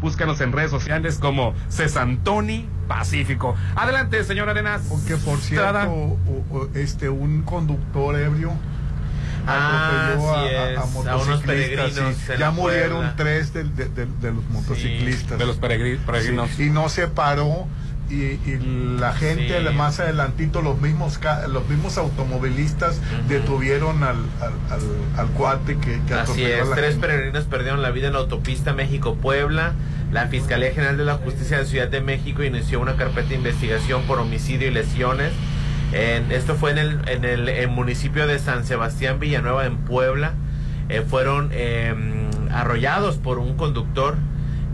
Búscanos en redes sociales como Cesantoni Pacífico. Adelante, señor Arenas. Porque por cierto, este un conductor ebrio ah, atropelló a, unos peregrinos. ya murieron tres de, los motociclistas. de los peregrinos. y no se paró y, la gente más adelantito los mismos los mismos automovilistas detuvieron al, al, cuate que, que así es tres peregrinos perdieron la vida en la autopista México Puebla la Fiscalía General de la Justicia de Ciudad de México inició una carpeta de investigación por homicidio y lesiones. Esto fue en el, en el municipio de San Sebastián Villanueva en Puebla. Eh, fueron em, arrollados por un conductor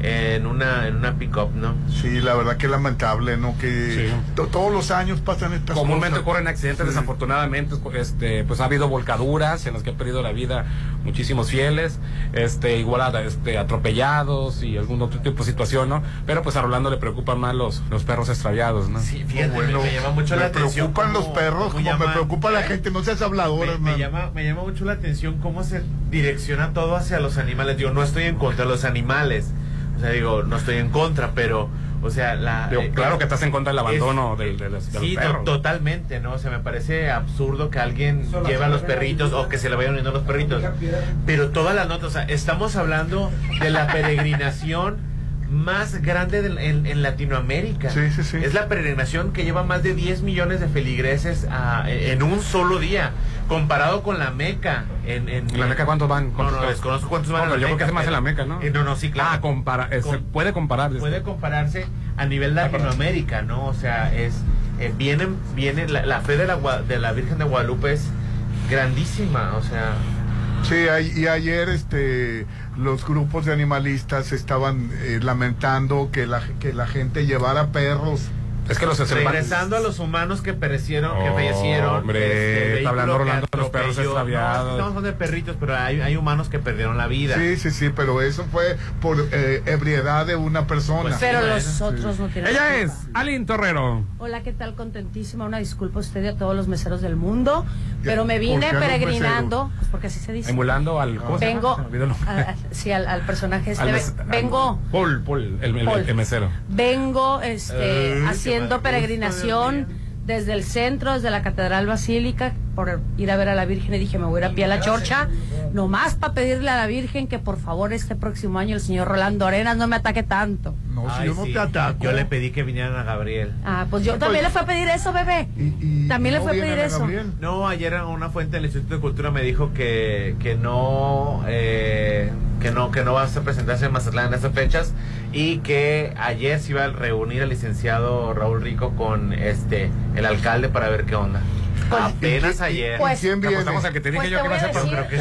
en una en una pick-up, ¿no? Sí, la verdad que lamentable, ¿no? Que todos los años pasan estas Comúnmente ocurren accidentes, desafortunadamente, este, pues ha habido volcaduras en las que han perdido la vida muchísimos fieles, este, igual este, atropellados y algún otro tipo de situación, ¿no? Pero pues a Rolando le preocupan más los, los perros extraviados, ¿no? Sí, fíjate, bueno, me, llama mucho la atención. Me preocupan los perros, como me preocupa la gente, no seas hablador, me, me, llama, me llama mucho la atención cómo se direcciona todo hacia los animales. Yo no estoy en contra de los animales o sea, digo, no estoy en contra, pero, o sea, la... Eh, claro que estás en contra del abandono del, del, Sí, totalmente, ¿no? O sea, me parece absurdo que alguien lleve a los perritos o que se le vayan uniendo a los perritos. Pero todas las notas, o sea, estamos hablando de la peregrinación más grande en, Latinoamérica. Sí, sí, sí. Es la peregrinación que lleva más de 10 millones de feligreses en un solo día comparado con la Meca. En, en, ¿La Meca cuántos van? no, no, desconozco cuántos van. No, yo creo que es más en la Meca, ¿no? Eh, no, no, sí, claro. Ah, compara, puede comparar. Puede compararse a nivel Latinoamérica, ¿no? O sea, es eh, viene, viene la, fe de la, de la Virgen de Guadalupe es grandísima, o sea... Sí, y ayer este los grupos de animalistas estaban eh, lamentando que la, que la gente llevara perros es que los Regresando a los humanos que perecieron, que fallecieron. Hombre, este, está hablando Rolando de los perros extraviados. No, son de perritos, pero hay, hay, humanos que perdieron la vida. Sí, sí, sí, pero eso fue por eh, ebriedad de una persona. Pues pero los otros no tienen. Ella es Aline Torrero. Hola, ¿qué tal? Contentísima. Una disculpa a usted y a todos los meseros del mundo. Pero me vine peregrinando, pues porque así se dice. Emulando al. Vengo. sí, al, personaje este. vengo. Paul, Paul, el, mesero. Vengo este, haciendo peregrinación desde el centro, desde la Catedral Basílica, por ir a ver a la Virgen y dije, me voy a ir a pie a la chorcha, nomás para pedirle a la Virgen que por favor este próximo año el señor Rolando Arenas no me ataque tanto. No, si yo no te ataco. Yo le pedí que vinieran a Gabriel. Ah, pues yo también le fui a pedir eso, bebé. también le fui a pedir eso. No, ayer una fuente del Instituto de Cultura me dijo que, que no... Eh, que no que no va a presentarse en Mazatlán en estas fechas y que ayer se iba a reunir el licenciado Raúl Rico con este el alcalde para ver qué onda. Pues, Apenas ayer. Pues, ¿Quién viene? a que te dije pues yo que va a ser, pero que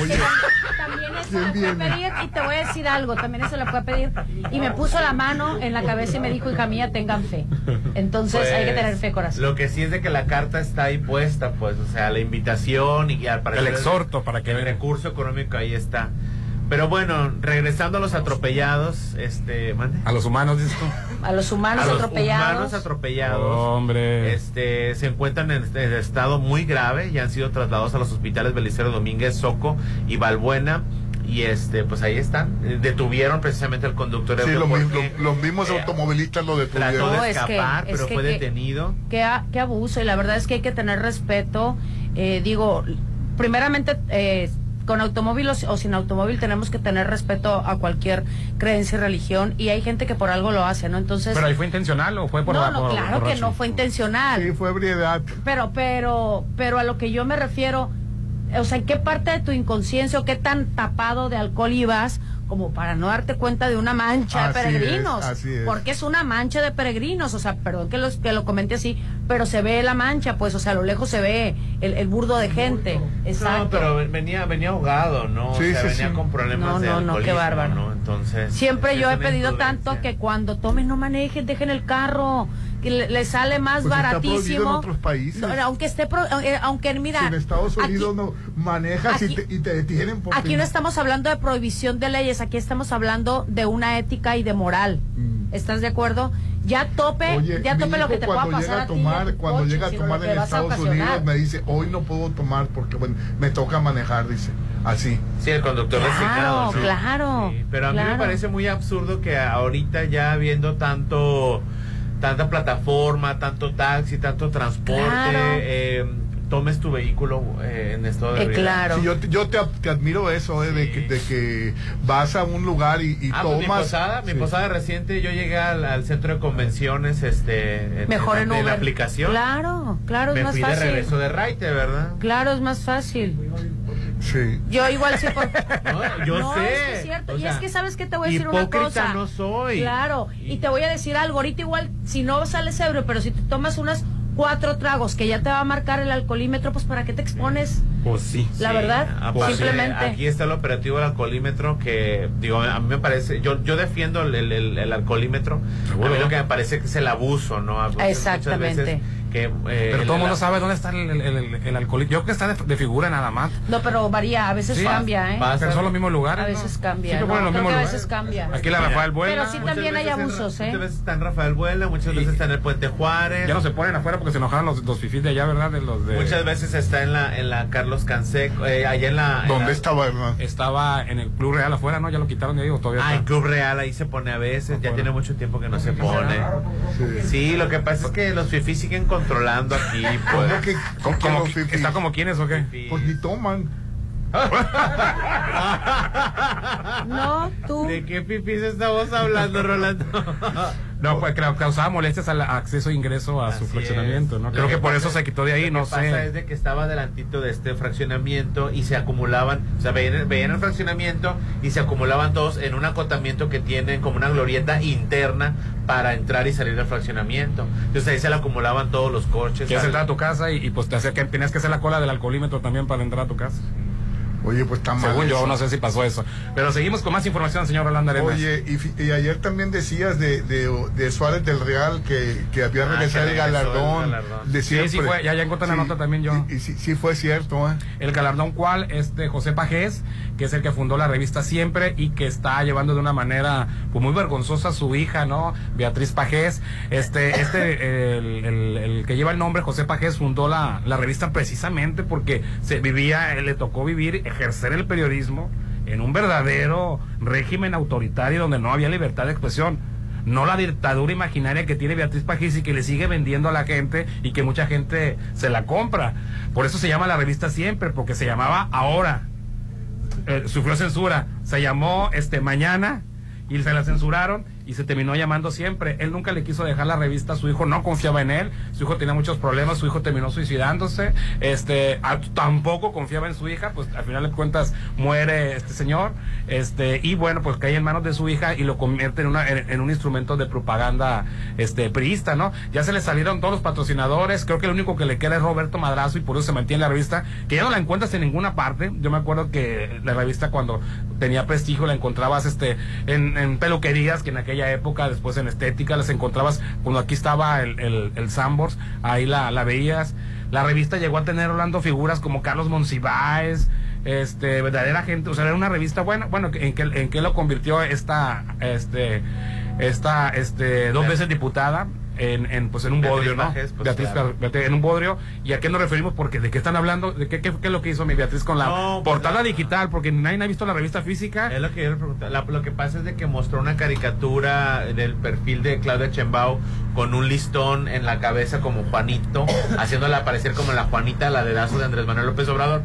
También eso le fue a pedir y te voy a decir algo, también eso le fue a pedir y me puso la mano en la cabeza y me dijo, hija mía, tengan fe. Entonces hay que pues, tener fe, corazón. Lo que sí es de que la carta está ahí puesta, pues, o sea, la invitación y al el exhorto para que el recurso económico ahí está. Pero bueno, regresando a los atropellados, este, A los humanos, dices tú. A los humanos atropellados. Los humanos atropellados. hombre. Este, se encuentran en, estado muy grave y han sido trasladados a los hospitales Belicero Domínguez, Soco y Balbuena y este pues ahí están detuvieron precisamente al conductor sí, los mismos eh, automovilistas lo detuvieron trató de escapar pero fue detenido qué, qué, abuso y la verdad es que hay que tener respeto eh, digo primeramente eh, con automóvil o, sin automóvil tenemos que tener respeto a cualquier creencia y religión y hay gente que por algo lo hace, ¿no? Entonces... ¿Pero ahí fue intencional o fue por No, no, claro que no fue intencional. Sí, fue ebriedad. Pero, pero, pero a lo que yo me refiero, o sea, ¿en qué parte de tu inconsciencia o qué tan tapado de alcohol ibas como para no darte cuenta de una mancha de peregrinos. Porque es una mancha de peregrinos, o sea, perdón que, los, que lo comente así, pero se ve la mancha, pues, o sea, a lo lejos se ve el, burdo de gente. Exacto. No, pero venía, venía ahogado, ¿no? o sea, venía con problemas no, no, no, qué bárbaro. ¿no? Entonces. Siempre yo he pedido tanto que cuando tomen no manejen, dejen el carro que le, sale más pues baratísimo. en otros países. aunque esté, eh, aunque mira. en Estados Unidos no manejas y, te, detienen. aquí no estamos hablando de prohibición de leyes, aquí estamos hablando de una ética y de moral. Mm. ¿Estás de acuerdo? Ya tope, ya tope lo que te pueda pasar a, tomar, Cuando llega a tomar en Estados Unidos me dice, hoy no puedo tomar porque bueno, me toca manejar, dice. así. Sí, el conductor claro, Claro, pero a mí me parece muy absurdo que ahorita ya habiendo tanto tanta plataforma, tanto taxi, tanto transporte, eh, tomes tu vehículo eh, en estado de eh, claro. yo, yo te, admiro eso, eh, de, que, de, que, vas a un lugar y, y ah, tomas. Pues mi posada, mi posada reciente, yo llegué al, centro de convenciones, este, mejor en, la aplicación. Claro, claro, es Me más fui fácil. de regreso de Raite, ¿verdad? Claro, es más fácil. Sí. Yo igual sí. no, yo sé. Es que es cierto. y es que sabes que te voy a decir una cosa. no soy. Claro. Y te voy a decir algo. Ahorita igual, si no sales ebrio, pero si te tomas unas cuatro tragos que ya te va a marcar el alcoholímetro, pues ¿para qué te expones? Pues sí. La verdad, simplemente. Aquí está el operativo del alcoholímetro que, digo, a mí me parece, yo, yo defiendo el, el, el alcoholímetro. A mí lo que me parece que es el abuso, ¿no? Exactamente. Eh, pero todo el mundo sabe dónde está el, el, alcohol. Yo creo que está de, figura nada más. No, pero varía, a veces cambia, ¿eh? Pero son los mismos lugares. A veces cambia. No, los mismos a veces cambia. Aquí la Rafael Vuela. Pero sí también hay abusos, ¿eh? Muchas veces está en Rafael Vuela, muchas veces está en el Puente Juárez. Ya no se ponen afuera porque se enojaron los, los fifís de allá, ¿verdad? De los de... Muchas veces está en la, en la Carlos Canseco, eh, allá en la... ¿Dónde la... estaba, hermano? Estaba en el Club Real afuera, ¿no? Ya lo quitaron de ahí o todavía Ah, en Club Real ahí se pone a veces, ya tiene mucho tiempo que no se pone. Sí, lo que pasa es que los fifís siguen controlando aquí pues. ¿Está como quiénes o qué? Pues ni toman. no, tú. ¿De qué pipis estamos hablando, Rolando? No, pues causaba molestias al acceso e ingreso a su fraccionamiento, ¿no? Creo que, por eso se quitó de ahí, no sé. Lo que pasa es de que estaba delantito de este fraccionamiento y se acumulaban, o sea, veían, veían, el fraccionamiento y se acumulaban todos en un acotamiento que tienen como una glorieta interna para entrar y salir del fraccionamiento. Entonces ahí se le acumulaban todos los coches. Quieres entrar a tu casa y, pues te hacía que tenías que hacer la cola del alcoholímetro también para entrar a tu casa. Oye, pues está mal. Según yo, no sé si pasó eso. Pero seguimos con más información, señor Rolando Arenas. Oye, y, ayer también decías de, de, Suárez del Real que, que había ah, regresado el galardón, de Sí, sí fue, ya, ya encontré la nota también yo. Y, sí, sí, fue cierto. ¿eh? El galardón cual, este José Pajés, que es el que fundó la revista Siempre y que está llevando de una manera pues, muy vergonzosa a su hija, ¿no? Beatriz Pajés. Este, este, el, que lleva el nombre, José Pajés, fundó la, la revista precisamente porque se vivía, le tocó vivir ejercer el periodismo en un verdadero régimen autoritario donde no había libertad de expresión. No la dictadura imaginaria que tiene Beatriz Pajís y que le sigue vendiendo a la gente y que mucha gente se la compra. Por eso se llama la revista siempre, porque se llamaba Ahora. Eh, sufrió censura. Se llamó este Mañana y se la censuraron y se terminó llamando siempre. Él nunca le quiso dejar la revista a su hijo, no confiaba en él, su hijo tenía muchos problemas, su hijo terminó suicidándose, este, tampoco confiaba en su hija, pues al final de cuentas muere este señor, este, y bueno, pues cae en manos de su hija y lo convierte en, una, en, un instrumento de propaganda este, priista, ¿no? Ya se le salieron todos los patrocinadores, creo que el único que le queda es Roberto Madrazo y por eso se mantiene la revista, que ya no la encuentras en ninguna parte, yo me acuerdo que la revista cuando tenía prestigio la encontrabas este, en, en peluquerías, que en aquel época, después en estética, las encontrabas cuando aquí estaba el, el, el Ahí la, la veías. La revista llegó a tener Orlando figuras como Carlos Monsiváis, este, verdadera gente, o sea, era una revista buena, bueno, ¿en qué, en qué lo convirtió esta, este, esta, este, dos veces diputada? En, en, pues en un bodrio, ¿no? Pues, Beatriz, en un bodrio. ¿Y a qué nos referimos? Porque de qué están hablando, de qué, qué, es lo que hizo mi Beatriz con la pues, portada digital, porque nadie ha visto la revista física. Es lo que yo lo que pasa es de que mostró una caricatura del perfil de Claudia Chembao con un listón en la cabeza como Juanito, haciéndola aparecer como la Juanita, la dedazo de Andrés Manuel López Obrador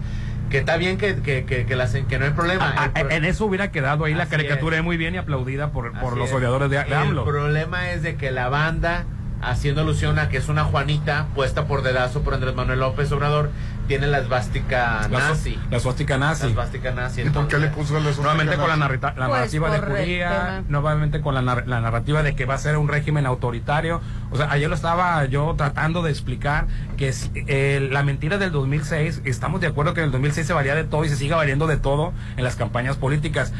que está bien que, que, que, que, que no hay problema. Ah, ah, en eso hubiera quedado ahí la caricatura muy bien y aplaudida por, por los odiadores de, de El problema es de que la banda haciendo alusión a que es una Juanita puesta por dedazo por Andrés Manuel López Obrador, tiene la esvástica nazi. La esvástica nazi. La esvástica nazi. ¿Y por qué le puso la Nuevamente con la, la pues narrativa de judía, nuevamente con la, la, narrativa de que va a ser un régimen autoritario. O sea, ayer lo estaba yo tratando de explicar que eh, la mentira del 2006, estamos de acuerdo que en el 2006 se valía de todo y se sigue valiendo de todo en las campañas políticas.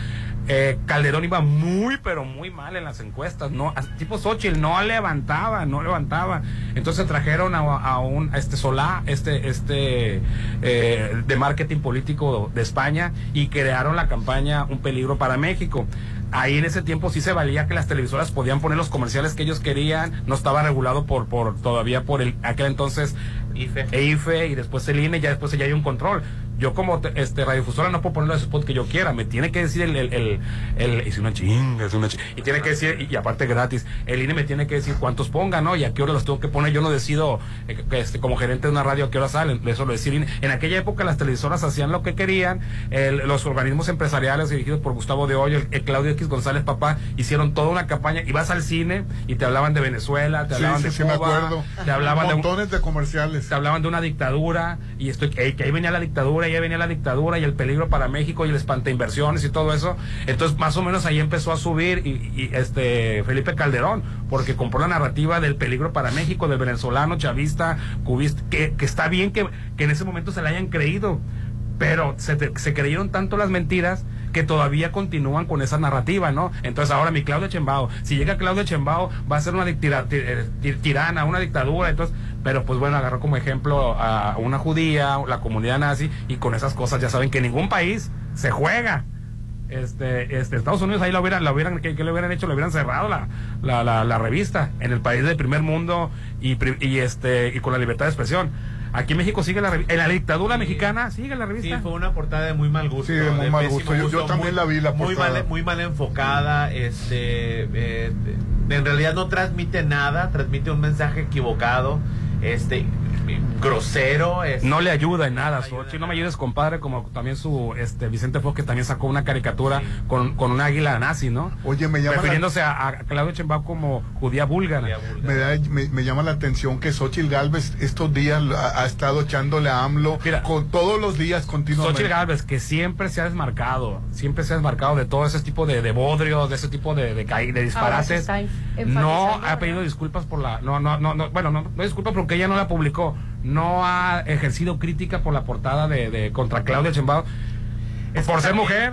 Eh, Calderón iba muy, pero muy mal en las encuestas. No, tipo Xochitl no levantaba, no levantaba. Entonces trajeron a, un este Solá, este, este eh, de marketing político de España y crearon la campaña Un peligro para México. Ahí en ese tiempo sí se valía que las televisoras podían poner los comerciales que ellos querían, no estaba regulado por, por todavía por el aquel entonces IFE. E IFE y después el INE, ya después ya hay un control yo como este radiodifusora no puedo poner los spots que yo quiera, me tiene que decir el, el, el, el es una chinga, es una chinga, y tiene que decir, y, aparte gratis, el INE me tiene que decir cuántos ponga, ¿no? Y a qué hora los tengo que poner, yo no decido, eh, este, como gerente de una radio a qué hora salen, eso lo decir INE. En aquella época las televisoras hacían lo que querían, los organismos empresariales dirigidos por Gustavo de Hoyo, el, Claudio X González Papá, hicieron toda una campaña, y vas al cine y te hablaban de Venezuela, te hablaban de Cuba, te hablaban de montones de comerciales. Te hablaban de una dictadura, y estoy, que ahí venía la dictadura, y ahí venía la dictadura, y el peligro para México, y el espanta inversiones y todo eso. Entonces, más o menos ahí empezó a subir, y, este Felipe Calderón, porque compró la narrativa del peligro para México, del venezolano, chavista, cubista, que, está bien que, que en ese momento se le hayan creído, pero se, se creyeron tanto las mentiras que todavía continúan con esa narrativa, ¿no? Entonces ahora mi Claudia Chembao, si llega Claudia Chembao va a ser una eh, tirana, una dictadura, entonces, pero pues bueno, agarró como ejemplo a una judía, la comunidad nazi, y con esas cosas ya saben que ningún país se juega. Este, este, Estados Unidos ahí lo hubieran, lo hubieran, ¿qué, le hubieran hecho? Le hubieran cerrado la, la, la, la, revista en el país del primer mundo y, y, este, y con la libertad de expresión. Aquí en México sigue la revista. En la dictadura mexicana sigue la revista. Sí, fue una portada de muy mal gusto. Sí, de muy mal gusto. Yo, también la vi la portada. Muy mal, muy mal enfocada. Este, eh, en realidad no transmite nada, transmite un mensaje equivocado. Este, grosero. no le ayuda en nada, no, no me ayudes, compadre, como también su este Vicente Fox que también sacó una caricatura con, con un águila nazi, ¿no? Oye, me llama Refiriéndose a, Claudio Chembao como judía búlgara. Me, me, llama la atención que Xochitl Galvez estos días ha, estado echándole a AMLO con todos los días continuamente. Xochitl Galvez, que siempre se ha desmarcado, siempre se ha desmarcado de todo ese tipo de, de bodrio, de ese tipo de, de, de disparates. No ha pedido disculpas por la... No, no, no, no bueno, no, no disculpas porque ella no la publicó no ha ejercido crítica por la portada de, de contra Claudia Chembao por ser mujer,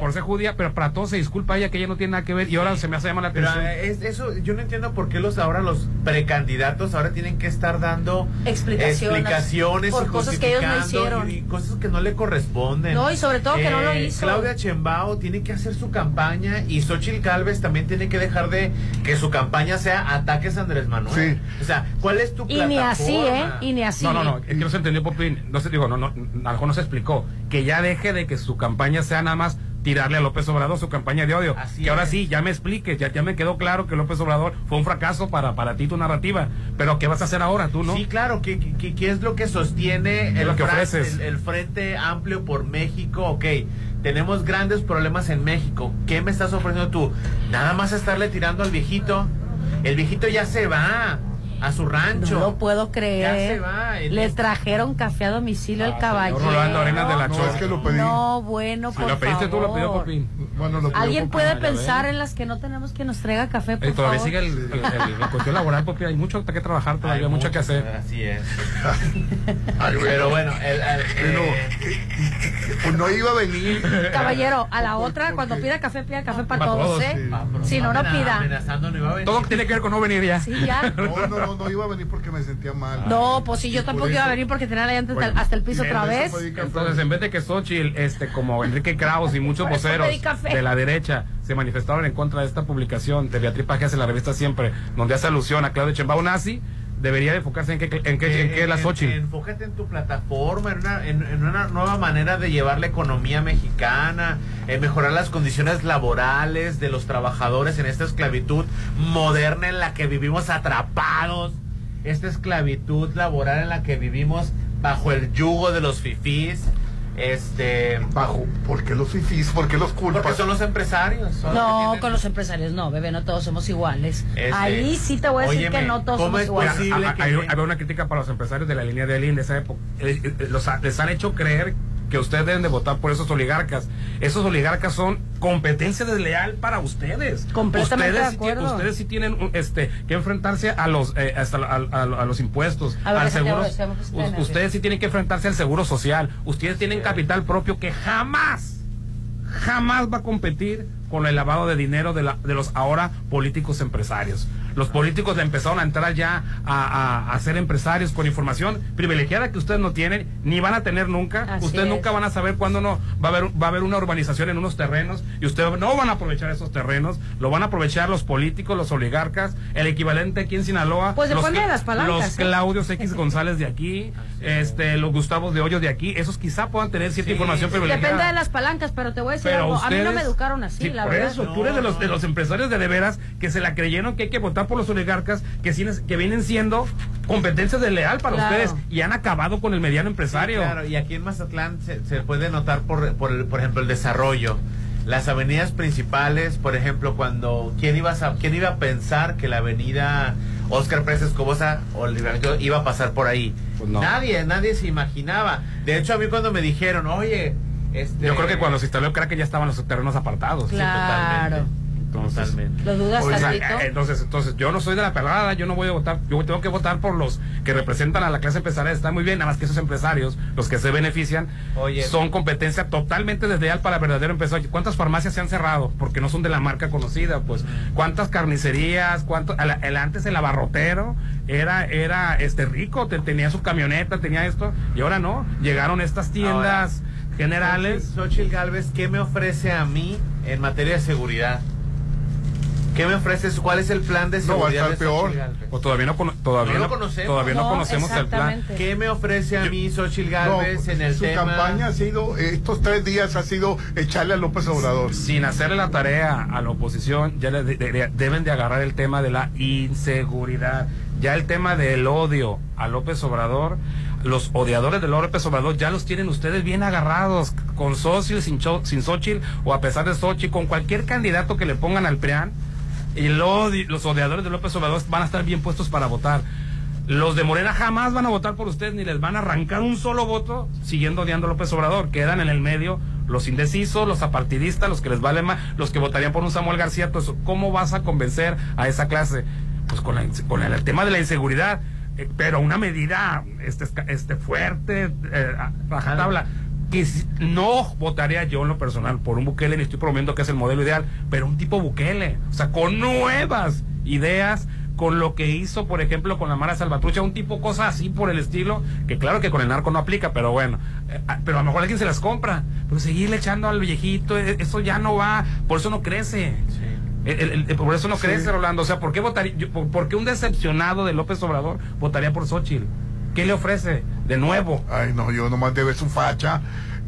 por ser judía, pero para todos se disculpa ella que ella no tiene nada que ver y ahora se me hace llamar la atención. Eh, eso, yo no entiendo por qué los ahora los precandidatos ahora tienen que estar dando explicaciones, por cosas que ellos no hicieron y cosas que no le corresponden. No, y sobre todo que no lo eh, hizo. Claudia Chembao tiene que hacer su campaña y Xochitl Calves también tiene que dejar de que su campaña sea ataques a Andrés Manuel. O sea, ¿cuál es tu plataforma? Y ni así, ¿eh? Y ni así. No, no, no, es que no se entendió, Popín. No se digo, no, no, a lo mejor no se explicó. Que ya deje de que su campaña sea nada más tirarle a López Obrador su campaña de odio. Así que ahora sí, ya me expliques, ya, ya me quedó claro que López Obrador fue un fracaso para, para ti tu narrativa. Pero ¿qué vas a hacer ahora tú, no? Sí, claro, ¿qué, qué, es lo que sostiene el, lo que ofreces? El, Frente Amplio por México? Ok, tenemos grandes problemas en México. ¿Qué me estás ofreciendo tú? Nada más estarle tirando al viejito. El viejito ya se va a su rancho. No lo puedo creer. Le trajeron café a domicilio el ah, caballero. no, es que lo pedí. No, bueno, por lo pediste tú, lo pidió Popín. Bueno, lo Alguien puede pensar en las que no tenemos que nos traiga café, por Todavía sigue el, la cuestión laboral, Popín. Hay mucho que trabajar todavía, hay mucho, que hacer. Así es. Pero bueno, el, eh, pues no iba a venir. Caballero, a la otra, cuando pida café, pida café para, todos, ¿eh? Si no, no pida. Todo tiene que ver con no venir ya. Sí, ya. No, no, no, no iba a venir porque me sentía mal. No, pues sí, yo tampoco iba a venir porque tenía la llanta hasta el piso otra vez. Entonces, en vez de que Xochitl, este, como Enrique Kraus y muchos voceros de la derecha se manifestaron en contra de esta publicación de Beatriz Pajes en la revista Siempre, donde hace alusión a Claudio Chembao nazi, debería enfocarse en qué, en qué, en qué es la Xochitl. Enfócate en tu plataforma, en una, en, una, nueva manera de llevar la economía mexicana, en mejorar las condiciones laborales de los trabajadores en esta esclavitud moderna en la que vivimos atrapados, esta esclavitud laboral en la que vivimos bajo el yugo de los fifís este. Bajo. ¿Por qué los fifís? ¿Por qué los culpas? Porque son los empresarios. no, con los empresarios no, bebé, no todos somos iguales. Este, Ahí sí te voy a decir que no todos somos iguales. Hay, una crítica para los empresarios de la línea de Alín de esa época. Eh, eh, los, les han hecho creer que ustedes deben de votar por esos oligarcas. Esos oligarcas son competencia desleal para ustedes. Completamente ustedes, de acuerdo. ustedes sí tienen este que enfrentarse a los eh, hasta a, los impuestos, al seguro. Ustedes sí tienen que enfrentarse al seguro social. Ustedes tienen capital propio que jamás jamás va a competir con el lavado de dinero de, la, de los ahora políticos empresarios. Los políticos le empezaron a entrar ya a, a, ser empresarios con información privilegiada que ustedes no tienen ni van a tener nunca. ustedes nunca van a saber cuándo no. Va a haber va a haber una urbanización en unos terrenos y ustedes no van a aprovechar esos terrenos, lo van a aprovechar los políticos, los oligarcas, el equivalente aquí en Sinaloa, pues los, las palancas, los ¿eh? Claudios X González de aquí, este los Gustavos de Hoyo de aquí, esos quizá puedan tener cierta información privilegiada. Depende de las palancas, pero te voy a decir algo, a mí no me educaron así, la por eso, tú eres de los de los empresarios de de veras que se la creyeron que hay que votar por los oligarcas que, que vienen siendo competencias de leal para ustedes y han acabado con el mediano empresario. claro, y aquí en Mazatlán se, puede notar por, por, por ejemplo, el desarrollo las avenidas principales, por ejemplo, cuando quién iba a quién iba a pensar que la avenida Oscar Pérez Escobosa o iba a pasar por ahí. Pues nadie, nadie se imaginaba. De hecho, a mí cuando me dijeron, "Oye, este Yo creo que cuando se instaló el que ya estaban los terrenos apartados. Claro. Entonces, ¿Lo dudas, entonces, entonces, yo no soy de la perrada, yo no voy a votar, yo tengo que votar por los que representan a la clase empresarial, está muy bien, nada más que esos empresarios, los que se benefician, son competencia totalmente desleal para el verdadero empresario. ¿Cuántas farmacias se han cerrado? Porque no son de la marca conocida, pues. ¿Cuántas carnicerías? ¿Cuánto? El, antes el abarrotero era, era este rico, tenía su camioneta, tenía esto, y ahora no. Llegaron estas tiendas generales. Xochitl Galvez, ¿qué me ofrece a mí en materia de seguridad? ¿Qué me ofreces? ¿Cuál es el plan de seguridad? No, va a estar peor. O todavía no, todavía no, conocemos. Todavía no, conocemos el plan. ¿Qué me ofrece a mí Xochitl Galvez en el su tema? Su campaña ha sido, estos tres días ha sido echarle a López Obrador. Sin hacerle la tarea a la oposición, ya deben de agarrar el tema de la inseguridad. Ya el tema del odio a López Obrador los odiadores de López Obrador ya los tienen ustedes bien agarrados, con Xochitl, sin, sin Xochitl, o a pesar de Xochitl, con cualquier candidato que le pongan al PRIAN, y los odiadores de López Obrador van a estar bien puestos para votar. Los de Morena jamás van a votar por ustedes ni les van a arrancar un solo voto siguiendo odiando a López Obrador. Quedan en el medio los indecisos, los apartidistas, los que les vale más, los que votarían por un Samuel García. Pues, ¿Cómo vas a convencer a esa clase? Pues con, con el, tema de la inseguridad, eh, pero una medida este, este fuerte, eh, tabla que no votaría yo en lo personal por un Bukele, ni estoy promoviendo que es el modelo ideal, pero un tipo Bukele, o sea, con nuevas ideas, con lo que hizo, por ejemplo, con la Mara Salvatrucha, un tipo cosa así por el estilo, que claro que con el narco no aplica, pero bueno, eh, ah, pero a lo mejor alguien se las compra, pero seguirle echando al viejito, eh, eso ya no va, por eso no crece. por eso no crece, Rolando. O sea, ¿por qué, votaría, por, qué un decepcionado de López Obrador votaría por Xochitl? ¿Qué le ofrece de nuevo? Ay, no, yo nomás debe su facha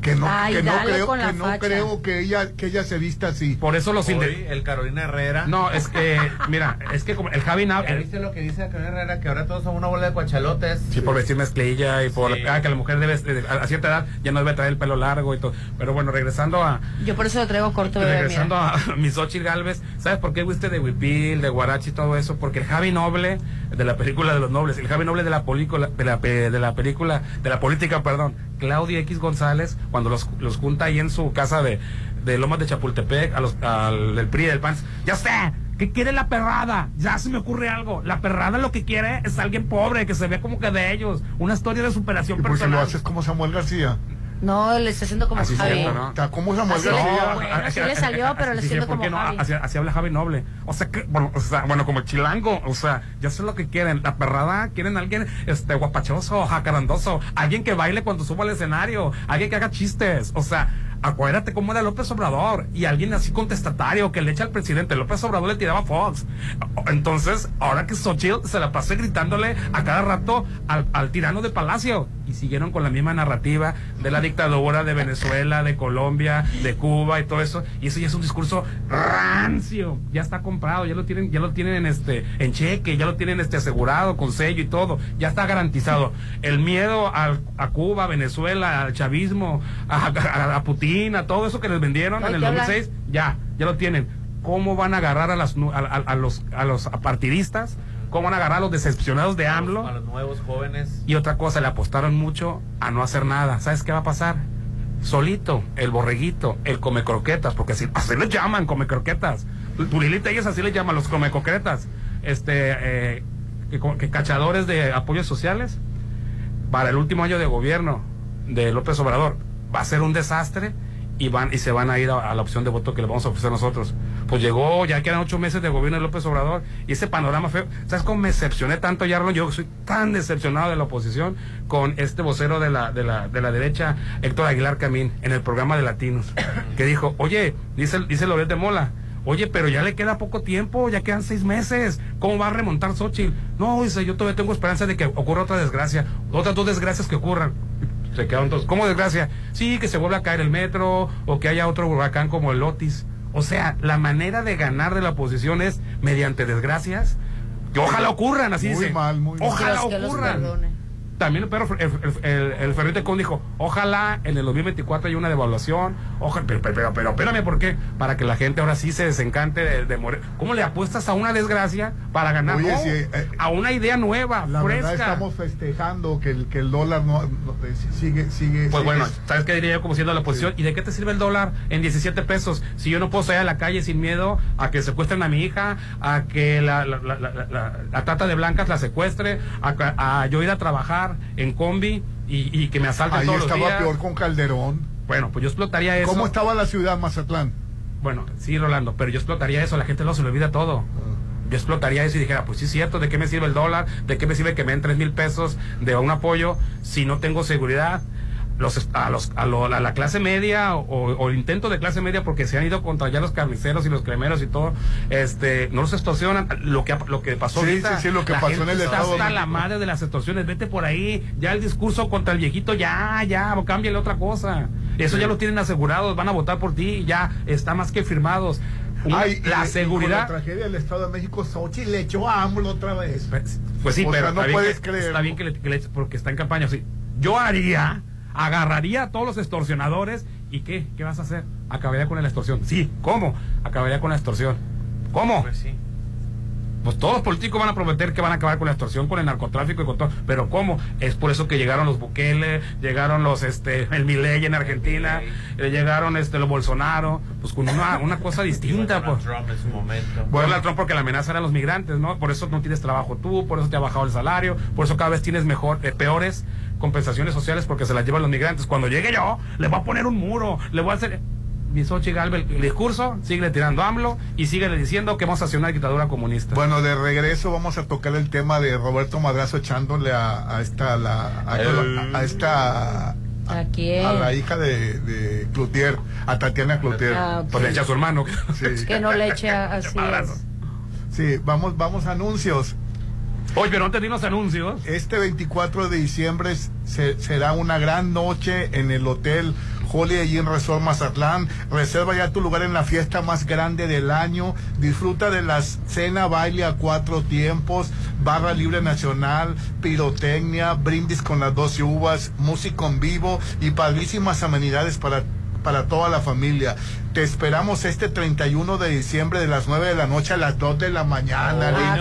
que no, que no creo que no creo que ella que ella se vista así. Por eso los Hoy, el Carolina Herrera. No es que mira es que como el Javi ¿Ya viste lo que dice Carolina Herrera que ahora todos son una bola de cuachalotes sí, por vestir mezclilla y por ah, que la mujer debe a cierta edad ya no debe traer el pelo largo y todo. Pero bueno regresando a yo por eso lo traigo corto regresando a mis Galvez sabes por qué fuiste de Huipil de Guarachi y todo eso porque el Javi Noble de la película de los nobles el Javi Noble de la película de la, de la película de la política perdón Claudia X González cuando los, los junta ahí en su casa de, de Lomas de Chapultepec, a los, al del PRI del PAN. Ya sé, ¿qué quiere la perrada? Ya se me ocurre algo. La perrada lo que quiere es alguien pobre, que se vea como que de ellos. Una historia de superación ¿Y personal. lo haces como Samuel García. No, le está haciendo como así Javi. ¿no? ¿Cómo Samuel así García? le salió, pero le siento como no? Así, así, habla Javi Noble. O sea, que, bueno, o sea, bueno, como chilango. O sea, ya sé lo que quieren. La perrada, quieren alguien este, guapachoso, jacarandoso. Alguien que baile cuando suba al escenario. Alguien que haga chistes. O sea, acuérdate cómo era López Obrador y alguien así contestatario que le echa al presidente. López Obrador le tiraba a Fox. Entonces, ahora que Xochitl se la pasó gritándole a cada rato al, al tirano de Palacio y siguieron con la misma narrativa de la dictadura de Venezuela, de Colombia, de Cuba y todo eso. Y eso ya es un discurso rancio. Ya está comprado, ya lo tienen, ya lo tienen en este, en cheque, ya lo tienen este asegurado con sello y todo. Ya está garantizado. El miedo a Cuba, a Venezuela, al chavismo, a, a Putin a todo eso que les vendieron en el 2006, ya, ya lo tienen. ¿Cómo van a agarrar a, las, a, los, a los partidistas? ¿Cómo van a agarrar a los decepcionados de AMLO? A los nuevos jóvenes. Y otra cosa, le apostaron mucho a no hacer nada. ¿Sabes qué va a pasar? Solito, el borreguito, el come croquetas, porque así, así les llaman come croquetas. Turilita ellos así les llaman los come croquetas. Este, eh, que cachadores de apoyos sociales para el último año de gobierno de López Obrador va a ser un desastre y van y se van a ir a, la opción de voto que le vamos a ofrecer nosotros. Pues llegó, ya quedan ocho meses de gobierno de López Obrador y ese panorama feo. ¿Sabes cómo me decepcioné tanto, Yarlon? Yo soy tan decepcionado de la oposición con este vocero de la, de la, de la derecha, Héctor Aguilar Camín, en el programa de Latinos, que dijo, oye, dice, dice Loret de Mola, Oye, pero ya le queda poco tiempo, ya quedan seis meses. ¿Cómo va a remontar Xochitl? No, dice, yo todavía tengo esperanza de que ocurra otra desgracia, otras dos desgracias que ocurran se quedaron todos. ¿Cómo desgracia? Sí, que se vuelva a caer el metro o que haya otro huracán como el Otis. O sea, la manera de ganar de la oposición es mediante desgracias. Que ojalá ocurran, así muy dice. Mal, muy mal. Ojalá ocurran también pero el, el, el, Ferrite Con dijo, ojalá en el 2024 haya una devaluación, ojalá, pero, pero, pero, espérame, ¿por qué? Para que la gente ahora sí se desencante de, morir. ¿Cómo le apuestas a una desgracia para ganar? Eh, a una idea nueva, la Verdad estamos festejando que el, que el dólar no, eh, sigue, sigue. Pues bueno, ¿sabes qué diría yo como siendo la oposición? ¿Y de qué te sirve el dólar en 17 pesos si yo no puedo salir a la calle sin miedo a que secuestren a mi hija, a que la, la, la, la trata de blancas la secuestre, a, a yo ir a trabajar? En combi y, que me asalten Ahí todos estaba los días. peor con Calderón. Bueno, pues yo explotaría eso. ¿Cómo estaba la ciudad Mazatlán? Bueno, sí, Rolando, pero yo explotaría eso, la gente no se le olvida todo. Ah. Yo explotaría eso y dijera, pues sí es cierto, ¿de qué me sirve el dólar? ¿De qué me sirve que me den tres mil pesos de un apoyo si no tengo seguridad? Los, a, los, a, la clase media o, el intento de clase media porque se han ido contra ya los carniceros y los cremeros y todo, este, no los extorsionan. Lo que, lo que pasó ahorita, sí, lo que pasó en el está hasta la madre de las extorsiones. Vete por ahí, ya el discurso contra el viejito, ya, ya, cámbiale otra cosa. Eso ya lo tienen asegurados, van a votar por ti, ya está más que firmados. la seguridad. la tragedia del Estado de México, Sochi le echó a AMLO otra vez. Pues, pues sí, pero no puedes creer. Está bien que le, porque está en campaña. Sí. Yo haría agarraría a todos los extorsionadores y ¿qué? ¿Qué vas a hacer? Acabaría con la extorsión. Sí, ¿cómo? Acabaría con la extorsión. ¿Cómo? Pues sí. Pues todos los políticos van a prometer que van a acabar con la extorsión, con el narcotráfico y con todo. Pero ¿cómo? Es por eso que llegaron los Bukele, llegaron los, este, el Milei en Argentina, eh, llegaron este, los Bolsonaro, pues con una, una cosa distinta. Pues. Trump en su momento. Bueno, Trump porque la amenaza eran los migrantes, ¿no? Por eso no tienes trabajo tú, por eso te ha bajado el salario, por eso cada vez tienes mejor, eh, peores compensaciones sociales porque se las llevan los migrantes. Cuando llegue yo, le voy a poner un muro, le voy a hacer Bisochi Galvez el discurso, sigue tirando AMLO y sigue diciendo que vamos a hacer una dictadura comunista. Bueno, de regreso vamos a tocar el tema de Roberto Madrazo echándole a, esta la, a, esta ¿A quién? A la hija de, de Cloutier, a Tatiana Cloutier. Ah, Pues le echa a su hermano. Que no le eche así. Sí, vamos, vamos a anuncios. Oye, pero antes de los anuncios. Este 24 de diciembre será una gran noche en el Hotel Holiday Inn Resort Mazatlán. Reserva ya tu lugar en la fiesta más grande del año. Disfruta de la cena baile a cuatro tiempos, barra libre nacional, pirotecnia, brindis con las 12 uvas, música en vivo y padrísimas amenidades para para toda la familia. Te esperamos este 31 de diciembre de las 9 de la noche a las 2 de la mañana. Ah,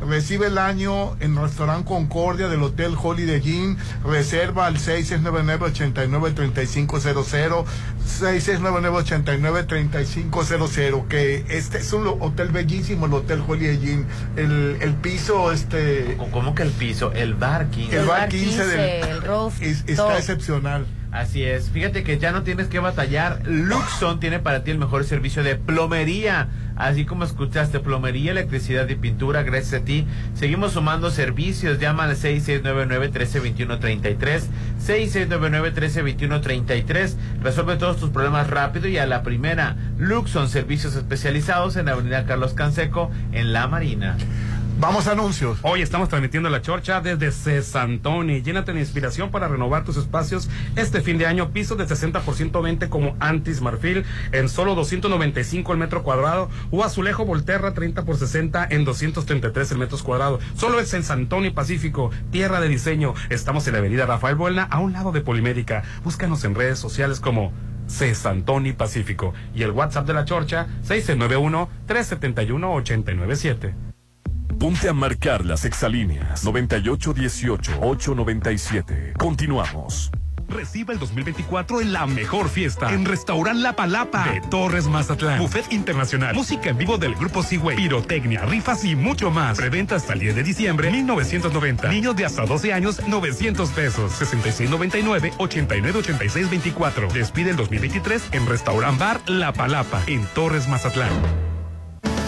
Recibe el año en Restaurant Concordia del Hotel Holiday Inn. Reserva al 6699-893500. 6699-893500. Que este es un hotel bellísimo, el Hotel Holiday Inn. El, el piso, este. ¿Cómo que el piso? El bar 15. El, bar 15, del, está excepcional. Así es. Fíjate que ya no tienes que batallar. Luxon tiene para ti el mejor servicio de plomería. Así como escuchaste, plomería, electricidad y pintura, gracias a ti. Seguimos sumando servicios. Llama al 6699-1321-33. 6699-1321-33. Resuelve todos tus problemas rápido y a la primera. Luxon, servicios especializados en Avenida Carlos Canseco, en La Marina. Vamos a anuncios. Hoy estamos transmitiendo la chorcha desde Cesantoni. Llénate de inspiración para renovar tus espacios este fin de año. Piso de 60% 20 como Antis Marfil en solo 295 el metro cuadrado. O azulejo Volterra 30 por 60 en 233 el metro cuadrado. Solo es en Santoni Pacífico, tierra de diseño. Estamos en la avenida Rafael Buelna, a un lado de Polimédica. Búscanos en redes sociales como Cesantoni Pacífico. Y el WhatsApp de la chorcha 691 371 897. Ponte a marcar las exalíneas 9818-897. Continuamos. Recibe el 2024 en la mejor fiesta. En Restaurant La Palapa de Torres Mazatlán. Buffet internacional. Música en vivo del grupo Seaway. Pirotecnia, rifas y mucho más. Preventa hasta el 10 de diciembre 1990. Niños de hasta 12 años 900 pesos. 6699 898624. Despide el 2023 en Restaurant Bar La Palapa en Torres Mazatlán.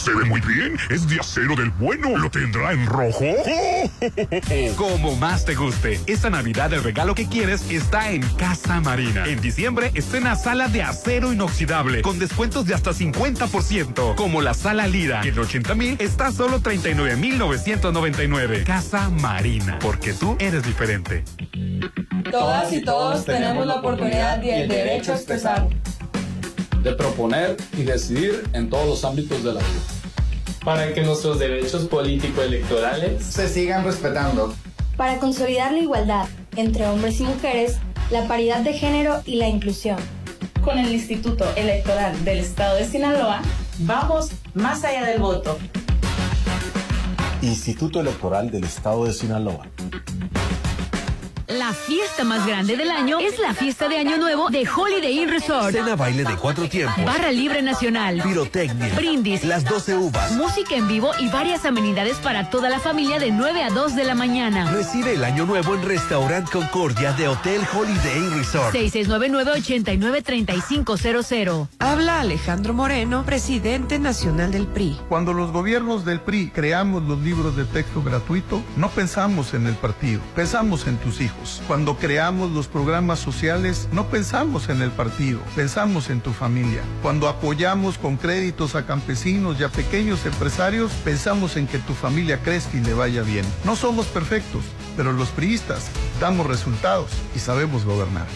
Se ve muy bien. Es de acero del bueno. ¿Lo tendrá en rojo? Como más te guste. Esta Navidad el regalo que quieres está en Casa Marina. En diciembre estrena sala de acero inoxidable con descuentos de hasta 50%. Como la sala Lira. En 80 mil está solo 39 mil 999. Casa Marina. Porque tú eres diferente. Todas y todos tenemos la oportunidad y el derecho a expresar de proponer y decidir en todos los ámbitos de la vida. Para que nuestros derechos político-electorales se sigan respetando. Para consolidar la igualdad entre hombres y mujeres, la paridad de género y la inclusión. Con el Instituto Electoral del Estado de Sinaloa, vamos más allá del voto. Instituto Electoral del Estado de Sinaloa. La fiesta más grande del año es la fiesta de Año Nuevo de Holiday Inn Resort. Cena baile de cuatro tiempos. Barra libre nacional. Pirotecnia. Brindis. Las 12 uvas. Música en vivo y varias amenidades para toda la familia de 9 a 2 de la mañana. Recibe el Año Nuevo en Restaurant Concordia de Hotel Holiday Inn Resort. 6699-893500. Habla Alejandro Moreno, presidente nacional del PRI. Cuando los gobiernos del PRI creamos los libros de texto gratuito, no pensamos en el partido, pensamos en tus hijos. Cuando creamos los programas sociales, no pensamos en el partido, pensamos en tu familia. Cuando apoyamos con créditos a campesinos y a pequeños empresarios, pensamos en que tu familia crezca y le vaya bien. No somos perfectos, pero los priistas damos resultados y sabemos gobernar.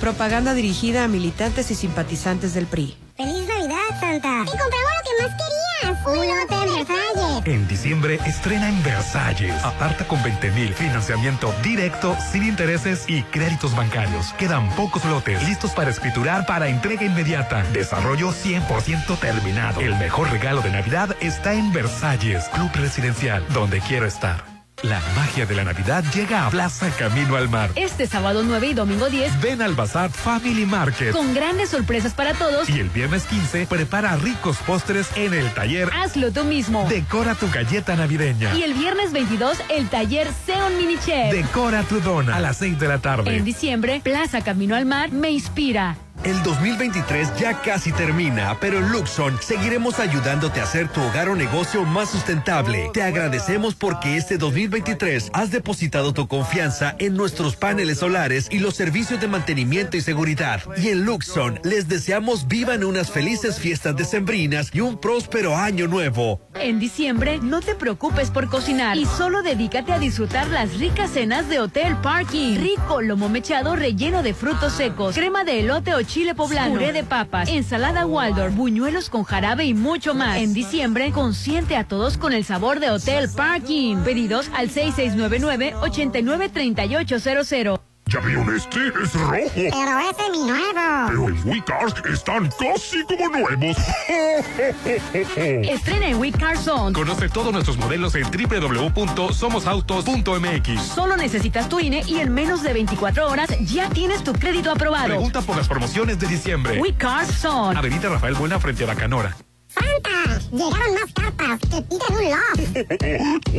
Propaganda dirigida a militantes y simpatizantes del PRI. ¡Feliz Navidad, Santa! ¡Y compramos lo que más querías! ¡Un hotel Versalles! En diciembre estrena en Versalles. Aparta con 20 mil. Financiamiento directo, sin intereses y créditos bancarios. Quedan pocos lotes listos para escriturar para entrega inmediata. Desarrollo 100% terminado. El mejor regalo de Navidad está en Versalles, Club Residencial, donde quiero estar. La magia de la Navidad llega a Plaza Camino al Mar. Este sábado 9 y domingo 10. Ven al Bazar Family Market. Con grandes sorpresas para todos. Y el viernes 15 prepara ricos postres en el taller. Hazlo tú mismo. Decora tu galleta navideña. Y el viernes 22 el taller Seon Mini Chef. Decora tu dona a las 6 de la tarde. En diciembre, Plaza Camino al Mar me inspira. El 2023 ya casi termina, pero en Luxon seguiremos ayudándote a hacer tu hogar o negocio más sustentable. Te agradecemos porque este 2023 has depositado tu confianza en nuestros paneles solares y los servicios de mantenimiento y seguridad. Y en Luxon les deseamos vivan unas felices fiestas decembrinas y un próspero año nuevo. En diciembre, no te preocupes por cocinar y solo dedícate a disfrutar las ricas cenas de Hotel Parking. Rico lomo mechado relleno de frutos secos, crema de elote o chile poblano, puré de papas, ensalada Waldorf, buñuelos con jarabe y mucho más. En diciembre, consiente a todos con el sabor de Hotel Parking. Pedidos al 6699-893800. ¿Ya vieron este? Es rojo. Pero ese es mi nuevo. Pero en WeCars están casi como nuevos. Estrena en WeCars Zone. Conoce todos nuestros modelos en www.somosautos.mx. Solo necesitas tu INE y en menos de 24 horas ya tienes tu crédito aprobado. Pregunta por las promociones de diciembre. WeCars Zone. Avenida Rafael Buena frente a la Canora. ¡Santa! Llegaron más cartas que piden un loft.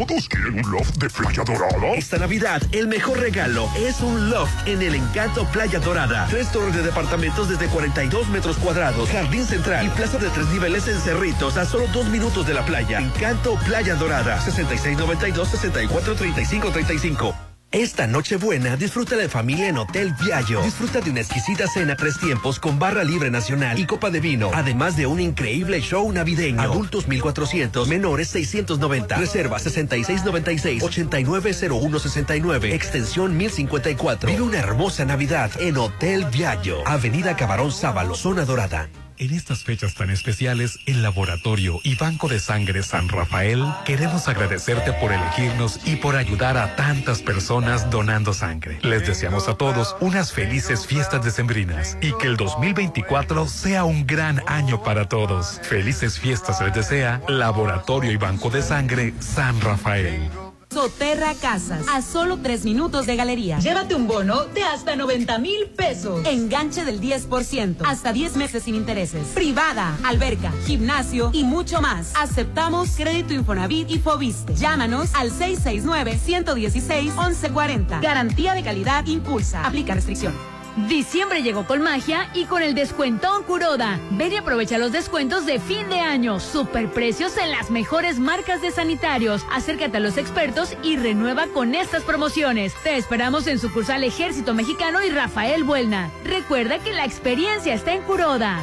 ¿Todos quieren un loft de Playa Dorada? Esta Navidad, el mejor regalo es un loft en el Encanto Playa Dorada. Tres torres de departamentos desde 42 metros cuadrados, jardín central y plaza de tres niveles en Cerritos a solo dos minutos de la playa. Encanto Playa Dorada. 6692-643535. Esta noche buena, disfruta de familia en Hotel Viallo. Disfruta de una exquisita cena tres tiempos con barra libre nacional y copa de vino, además de un increíble show navideño. Adultos 1400, menores 690. Reserva 6696 890169, extensión 1054. Vive una hermosa Navidad en Hotel Viallo, Avenida Cabarón Sábalo, zona dorada. En estas fechas tan especiales, el Laboratorio y Banco de Sangre San Rafael queremos agradecerte por elegirnos y por ayudar a tantas personas donando sangre. Les deseamos a todos unas felices fiestas decembrinas y que el 2024 sea un gran año para todos. Felices fiestas les desea Laboratorio y Banco de Sangre San Rafael. Soterra Casas, a solo tres minutos de galería. Llévate un bono de hasta 90 mil pesos. Enganche del 10%, hasta 10 meses sin intereses. Privada, alberca, gimnasio y mucho más. Aceptamos crédito Infonavit y Fobiste. Llámanos al 669-116-1140. Garantía de calidad impulsa. Aplica restricción. Diciembre llegó con magia y con el descuentón Curoda. Ven y aprovecha los descuentos de fin de año. Superprecios en las mejores marcas de sanitarios. Acércate a los expertos y renueva con estas promociones. Te esperamos en sucursal Ejército Mexicano y Rafael Buelna. Recuerda que la experiencia está en Curoda.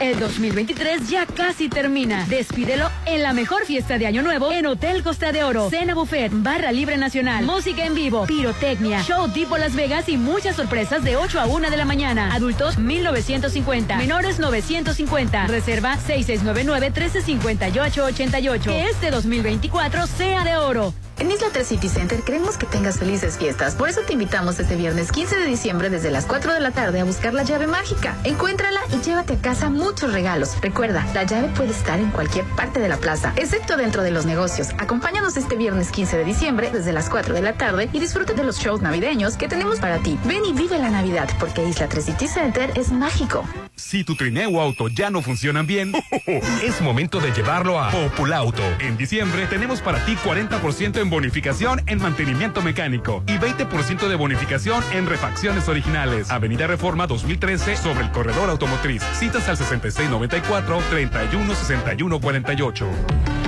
El 2023 ya casi termina. Despídelo en la mejor fiesta de Año Nuevo en Hotel Costa de Oro. Cena buffet, barra libre nacional, música en vivo, pirotecnia, show tipo Las Vegas y muchas sorpresas de 8 a 1 de la mañana. Adultos 1950, menores 950. Reserva 6699-1358-88. Que este 2024 sea de oro. En Isla 3 City Center queremos que tengas felices fiestas. Por eso te invitamos este viernes 15 de diciembre desde las 4 de la tarde a buscar la llave mágica. Encuéntrala y llévate a casa muchos regalos. Recuerda, la llave puede estar en cualquier parte de la plaza, excepto dentro de los negocios. Acompáñanos este viernes 15 de diciembre desde las 4 de la tarde y disfruta de los shows navideños que tenemos para ti. Ven y vive la Navidad porque Isla 3 City Center es mágico. Si tu trineo o auto ya no funcionan bien, es momento de llevarlo a Populauto. En diciembre tenemos para ti 40% en bonificación en mantenimiento mecánico y 20% de bonificación en refacciones originales. Avenida Reforma 2013 sobre el corredor automotriz. Citas al 6694 316148.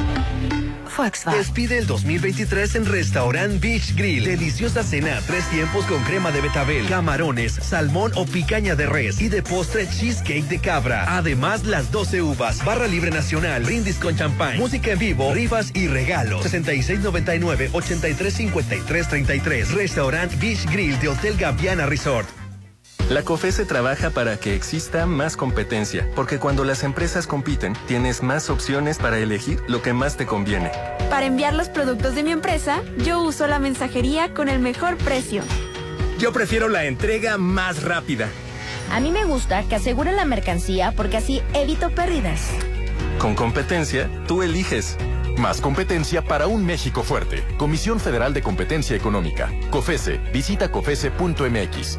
Despide el 2023 en Restaurant Beach Grill. Deliciosa cena, tres tiempos con crema de betabel, camarones, salmón o picaña de res y de postre cheesecake de cabra. Además, las 12 uvas, barra libre nacional, brindis con champán, música en vivo, rifas y regalos. 6699-835333. Restaurant Beach Grill de Hotel Gaviana Resort. La COFESE trabaja para que exista más competencia, porque cuando las empresas compiten, tienes más opciones para elegir lo que más te conviene. Para enviar los productos de mi empresa, yo uso la mensajería con el mejor precio. Yo prefiero la entrega más rápida. A mí me gusta que aseguren la mercancía porque así evito pérdidas. Con competencia, tú eliges. Más competencia para un México fuerte. Comisión Federal de Competencia Económica. COFESE. Visita COFESE.mx.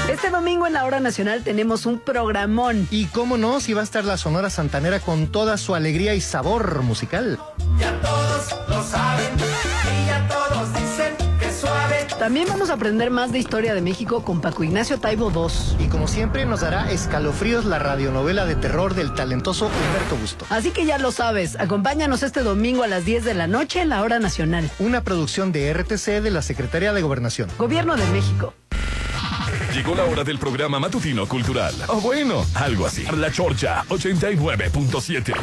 Este domingo en la hora nacional tenemos un programón. Y cómo no, si va a estar la Sonora Santanera con toda su alegría y sabor musical. Ya todos lo saben y ya todos dicen que suave. También vamos a aprender más de historia de México con Paco Ignacio Taibo II. Y como siempre nos dará escalofríos la radionovela de terror del talentoso Humberto Busto. Así que ya lo sabes, acompáñanos este domingo a las 10 de la noche en la hora nacional. Una producción de RTC de la Secretaría de Gobernación. Gobierno de México. Llegó la hora del programa matutino cultural. O bueno, algo así. La Chorcha 89.7.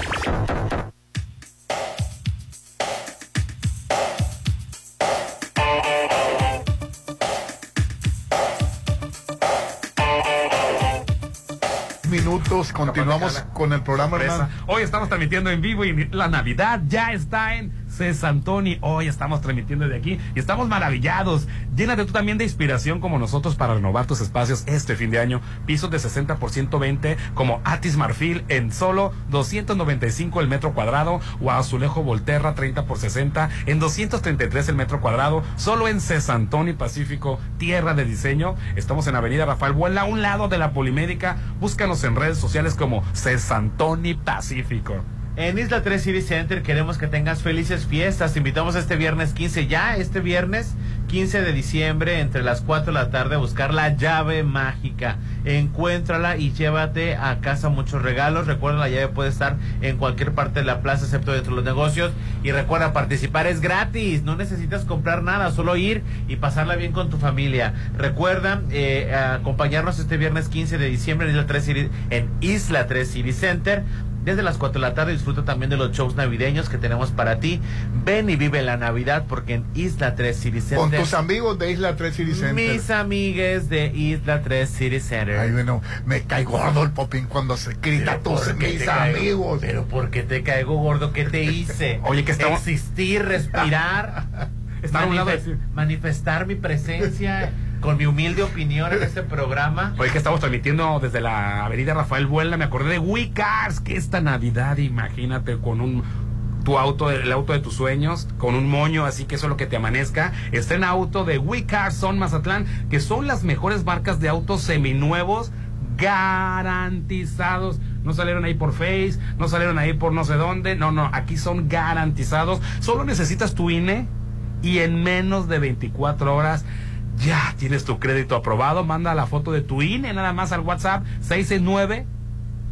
Minutos, continuamos con el programa, hermano. Hoy estamos transmitiendo en vivo y la Navidad ya está en Cesantoni. Hoy estamos transmitiendo de aquí y estamos maravillados. Llénate tú también de inspiración como nosotros para renovar tus espacios este fin de año. Pisos de 60 por 120 como Atis Marfil en solo 295 el metro cuadrado o Azulejo Volterra 30 por 60 en 233 el metro cuadrado. Solo en Cesantoni Pacífico, tierra de diseño. Estamos en Avenida Rafael Buela, a un lado de la Polimédica. Búscanos en redes sociales como Cesantoni Pacífico. En Isla 3 City Center queremos que tengas felices fiestas. Te invitamos este viernes 15, ya este viernes 15 de diciembre, entre las 4 de la tarde, a buscar la llave mágica. Encuéntrala y llévate a casa muchos regalos. Recuerda, la llave puede estar en cualquier parte de la plaza, excepto dentro de los negocios. Y recuerda, participar es gratis. No necesitas comprar nada, solo ir y pasarla bien con tu familia. Recuerda eh, acompañarnos este viernes 15 de diciembre en Isla 3 City, en Isla 3 City Center desde las 4 de la tarde. Disfruta también de los shows navideños que tenemos para ti. Ven y vive la Navidad porque en Isla 3 City Center. Con tus amigos de Isla 3 City Center. Mis amigues de Isla 3 City Center. Ay, bueno, me cae gordo el popín cuando se grita tus mis amigos. pero ¿por qué te caigo gordo? ¿Qué te hice? Oye, que estamos... Existir, respirar. Estar a un lado manifest- manifestar mi presencia con mi humilde opinión en este programa. Hoy que estamos transmitiendo desde la avenida Rafael Buela, me acordé de WeCars, que esta Navidad, imagínate, con un tu auto, el auto de tus sueños, con un moño, así que eso es lo que te amanezca. Estrena auto de WeCars Son Mazatlán, que son las mejores marcas de autos seminuevos garantizados. No salieron ahí por Face, no salieron ahí por no sé dónde. No, no, aquí son garantizados. Solo necesitas tu INE y en menos de 24 horas ya tienes tu crédito aprobado. Manda la foto de tu INE nada más al WhatsApp 669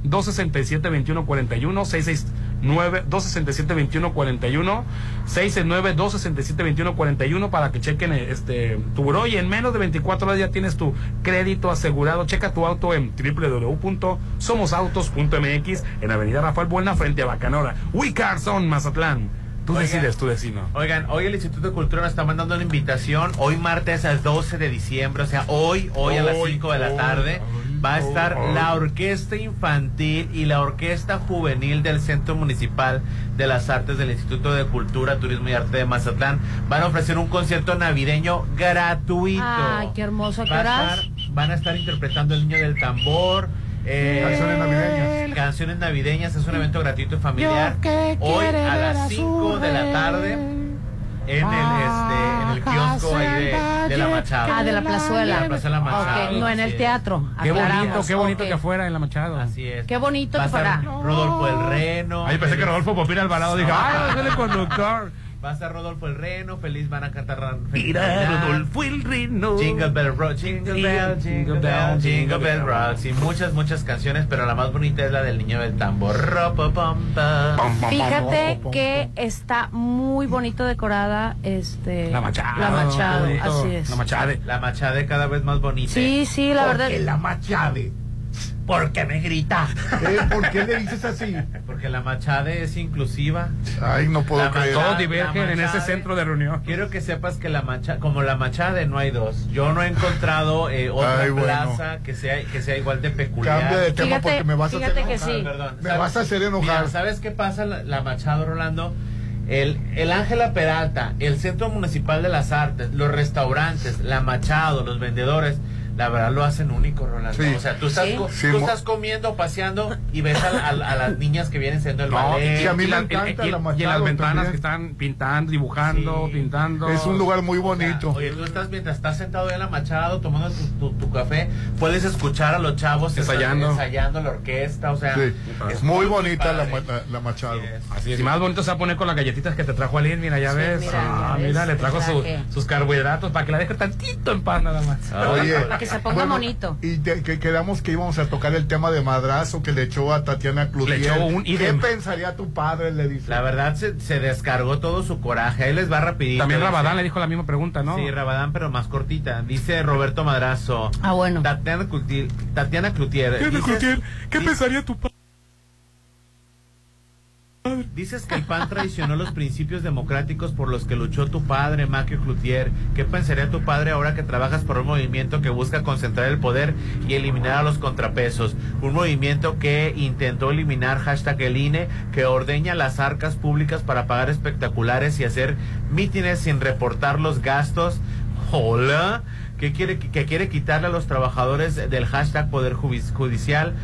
267 2141 669 267 2141 669 267 2141 para que chequen este tu buró y en menos de 24 horas ya tienes tu crédito asegurado. Checa tu auto en www.somosautos.mx en Avenida Rafael Buena frente a Bacanora. We Carson Mazatlán. Tú Oigan. decides, tú decides. Oigan, hoy el Instituto de Cultura nos está mandando una invitación. Hoy martes al 12 de diciembre, o sea, hoy, hoy a las Hoy, 5 de la hoy, tarde, va a estar hoy. la Orquesta Infantil y la Orquesta Juvenil del Centro Municipal de las Artes del Instituto de Cultura, Turismo y Arte de Mazatlán. Van a ofrecer un concierto navideño gratuito. Ay, qué hermoso. ¿A qué Va a horas? estar- van a estar interpretando El Niño del Tambor. Eh, Canciones navideñas. Canciones navideñas, es un evento gratuito y familiar. Hoy a las su 5 de la tarde en el, este, en el kiosco ahí de, de la Machado. Ah, de la plazuela. De la plazuela Machado. Ok, no en el teatro. Qué bonito, qué bonito Ok. que fuera en la Machado. Así es. Qué bonito que fuera. Rodolfo el Reno. Ay, pensé que Rodolfo Popín Alvarado dijo, ¡ay, es el conductor! Va a estar Rodolfo el Reno, feliz van a cantar Feliz Mira, Navidad. Rodolfo el Reno. Jingle Bell Rock, Jingle Bell, Jingle Bell, Jingle Bell Rock. Sí, muchas, muchas canciones, pero la más bonita es la del niño del tambor. Fíjate que está muy bonito decorada este La Machado. La Machado, así es. La Machade. La Machade cada vez más bonita. Sí, sí, la verdad. Porque la machade. ¿Por qué me grita? Eh, ¿Por qué le dices así? Porque la Machade es inclusiva. Ay, no puedo La creer. Machade- Todos divergen en ese centro de reunión. Quiero que sepas que la Machade, como la Machade no hay dos. Yo no he encontrado eh, otra Ay, bueno. plaza que sea que sea igual de peculiar. Cambia de tema Fíjate- porque me vas a fíjate hacer que enojar. sí. Perdón. Me ¿Sabes? vas a hacer enojar. Mira, ¿sabes qué pasa la, la Machado, Rolando? El, el Ángela Peralta, el Centro Municipal de las Artes, los restaurantes, la Machado, los vendedores, la verdad lo hacen único, Rolando. Sí. O sea, tú estás, Sí. co- Sí, tú mo- estás comiendo, paseando y ves a, a- a las niñas que vienen siendo el No, ballet. sí, a mí y me la- encanta y- la y- Machado Y en las ventanas también. que están pintando, dibujando, Sí. pintando. Es un lugar muy O sea, bonito. oye, tú estás mientras estás sentado en la Machado tomando tu, tu- tu café, puedes escuchar a los chavos Ensayando. ensayando la orquesta, o sea, Sí. es muy bonita la, la- la machado. Así es. Así es. Y más bonito se va a poner con las galletitas que te trajo Aline, mira, ya Sí, ves. mira, ah, mira, ves, le trajo su- sus carbohidratos para que la deje tantito en paz nada más. Oye, Para que se ponga bueno, bonito. Y te- que quedamos que íbamos a tocar el tema de madrazo que le echó a Tatiana Cloutier. Le echó un ¿Qué idem. pensaría tu padre? Le dice. La verdad se, se descargó todo su coraje. Ahí les va rapidito. También Dice- Rabadán le dijo la misma pregunta, ¿no? Sí, Rabadán, pero más cortita. Dice Roberto Madrazo. Ah, bueno. Tatiana Cloutier. Tatiana Cloutier. dices- ¿qué pensaría tu padre? Dices que el PAN traicionó los principios democráticos por los que luchó tu padre, Maquio Cloutier. ¿Qué pensaría tu padre ahora que trabajas por un movimiento que busca concentrar el poder y eliminar a los contrapesos? Un movimiento que intentó eliminar hashtag el INE, que ordeña las arcas públicas para pagar espectaculares y hacer mítines sin reportar los gastos. Hola, que quiere, que quiere quitarle a los trabajadores del hashtag Poder Judici- Judicial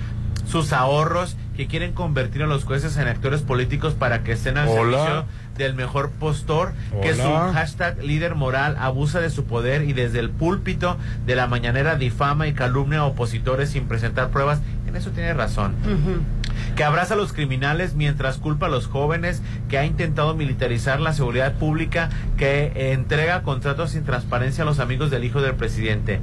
sus ahorros, que quieren convertir a los jueces en actores políticos para que estén al Hola. servicio del mejor postor, que su hashtag líder moral abusa de su poder y desde el púlpito de la mañanera difama y calumnia a opositores sin presentar pruebas. En eso tiene razón que abraza a los criminales mientras culpa a los jóvenes, que ha intentado militarizar la seguridad pública, que entrega contratos sin transparencia a los amigos del hijo del presidente.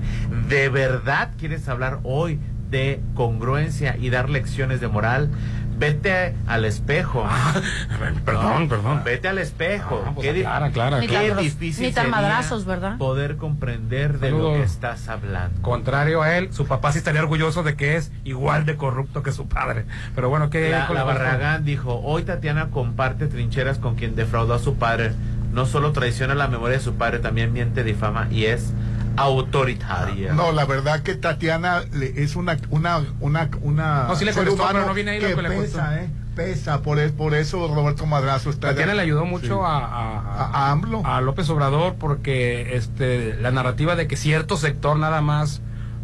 ¿De verdad quieres hablar hoy de congruencia y dar lecciones de moral? Vete al espejo. perdón, perdón. Vete al espejo. Ah, pues Qué aclara, aclara, qué difícil ni tan madrazos, ¿verdad? poder comprender de lo Saludos. que estás hablando. Contrario a él, su papá sí estaría orgulloso de que es igual de corrupto que su padre. Pero bueno, ¿qué La, con la la- Barragán dijo, hoy Tatiana comparte trincheras con quien defraudó a su padre. No solo traiciona la memoria de su padre, también miente, difama y es autoritaria. No, la verdad que Tatiana es una una una una No, sí le contestó, pero no viene ahí lo que le pesa, eh, pesa por es- por eso Roberto Madrazo está Tatiana le ayudó mucho Sí. a, a, a AMLO. a López Obrador porque este la narrativa de que cierto sector nada más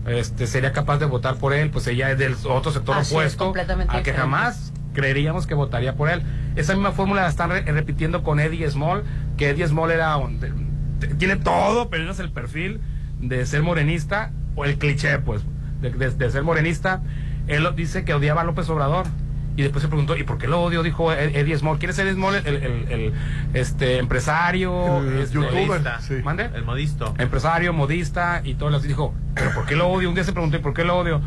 este sería capaz de votar por él, pues ella es del otro sector Así opuesto completamente al que diferente. jamás creeríamos que votaría por él. Esa misma fórmula la están re- repitiendo con Eddie Small, que Eddie Small era tiene todo, pero no es el perfil de ser morenista o el cliché, pues, de, de- de ser morenista. Él lo- dice que odiaba a López Obrador. Y después se preguntó, ¿y por qué lo odio? Dijo Ed- Eddie Small. ¿Quién es Eddie Small? El, el- el, este, empresario, El este, youtuber, Modista. sí. ¿Mande? El modisto. empresario, modista y todo. Y dijo, ¿pero por qué lo odio? Un día se preguntó, ¿y por qué lo odio?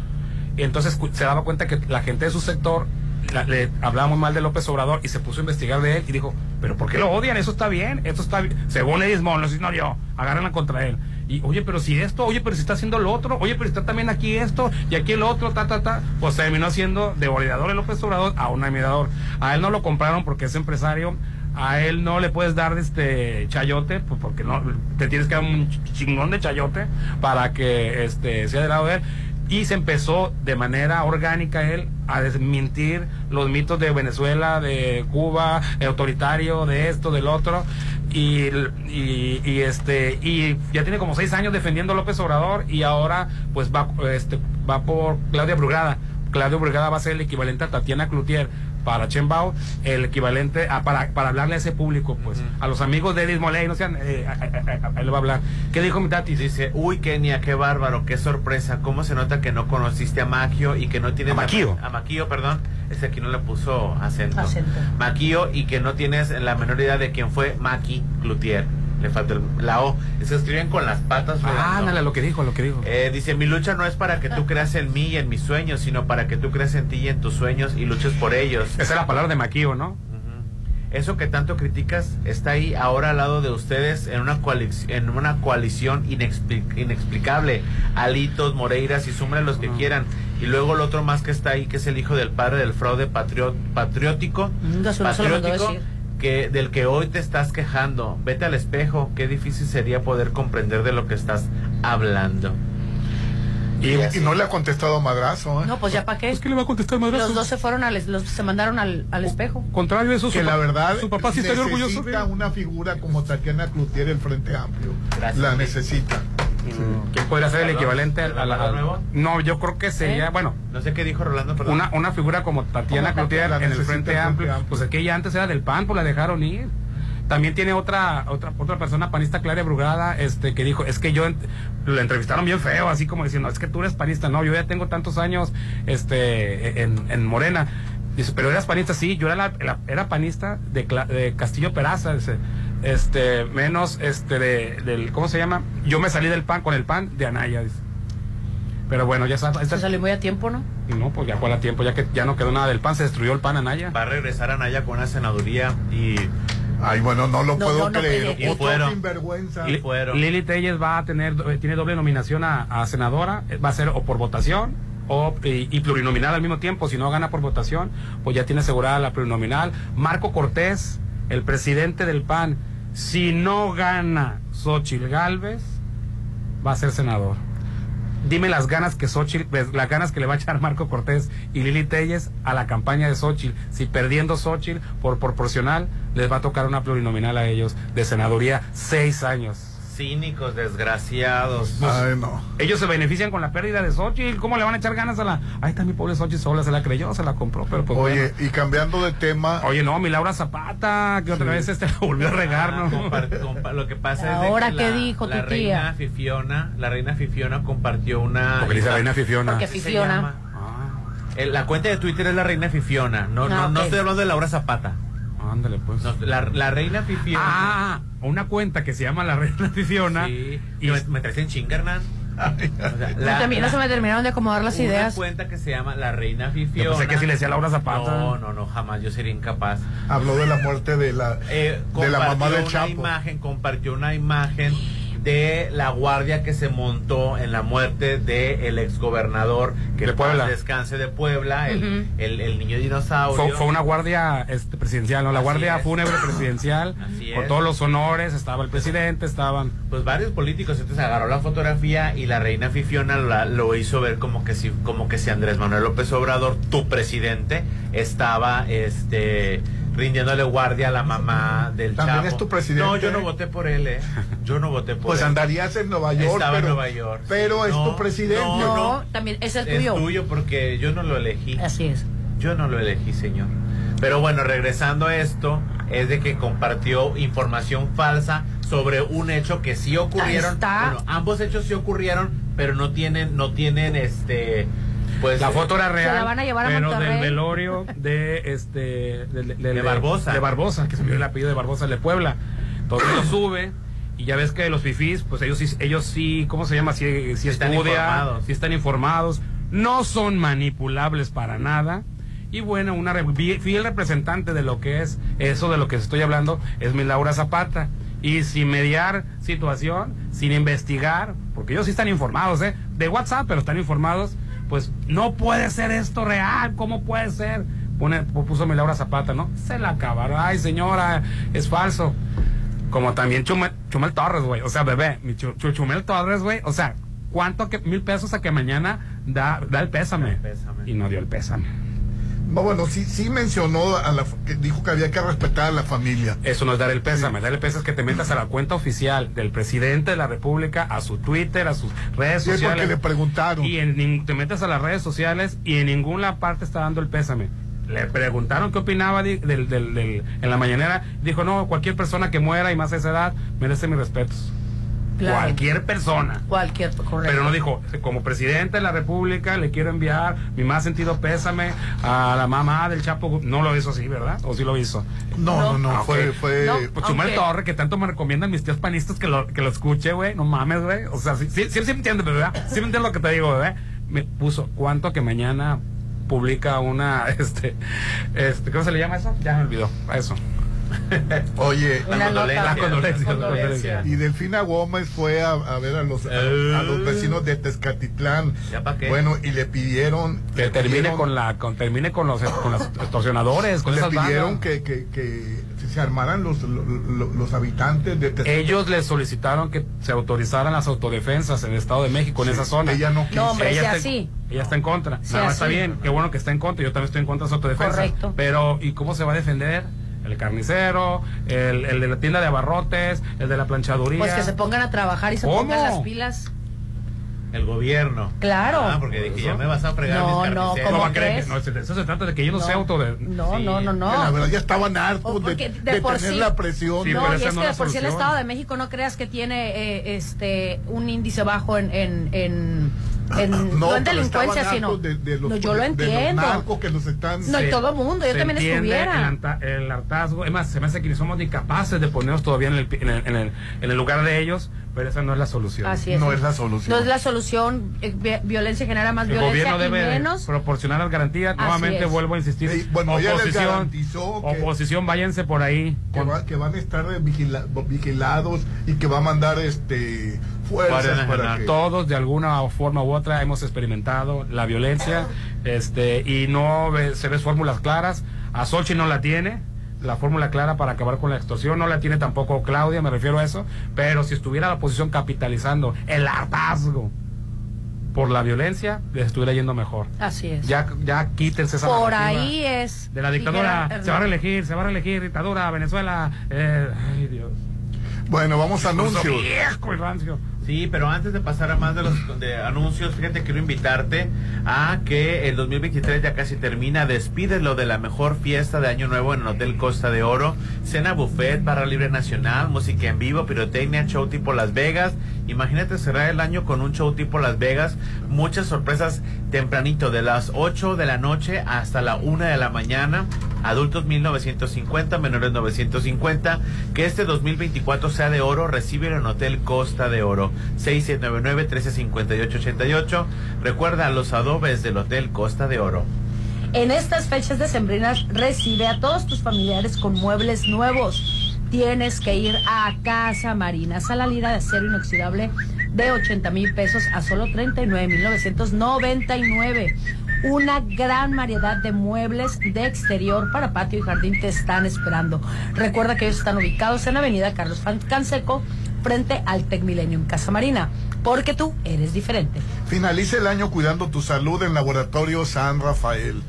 Y entonces se daba cuenta que la gente de su sector la- le hablaba muy mal de López Obrador y se puso a investigar de él y dijo, ¿pero por qué lo odian? Eso está bien, esto está bien. Según Eddie Small, no, yo, agárrenla contra él. Y, oye, pero si esto, oye, pero si está haciendo lo otro, oye, pero está también aquí esto y aquí el otro, ta, ta, ta. Pues terminó siendo de goleador de López Obrador a un admirador. A él no lo compraron porque es empresario. A él no le puedes dar este chayote, pues porque no te tienes que dar un ch- chingón de chayote para que este sea del lado de él. Y se empezó de manera orgánica él a desmentir los mitos de Venezuela, de Cuba, el autoritario, de esto, del otro. Y, y, y, este y ya tiene como seis años defendiendo a López Obrador y ahora pues va este va por Claudia Brugada. Claudia Brugada va a ser el equivalente a Tatiana Cloutier para Chembao, el equivalente a, para, para hablarle a ese público, pues, a los amigos de Edith Moley, no sean, eh, a- a- a- a- él va a hablar. ¿Qué dijo mi tati? Dice, uy Kenia, qué bárbaro, qué sorpresa, cómo se nota que no conociste a Maquio y que no tienes... A Maquio. la- a Maquio, perdón, ese aquí no le puso acento. Acento. Maquio y que no tienes la menor idea de quién fue Maki Cloutier. Le falta el- la O. Se escriben con las patas. Ah, ándale, lo que dijo, lo que dijo. Eh, dice, mi lucha no es para que tú creas en mí y en mis sueños, sino para que tú creas en ti y en tus sueños y luches por ellos. Esa es la palabra de Maquio, ¿no? Eso que tanto criticas está ahí ahora al lado de ustedes en una, coalic- en una coalición inexpli- inexplicable. Alitos, Moreiras y súmale los que quieran. Y luego el otro más que está ahí, que es el hijo del padre del fraude patrio- patriótico. A patriótico. Que, del que hoy te estás quejando. Vete al espejo. Qué difícil sería poder comprender de lo que estás hablando. Y, no le ha contestado Madrazo, ¿eh? No, pues ya para qué. ¿Qué le va a contestar Madrazo? Los dos se fueron al, los, se mandaron al, al espejo. Contrario a eso, que su la verdad su papá sí estaría orgulloso necesita una figura como Tatiana Cloutier el Frente Amplio. Gracias, la necesita. ¿Quién podría ser el equivalente a la. No, yo creo que sería, ¿Eh? bueno, No sé qué dijo Rolando, perdón. una, una figura como Tatiana Cloutier en el Frente Amplio, Amplio. pues es que ella antes era del PAN, pues la dejaron ir. También tiene otra otra otra persona panista, Clara Brugada, este que dijo, es que yo ent- lo entrevistaron bien feo, así como diciendo, es que tú eres panista, no, yo ya tengo tantos años este en, en Morena. Dice, pero eras panista, sí, yo era la- la- era panista de, de Castillo Peraza, dice, este, menos este de, del, ¿cómo se llama? Yo me salí del PAN con el PAN de Anaya, dice. Pero bueno, ya sabes, Se salió muy a tiempo, ¿no? no, pues ya fue a tiempo, ya que ya no quedó nada del PAN, se destruyó el PAN Anaya. Va a regresar a Naya con una senaduría y Ay, bueno, no lo No, puedo no, no, creer. y Otro fueron. sinvergüenza. Y fueron. Lili Telles va a tener, tiene doble nominación a, a senadora, eh, va a ser o por votación o, y, y plurinominal al mismo tiempo. Si no gana por votación, pues ya tiene asegurada la plurinominal. Marco Cortés, el presidente del PAN, si no gana Xochitl Galvez, va a ser senador. Dime las ganas que Xochitl, pues, las ganas que le va a echar Marco Cortés y Lili Telles a la campaña de Xochitl. Si perdiendo Xochitl por proporcional, les va a tocar una plurinominal a ellos de senaduría seis años. Cínicos, desgraciados. Ay, no. Ellos se benefician con la pérdida de Xochitl. ¿Cómo le van a echar ganas a la.? Ahí está mi pobre Xochitl sola, se la creyó, se la compró, pero pues. Oye, bueno. y cambiando de tema. Oye, no, mi Laura Zapata, que otra Sí. vez este la volvió a regar, ¿no? Compar- compa- lo que pasa es de Ahora, que ¿qué la, dijo la tu tía? reina Fifiona, la reina Fifiona compartió una Porque dice reina Fifiona. Porque Fifiona. Eh, La cuenta de Twitter es la reina Fifiona. No, Ah, no, no estoy hablando de Laura Zapata. Ándale, pues. No, la, la reina Fifiona. Ah, una cuenta que se llama La Reina Fifiona. Sí. Y me, me traes en chinga, Hernán. O sea, No, también no se me terminaron de acomodar las una ideas. cuenta que se llama La Reina Fifiona. Yo pensé que si le decía Laura Zapata. No, no, no, jamás. Yo sería incapaz. Habló de la muerte de la, Eh, de la mamá compartió del una Chapo. imagen, compartió una imagen de la guardia que se montó en la muerte del el exgobernador que De Puebla. descanse de Puebla, el, el, el niño dinosaurio. Fue, fue una guardia este, presidencial, ¿no? La Así guardia es. fúnebre presidencial, Así con es. todos los honores, estaba el presidente, estaban... Pues varios políticos, entonces agarró la fotografía y la reina Fifiona la- lo hizo ver como que si, como que si Andrés Manuel López Obrador, tu presidente, estaba este rindiéndole guardia a la mamá del También Chapo. es tu presidente. No, yo no voté por él, eh. Yo no voté por Pues él. andarías en Nueva York, Estaba pero, en Nueva York. pero sí. es No, tu presidente. No, No, no. también es el Es tuyo. tuyo porque yo no lo elegí. Así es. Yo no lo elegí, señor. Pero bueno, regresando a esto, es de que compartió información falsa sobre un hecho que sí ocurrieron. Ahí está. Bueno, ambos hechos sí ocurrieron, pero no tienen, no tienen este pues La foto era real, la van a llevar a pero Monterrey. del velorio de este De Barbosa. de Barbosa, que se me el apellido de Barbosa de Puebla. Entonces lo sube y ya ves que los fifís, pues ellos sí, ellos sí, ¿cómo se llama? Si, si Están estudian, informados. si están informados, no son manipulables para nada. Y bueno, una fiel representante de lo que es eso de lo que estoy hablando es mi Laura Zapata. Y sin mediar situación, sin investigar, porque ellos sí están informados, ¿eh? De WhatsApp, pero están informados, pues no puede ser esto real, ¿cómo puede ser? Pone, puso mi Laura Zapata, ¿no? Se la acabaron. Ay, señora, es falso. Como también Chumel, Chumel Torres, güey. O sea, bebé, mi Chu- Chu- Chumel Torres, güey. O sea, ¿cuánto que mil pesos a que mañana da, da el pésame? Pésame. Y no dio el pésame. No, bueno, sí, sí mencionó, a la, que dijo que había que respetar a la familia. Eso no es dar el pésame. Dar el pésame es que te metas a la cuenta oficial del presidente de la República, a su Twitter, a sus redes Sí, porque sociales. le preguntaron. Y en te metes a las redes sociales y en ninguna parte está dando el pésame. Le preguntaron qué opinaba di- del, del- del- en la mañanera. Dijo, no, cualquier persona que muera y más a esa edad merece mis respetos. Claro. Cualquier persona. Cualquier, correcto. Pero no dijo, como presidente de la República le quiero enviar mi más sentido pésame a la mamá del Chapo. No lo hizo así, ¿verdad? ¿O sí lo hizo? No, no, no, Ah, fue, fue, No. Pues Chumel Torre, que tanto me recomiendan mis tíos panistas que lo, que lo escuche, güey. No mames, güey. O sea, sí, sí, sí, sí me entiendes, ¿verdad? Sí me entiendes lo que te digo, bebé. Me puso, ¿cuánto que mañana publica una, este, este, ¿cómo se le llama eso? Ya me olvidó, a eso. Oye, La condolencia. La condolencia, La la condolencia. y Delfina Gómez fue a, a ver a los, a, a los vecinos de Tezcatitlán. ¿Ya pa' qué? Bueno, y le pidieron Que le termine pidieron- con la, con, termine con los, con los extorsionadores, con le esas pidieron que, que, que se armaran los, los, los- los habitantes de Tezcatitlán. Ellos les solicitaron que se autorizaran las autodefensas en el Estado de México, en Sí, esa zona. ella no quiso. No, hombre, ella sea está, así. ella está en contra. Nada está bien, qué bueno que está en contra. Yo también estoy en contra de esa autodefensa. Correcto. Pero, ¿y cómo se va a defender? El carnicero, el, el de la tienda de abarrotes, el de la planchaduría. Pues que se pongan a trabajar y se ¿Cómo? pongan las pilas. El gobierno. Claro. Ah, porque dije, ya me vas a fregar No, mis no. ¿Cómo ¿Cómo creen crees? no, eso se trata de que yo no, No. sea auto de... No, Sí. no, no, no. La verdad ya estaban hartos de, Porque de de por tener sí- la presión. Sí, no, y es no que de por sí el. Estado de México no creas que tiene eh, este un índice bajo en en, en, en- no, en pero delincuencia, sino de, de los, no, yo lo de los entiendo. que los están No, y todo mundo, yo también estuviera. El, el hartazgo. Es más, se me hace que somos ni capaces de ponernos todavía en el, pi- en el, en el- en el lugar de ellos, pero esa no es la solución. Así es. no es la solución. No es la solución. eh, vi- violencia genera más El violencia gobierno y debe menos. proporcionar las garantías. Así Nuevamente es. vuelvo a insistir. Bueno, garantizó que- oposición, váyanse por ahí. que, va- que van a estar vigila- vigilados y que va a mandar este fuerzas para que... Todos de alguna forma u otra hemos experimentado la violencia este y no ve- se ven fórmulas claras. A Sochi no la tiene. La fórmula clara para acabar con la extorsión no la tiene tampoco Claudia, me refiero a eso. Pero si estuviera la oposición capitalizando el hartazgo por la violencia, les estuviera yendo mejor. Así es. Ya, ya quítense esa Por ahí es. de la dictadura. Se va a reelegir, se va a reelegir, dictadura, Venezuela. Eh, ay, Dios. Bueno, vamos a anuncios. viejo y rancio. Sí, pero antes de pasar a más de los de anuncios, fíjate, quiero invitarte a que el 2023 ya casi termina. Despídelo de la mejor fiesta de Año Nuevo en el Hotel Costa de Oro. Cena buffet, barra libre nacional, música en vivo, pirotecnia, show tipo Las Vegas. Imagínate cerrar el año con un show tipo Las Vegas. Muchas sorpresas tempranito, de las 8 de la noche hasta la 1 de la mañana. Adultos 1950, menores 950. Que este 2024 sea de oro, recibe en Hotel Costa de Oro. 6799-1358-88. Recuerda los adobes del Hotel Costa de Oro. En estas fechas decembrinas recibe a todos tus familiares con muebles nuevos. Tienes que ir a Casa Marina, sala lira de acero inoxidable de 80 mil pesos a solo 39 mil 999. Una gran variedad de muebles de exterior para patio y jardín te están esperando. Recuerda que ellos están ubicados en Avenida Carlos Canseco, frente al Tec Millennium Casa Marina, porque tú eres diferente. Finaliza el año cuidando tu salud en Laboratorio San Rafael.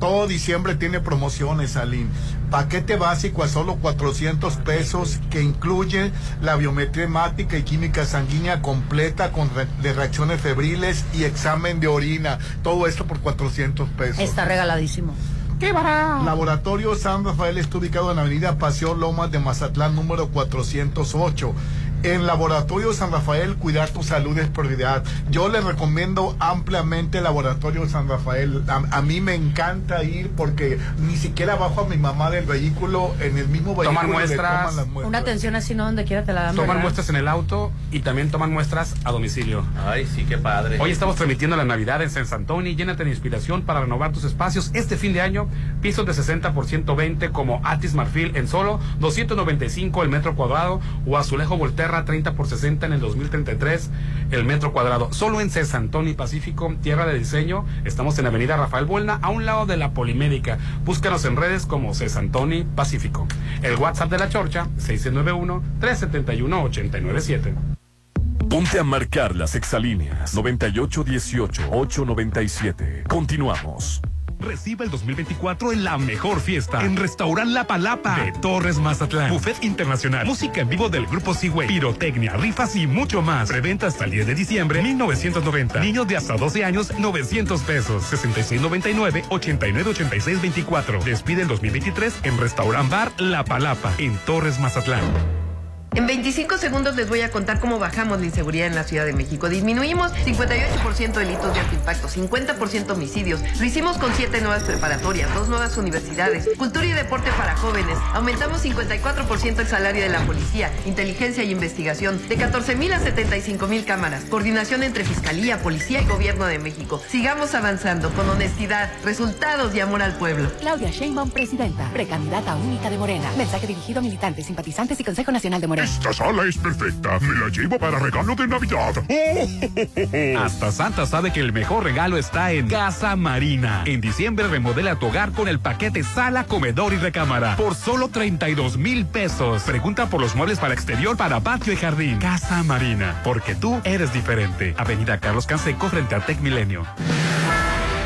Todo diciembre tiene promociones, Aline. Paquete básico a solo 400 pesos que incluye la biometría hemática y química sanguínea completa con re- de reacciones febriles y examen de orina. Todo esto por 400 pesos. Está regaladísimo. ¡Qué barato! Laboratorio San Rafael está ubicado en la avenida Paseo Lomas de Mazatlán número 408. En Laboratorio San Rafael, cuidar tu salud es prioridad. Yo les recomiendo ampliamente Laboratorio San Rafael. A, a mí me encanta ir porque ni siquiera bajo a mi mamá del vehículo en el mismo vehículo. Toman le muestras. toman las muestras. Una atención así, no donde quiera te la dan. Toman ¿verdad? muestras en el auto y también toman muestras a domicilio. Ay, sí, qué padre. Hoy estamos transmitiendo la Navidad en San Antoni. Llénate de inspiración para renovar tus espacios este fin de año. Pisos de 60 por 120 como Atis Marfil en solo 295 el metro cuadrado o Azulejo Volterra 30 por 60 en el 2033 el metro cuadrado. Solo en Antoni Pacífico, tierra de diseño. Estamos en Avenida Rafael Buelna, a un lado de la Polimédica. Búscanos en redes como Antoni Pacífico. El WhatsApp de la Chorcha 691 371 897. Ponte a marcar las exalíneas 9818-897. Continuamos. Recibe el 2024 en la mejor fiesta en Restaurant La Palapa de Torres Mazatlán. Buffet internacional, música en vivo del grupo Seaway, pirotecnia, rifas y mucho más. Preventa hasta el 10 de diciembre 1990. Niños de hasta 12 años 900 pesos. 6699 898624. Despide el 2023 en Restaurant Bar La Palapa en Torres Mazatlán. En 25 segundos les voy a contar cómo bajamos la inseguridad en la Ciudad de México. Disminuimos 58% delitos de alto impacto, 50% homicidios. Lo hicimos con siete nuevas preparatorias, dos nuevas universidades, cultura y deporte para jóvenes. Aumentamos 54% el salario de la policía, inteligencia y investigación, de 14 mil a 75 mil cámaras. Coordinación entre Fiscalía, Policía y Gobierno de México. Sigamos avanzando con honestidad, resultados y amor al pueblo. Claudia Sheinbaum, presidenta, precandidata única de Morena. Mensaje dirigido a militantes, simpatizantes y Consejo Nacional de Morena. Esta sala es perfecta. Me la llevo para regalo de Navidad. Hasta Santa sabe que el mejor regalo está en Casa Marina. En diciembre remodela tu hogar con el paquete sala, comedor y recámara por solo 32 mil pesos. Pregunta por los muebles para exterior, para patio y jardín. Casa Marina, porque tú eres diferente. Avenida Carlos Canseco frente a Tec Milenio.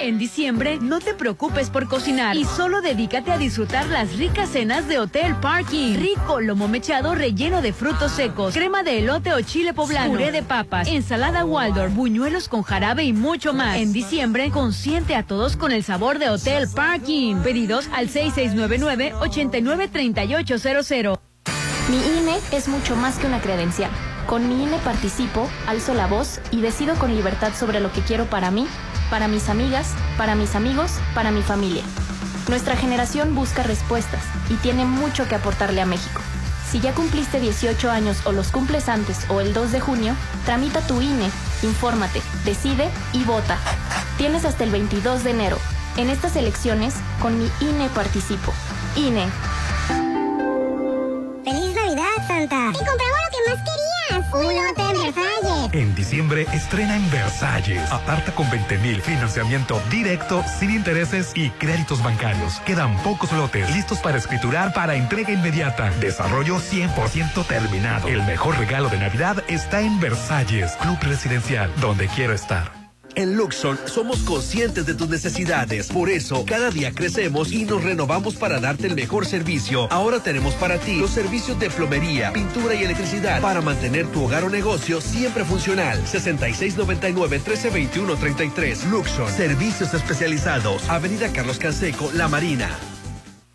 En diciembre, no te preocupes por cocinar y solo dedícate a disfrutar las ricas cenas de Hotel Parking. Rico lomo mechado relleno de frutos secos, crema de elote o chile poblano, puré de papas, ensalada Waldorf, buñuelos con jarabe y mucho más. En diciembre, consiente a todos con el sabor de Hotel Parking. Pedidos al 6699-893800. Mi INE es mucho más que una credencial. Con mi INE participo, alzo la voz y decido con libertad sobre lo que quiero para mí, para mis amigas, para mis amigos, para mi familia. Nuestra generación busca respuestas y tiene mucho que aportarle a México. Si ya cumpliste 18 años o los cumples antes o el 2 de junio, tramita tu INE, infórmate, decide y vota. Tienes hasta el 22 de enero. En estas elecciones, con mi INE participo. INE. ¡Feliz Navidad, Santa! ¡Y compramos lo que más querías! ¡Un lote en Versalles! En diciembre estrena en Versalles. Aparta con 20 mil. Financiamiento directo, sin intereses y créditos bancarios. Quedan pocos lotes listos para escriturar para entrega inmediata. Desarrollo 100% terminado. El mejor regalo de Navidad está en Versalles, Club Residencial, donde quiero estar. En Luxon somos conscientes de tus necesidades. Por eso, cada día crecemos y nos renovamos para darte el mejor servicio. Ahora tenemos para ti los servicios de plomería, pintura y electricidad para mantener tu hogar o negocio siempre funcional. 6699-1321-33. Luxon. Servicios especializados. Avenida Carlos Canseco, La Marina.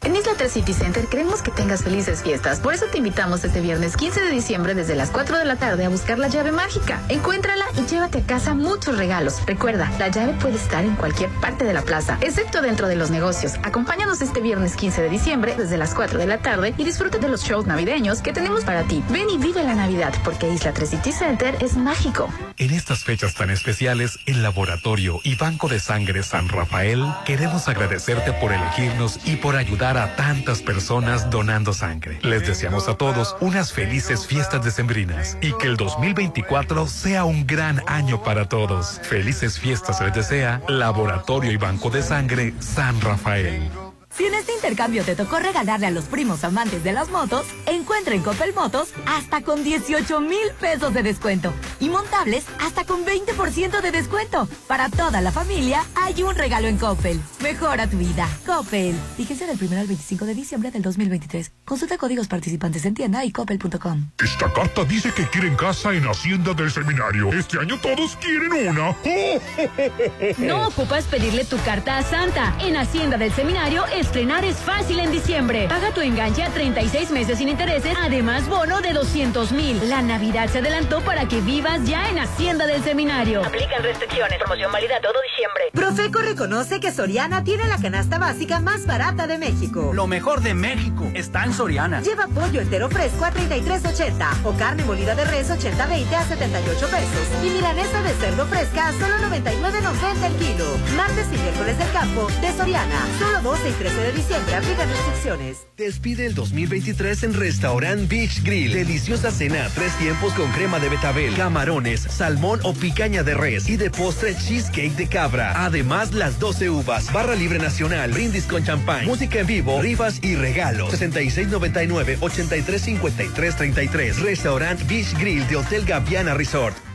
En Isla 3 City Center queremos que tengas felices fiestas. Por eso te invitamos este viernes 15 de diciembre desde las 4 de la tarde a buscar la llave mágica. Encuéntrala y llévate a casa muchos regalos. Recuerda, la llave puede estar en cualquier parte de la plaza, excepto dentro de los negocios. Acompáñanos este viernes 15 de diciembre desde las 4 de la tarde y disfruta de los shows navideños que tenemos para ti. Ven y vive la Navidad porque Isla 3 City Center es mágico. En estas fechas tan especiales, el Laboratorio y Banco de Sangre San Rafael queremos agradecerte por elegirnos y por ayudar a tantas personas donando sangre. Les deseamos a todos unas felices fiestas decembrinas y que el 2024 sea un gran año para todos. Felices fiestas les desea Laboratorio y Banco de Sangre San Rafael. Si en este intercambio te tocó regalarle a los primos amantes de las motos, encuentra en Coppel Motos hasta con 18 mil pesos de descuento y montables hasta con 20% de descuento. Para toda la familia hay un regalo en Coppel. Mejora tu vida. Coppel. Fíjese del 1 al 25 de diciembre del 2023. Consulta códigos participantes en tienda y coppel.com. Esta carta dice que quieren casa en Hacienda del Seminario. Este año todos quieren una. No ocupas pedirle tu carta a Santa. En Hacienda del Seminario, estrenar es fácil en diciembre. Paga tu enganche a 36 meses sin intereses, además bono de 200 mil. La Navidad se adelantó para que vivas ya en Hacienda del Seminario. Aplican restricciones. Promoción válida todo diciembre. Profeco reconoce que Soriana tiene la canasta básica más barata de México. Lo mejor de México está en Soriana. Lleva pollo entero fresco a 33.80 o carne molida de res 80-20 a 78 pesos y milanesa de cerdo fresca a solo 99.90 el kilo. Martes y miércoles del campo de Soriana. Solo 12 y 13 de diciembre aplican restricciones. Despide el 2023 en Restaurant Beach Grill. Deliciosa cena, tres tiempos con crema de betabel, camarones, salmón o picaña de res y de postre cheesecake de cabra. Además, las 12 uvas, barra libre nacional, brindis con champán, música en vivo, rifas y regalos. 6699-835333. Restaurant Beach Grill de Hotel Gaviana Resort.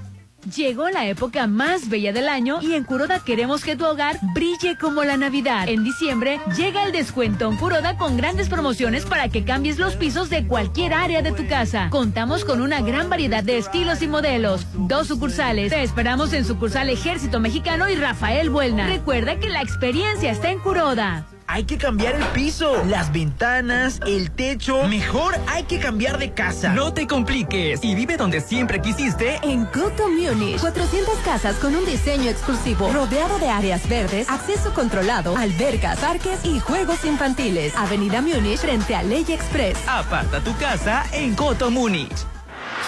Llegó la época más bella del año y en Curoda queremos que tu hogar brille como la Navidad. En diciembre llega el descuento en Curoda con grandes promociones para que cambies los pisos de cualquier área de tu casa. Contamos con una gran variedad de estilos y modelos. Dos sucursales. Te esperamos en sucursal Ejército Mexicano y Rafael Buelna. Recuerda que la experiencia está en Curoda. Hay que cambiar el piso, las ventanas, el techo. Mejor hay que cambiar de casa. No te compliques y vive donde siempre quisiste en Coto Munich. 400 casas con un diseño exclusivo, rodeado de áreas verdes, acceso controlado, albercas, parques y juegos infantiles. Avenida Múnich frente a Ley Express. Aparta tu casa en Coto Múnich.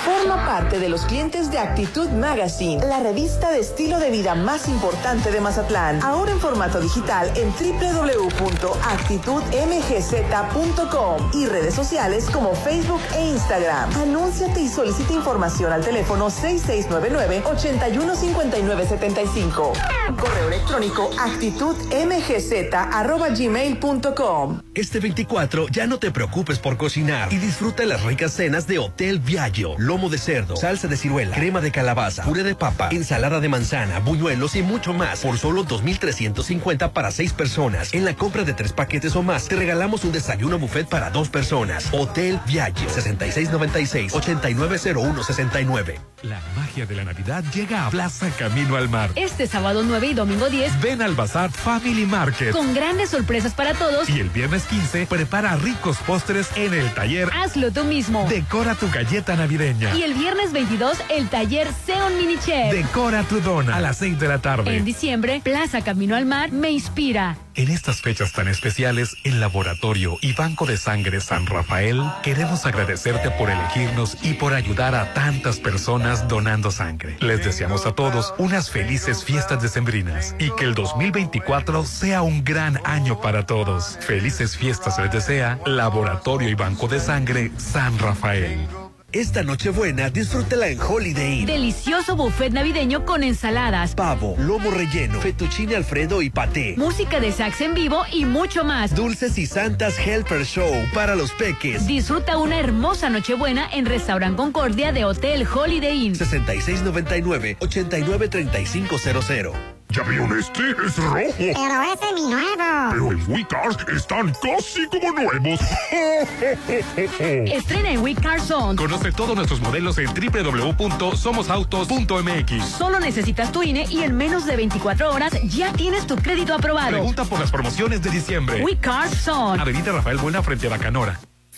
Forma parte de los clientes de Actitud Magazine, la revista de estilo de vida más importante de Mazatlán. Ahora en formato digital en www.actitudmgz.com y redes sociales como Facebook e Instagram. Anúnciate y solicita información al teléfono 6699-815975. Correo electrónico actitudmgz.gmail.com. Este 24 ya no te preocupes por cocinar y disfruta las ricas cenas de Hotel Viaggio. Lomo de cerdo, salsa de ciruela, crema de calabaza, puré de papa, ensalada de manzana, buñuelos y mucho más por solo 2.350 para seis personas. En la compra de tres paquetes o más, te regalamos un desayuno buffet para dos personas. Hotel Viaggio, 6696-890169. La magia de la Navidad llega a Plaza Camino al Mar. Este sábado 9 y domingo 10 Ven al Bazar Family Market. con grandes sorpresas para todos. Y el viernes 15 prepara ricos postres en el taller. Hazlo tú mismo. Decora tu galleta navideña. Y el viernes 22, el taller Seon Mini Chef. Decora tu dona a las 6 de la tarde. En diciembre, Plaza Camino al Mar me inspira. En estas fechas tan especiales, el Laboratorio y Banco de Sangre San Rafael queremos agradecerte por elegirnos y por ayudar a tantas personas donando sangre. Les deseamos a todos unas felices fiestas decembrinas y que el 2024 sea un gran año para todos. Felices fiestas les desea Laboratorio y Banco de Sangre San Rafael. Esta Nochebuena disfrútala en Holiday Inn. Delicioso buffet navideño con ensaladas, Pavo, lomo relleno, fettuccine alfredo y paté. música de sax en vivo y mucho más. Dulces y Santas Helper Show para los peques. Disfruta una hermosa Nochebuena en Restaurant Concordia de Hotel Holiday Inn. 6699-893500. ¿Ya vieron este? Es rojo. Pero ese es mi nuevo. Pero en WeCars están casi como nuevos. Estrena en We Car Zone. Conoce todos nuestros modelos en www.somosautos.mx. Solo necesitas tu INE y en menos de 24 horas ya tienes tu crédito aprobado. Pregunta por las promociones de diciembre. We Car Zone. Avenida Rafael Buena frente a la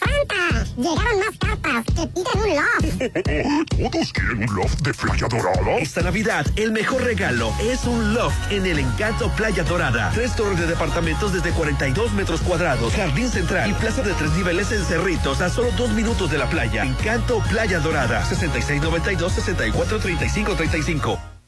¡Fanta! Llegaron más cartas que piden un loft. ¿Todos quieren un loft de Playa Dorada? Esta Navidad, el mejor regalo es un loft en el Encanto Playa Dorada. Tres torres de departamentos desde 42 metros cuadrados, jardín central y plaza de tres niveles en Cerritos a solo dos minutos de la playa. Encanto Playa Dorada. 6692-643535.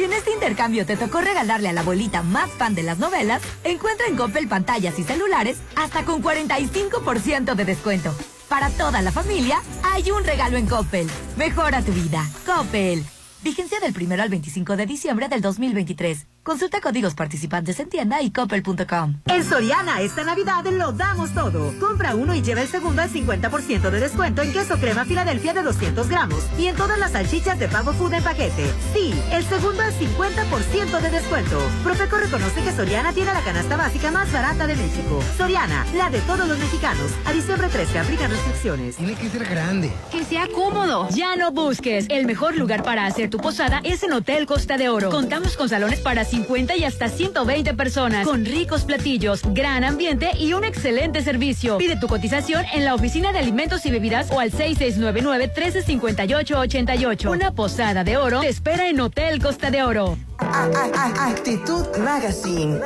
Si en este intercambio te tocó regalarle a la abuelita más fan de las novelas, encuentra en Coppel pantallas y celulares hasta con 45% de descuento. Para toda la familia, hay un regalo en Coppel. Mejora tu vida. Coppel. Vigencia del 1 al 25 de diciembre del 2023. Consulta códigos participantes en tienda y coppel.com. En Soriana esta Navidad lo damos todo. Compra uno y lleva el segundo al 50% de descuento en queso crema Filadelfia de 200 gramos y en todas las salchichas de pavo food en paquete. Sí, el segundo al 50% de descuento. Profeco reconoce que Soriana tiene la canasta básica más barata de México. Soriana, la de todos los mexicanos. A diciembre 13 aplican restricciones. Tiene que ser grande. Que sea cómodo. Ya no busques. El mejor lugar para hacer tu posada es en Hotel Costa de Oro. Contamos con salones para 50 y hasta 120 personas, con ricos platillos, gran ambiente y un excelente servicio. Pide tu cotización en la oficina de alimentos y bebidas o al 6699-1358-88. Una posada de oro te espera en Hotel Costa de Oro. Actitud Magazine,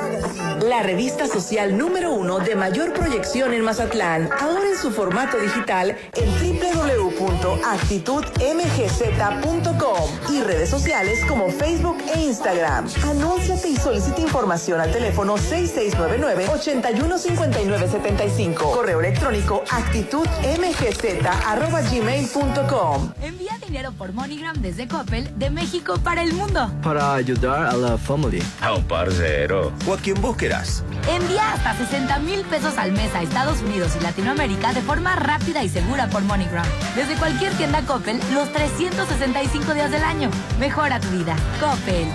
la revista social número uno de mayor proyección en Mazatlán, ahora en su formato digital en www.actitudmgz.com y redes sociales como Facebook e Instagram. Anúnciate y solicita información al teléfono 6699-815975. Correo electrónico actitudmgz.gmail.com. Envía dinero por MoneyGram desde Coppel de México para el mundo. Para ayudar a la familia. A un parcero. O a quien vos querás. Envía hasta 60 mil pesos al mes a Estados Unidos y Latinoamérica de forma rápida y segura por MoneyGram. Desde cualquier tienda Coppel los 365 días del año. Mejora tu vida. Coppel.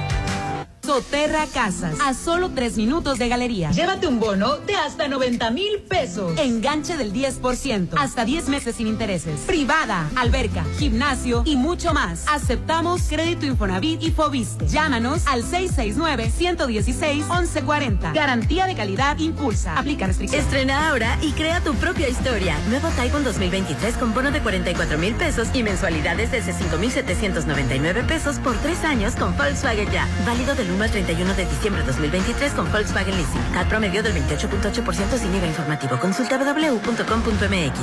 Soterra Casas, a solo tres minutos de galería. Llévate un bono de hasta 90 mil pesos. Enganche del 10%, hasta 10 meses sin intereses. Privada, alberca, gimnasio y mucho más. Aceptamos crédito Infonavit y Fobiste. Llámanos al 669-116-1140. Garantía de calidad impulsa. Aplica restricciones. Estrena ahora y crea tu propia historia. Nuevo Taiwan 2023 con bono de 44 mil pesos y mensualidades desde 5,799 pesos por tres años con Volkswagen Ya. Válido del 1 al 31 de diciembre de 2023 con Volkswagen Leasing. CAT promedio del 28.8% sin IVA informativo. Consulta www.com.mx.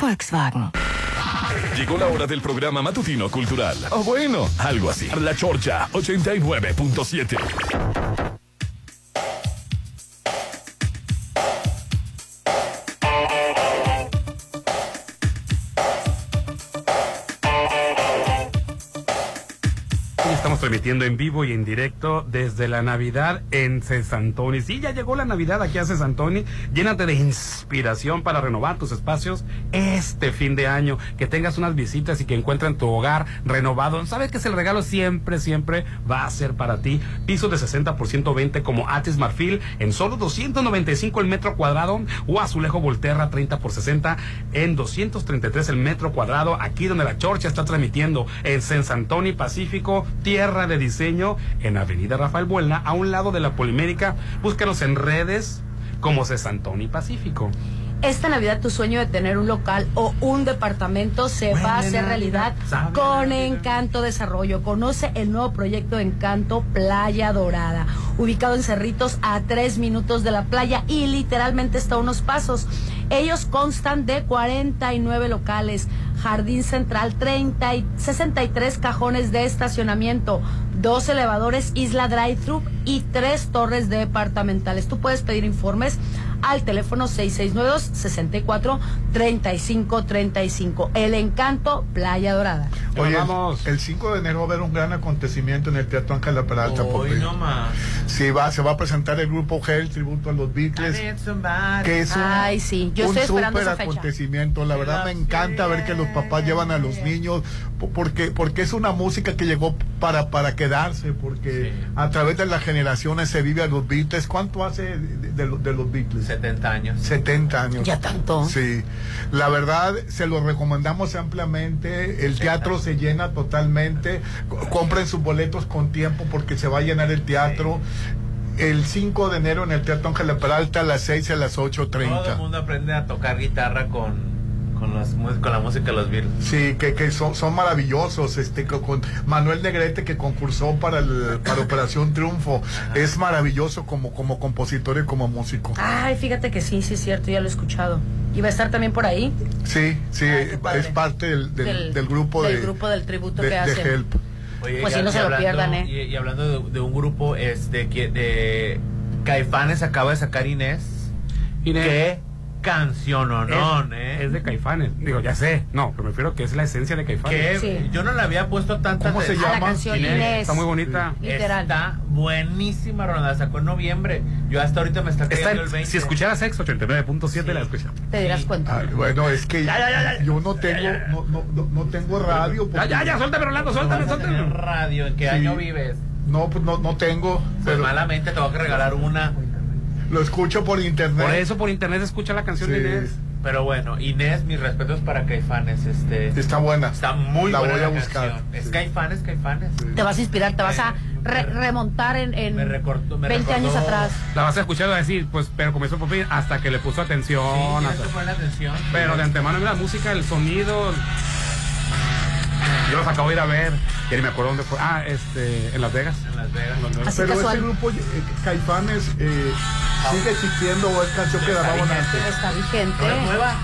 Volkswagen. Llegó la hora del programa matutino cultural. O bueno, algo así. La Chorcha 89.7. transmitiendo en vivo y en directo desde la Navidad en Cesantoni. Sí, ya llegó la Navidad aquí a Cesantoni. Llénate de inspiración para renovar tus espacios este fin de año. Que tengas unas visitas y que encuentren tu hogar renovado. Sabes que el regalo siempre, siempre va a ser para ti. Piso de 60% 20 como Atis Marfil en solo 295 el metro cuadrado o Azulejo Volterra 30 por 60 en 233 el metro cuadrado. Aquí donde la Chorcha está transmitiendo en Cesantoni Pacífico tierra de diseño en Avenida Rafael Buelna, a un lado de la Polimérica. Búscanos en redes como Cesantoni Pacífico. esta Navidad tu sueño de tener un local o un departamento se va a hacer realidad con Encanto Desarrollo. Conoce el nuevo proyecto Encanto Playa Dorada, ubicado en Cerritos a tres minutos de la playa y literalmente está a unos pasos. Ellos constan de 49 locales, jardín central, 30 y 63 cajones de estacionamiento, dos elevadores, isla drive-thru y tres torres departamentales. Tú puedes pedir informes al teléfono 662-64-3535. El Encanto Playa Dorada. Oye, el 5 de enero va a haber un gran acontecimiento en el Teatro Ángela Peralta. Hoy no más. Sí, va, se va a presentar el grupo G, el tributo a los Beatles. Que es un, Ay, sí, yo un estoy esperando súper esa fecha. acontecimiento. La verdad me encanta ver que los papás llevan a los niños po- porque, porque es una música que llegó para, para quedarse, porque a través de las generaciones se vive a los Beatles. ¿Cuánto hace de, de los- de los Beatles? 70 años. 70 años. Ya tanto. Sí. La verdad, se lo recomendamos ampliamente. El teatro se llena totalmente. Compren sus boletos con tiempo porque se va a llenar el teatro. El 5 de enero en el Teatro Ángela Peralta a las 6 y a las Todo el 8.30. mundo aprende a tocar guitarra con, con, las con la música de los Beatles. Sí, que, que son, son maravillosos. Este, co- con Manuel Negrete que concursó para, el, para Operación Triunfo. Es maravilloso como, como compositor y como músico. Ay, fíjate que sí, sí es cierto, ya lo he escuchado. ¿Y va a estar también por ahí? Sí, sí, padre. es parte del, del, Del- del grupo del de, grupo del tributo de- que de hacen. Help. Oye, Pues y- sí, no y se lo hablando- pierdan, ¿eh? Y, y hablando de, de un grupo este que de Caifanes acaba de sacar Inés. Inés. Qué canción o no, es, ¿eh? es de Caifanes. Digo, ya sé. No, pero me refiero que es la esencia de Caifanes. Que yo no le había puesto tanta ¿Cómo se llama? A la canción Inés. Está muy bonita. Literal. Está buenísima, Ronald. La sacó en noviembre. Yo hasta ahorita me está cayendo en- el 20. si escucharas Sex 89.7 la escuchas. Te dirás cuenta. Ay, bueno, es que Ya, ya, ya, ya. yo no tengo, no, no, no, no tengo radio. Ya, ya, ya, suéltame, Rolando, suéltame, suéltame. radio. ¿En qué Sí. año vives? No, pues no, no tengo. Pues Pero malamente te voy a regalar una. Lo escucho por internet. Por eso por internet se escucha la canción Sí. de Inés. Pero bueno, Inés, mis respetos para Caifanes. Este, Está buena. Está muy La buena voy a la buscar. canción. Es Caifanes, Caifanes. Te vas a inspirar, te vas a re- remontar en, en Me recortó- me 20 años atrás. La vas a escuchar y vas a decir, pues, pero comenzó por fin hasta que le puso atención. Sí, hasta- eso fue la atención. Pero de antemano, mira, la música, el sonido. Yo los acabo de ir a ver. Ya ni me acuerdo dónde fue. Ah, este, en Las Vegas. En Las Vegas. Así Pero casual. ese grupo, eh, Caifanes, eh, ¿sigue existiendo o es canción que grababan antes? Está vigente. ¿No es nueva?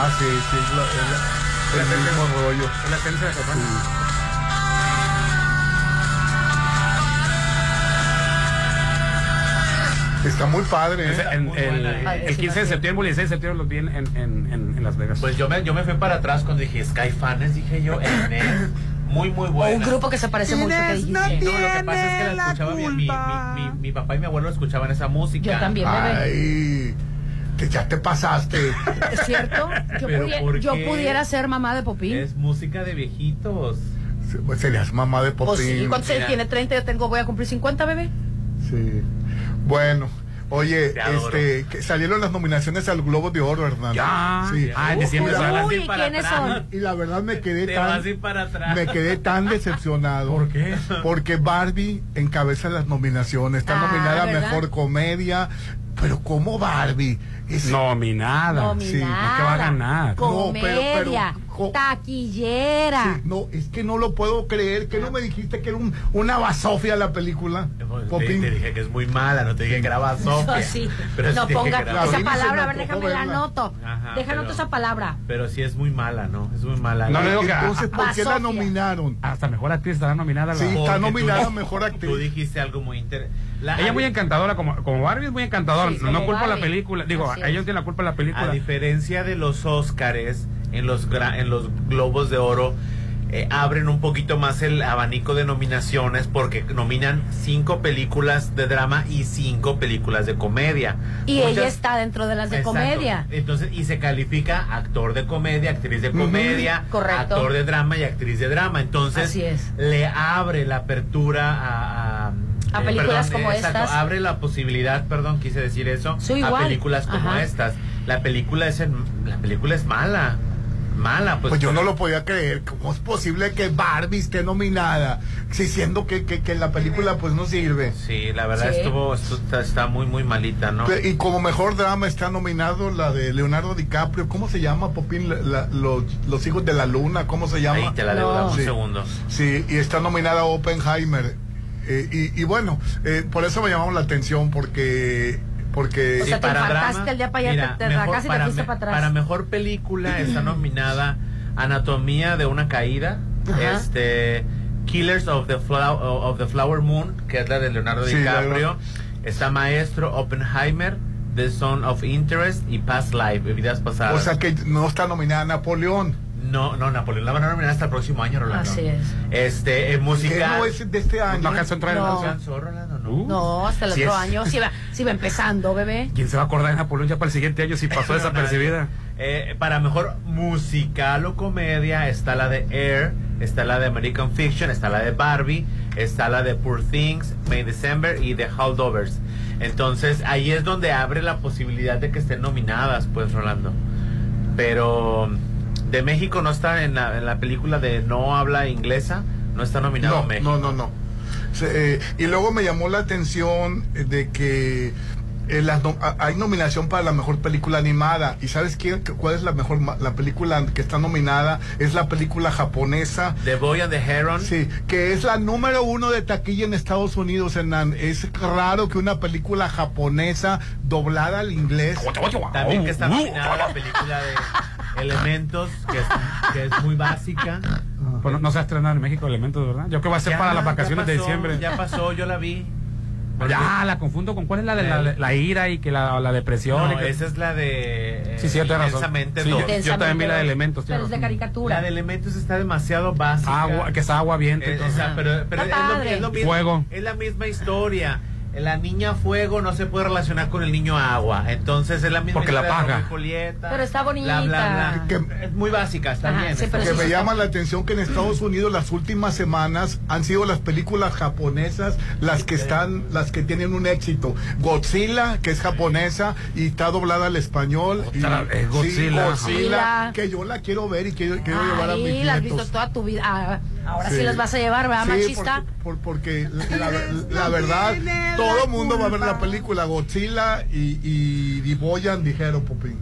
Ah, sí, sí, es la- es la- el mismo rollo. Es la esencia de Caifanes. Está muy padre, ¿eh? en- muy el, el eh. 15 de septiembre y el 16 de septiembre los vi en, en, en, en Las Vegas. Pues yo me, yo me fui para atrás cuando dije Skyfanes, dije yo, Inés. Muy, muy O buena. un grupo que se parece mucho que dijiste. Sí, no, lo que pasa es que la escuchaba mi, mi, mi, mi- mi papá y mi abuelo escuchaban esa música. Yo también, bebé. Ay, que ya te pasaste. ¿Es cierto? Yo, Pero pudi- ¿por yo pudiera ser mamá de Popín. Es música de viejitos. Pues serías mamá de Pues sí, Popín. ¿cuántos años tiene? 30, yo tengo, voy a cumplir 50, bebé. Sí. Bueno, oye, este, que salieron las nominaciones al Globo de Oro, Hernán. Ya. Sí. Ah, en diciembre Uy, se la- van a Uy, ¿quiénes son? Y la verdad me quedé Te tan para atrás. me quedé tan decepcionado. ¿Por qué? Porque Barbie encabeza las nominaciones. Está Ah, nominada a ¿verdad? Mejor Comedia. Pero ¿cómo Barbie? Es- Nominada. Nominada. Sí, no va a ganar. No, pero- pero- Taquillera. Sí, no, es que no lo puedo creer. que no me dijiste que era un- una basofia la película? Pues, te, dije que es muy mala, no te dije que era basofia. Eso sí. Pero no sí ponga esa palabra, a ver, déjame la anoto. Ajá, pero- anoto esa palabra. Pero sí es muy mala, ¿no? Es muy mala. No que Entonces, ¿por qué la nominaron? hasta mejor actriz estará nominada. la- Sí, está nominada tú- a Mejor Actriz. Tú dijiste algo muy interesante. Ella es muy encantadora, como, como Barbie es muy encantadora. Sí, no culpa la película. Digo, ellos tienen la culpa de la A película. diferencia de los Óscares, en los, en los Globos de Oro, eh, abren un poquito más el abanico de nominaciones porque nominan cinco películas de drama y cinco películas de comedia. Y Muchas- ella está dentro de las de Exacto. comedia. Entonces, y se califica actor de comedia, actriz de comedia, Correcto. actor de drama y actriz de drama. Entonces, Así es. le abre la apertura a... a A eh, películas como exacto, estas. Abre la posibilidad, perdón, quise decir eso, a igual. películas como Ajá. estas. La película es en- la película es mala. Mala, pues. Pues yo no lo podía creer. ¿Cómo es posible que Barbie esté nominada? Si siendo que, que, que la película pues no sirve. Sí, la verdad Sí. estuvo, estu- está, está muy, muy malita, ¿no? Y como mejor drama está nominado la de Leonardo DiCaprio. ¿Cómo se llama, Popín? La- la- los, los hijos de la luna, ¿cómo se llama? Ahí te la debo un Sí. segundo. Sí, y está nominada Oppenheimer. Eh, y, y bueno, eh, por eso me llamamos la atención, porque... porque O sea, te infartaste el día para allá, Mira, te, te mejor- arrancaste y te para, me- para atrás. para mejor película está nominada Anatomía de una caída, Ajá. este Killers of the, Flow- of the Flower Moon, que es la de Leonardo Sí, DiCaprio. Está Maestro, Oppenheimer, The Zone of Interest y Past Life, vidas pasadas. o sea que no está nominada Napoleón. no, no, Napoleón la van a nominar hasta el próximo año, Rolando. Así es. Este, ¿Qué musical. no es de este año? No alcanzó a entrar en la- ¿No hasta el otro es. año. Si va, si va empezando, bebé. ¿Quién se va a acordar de Napoleón ya para el siguiente año si pasó desapercibida? Eh, para mejor musical o comedia está la de Air, está la de American Fiction, está la de Barbie, está la de Poor Things, May December y The Holdovers. Entonces ahí es donde abre la posibilidad de que estén nominadas, pues Rolando. Pero de México no está en la, en la película de no habla inglesa, no está nominado No, México. no, no, no. Se- eh, y luego me llamó la atención eh, de que eh, las hay nominación para la mejor película animada. ¿Y sabes quién, cuál es la mejor la película que está nominada? Es la película japonesa. The Boy and the Heron. Sí, que es la número uno de taquilla en Estados Unidos, Hernán. Es raro que una película japonesa doblada al inglés. También que está nominada la película de Elementos, que es, que es muy básica. Pues no, no se ha estrenado en México Elementos, ¿verdad? Yo creo que va a ser Ya, para las vacaciones de pasó, diciembre. Ya pasó, yo la vi. Ya, la confundo con cuál es la de la, la ira y que la, la depresión. No, y que- esa es la de. Sí, sí, tienes razón. Intensamente Sí, yo, yo también vi la de Elementos. Pero es de caricatura. La de Elementos está demasiado básica. Agua, que es agua, viento. y Eh, sea, pero, pero es, lo, es lo mismo. Fuego. Es la misma historia. La niña fuego no se puede relacionar con el niño agua. Entonces es la misma Porque la paga. Julieta. Pero está bonita. Bla, bla, bla. Que- es muy básica, está Ajá, bien. sí, está pero que me llama la atención que en Estados Unidos las últimas semanas han sido las películas japonesas las que están las que tienen un éxito Godzilla que es japonesa y está doblada al español Otra sí, Godzilla. Godzilla. que yo la quiero ver y quiero, quiero llevar a Ay, la has visto toda tu vida. Ah, ahora sí, Sí. los vas a llevar, ¿verdad, Sí, machista? porque, por- porque la, la verdad, todo el mundo va a ver la película Godzilla y, y Diboyan dijeron, Popín.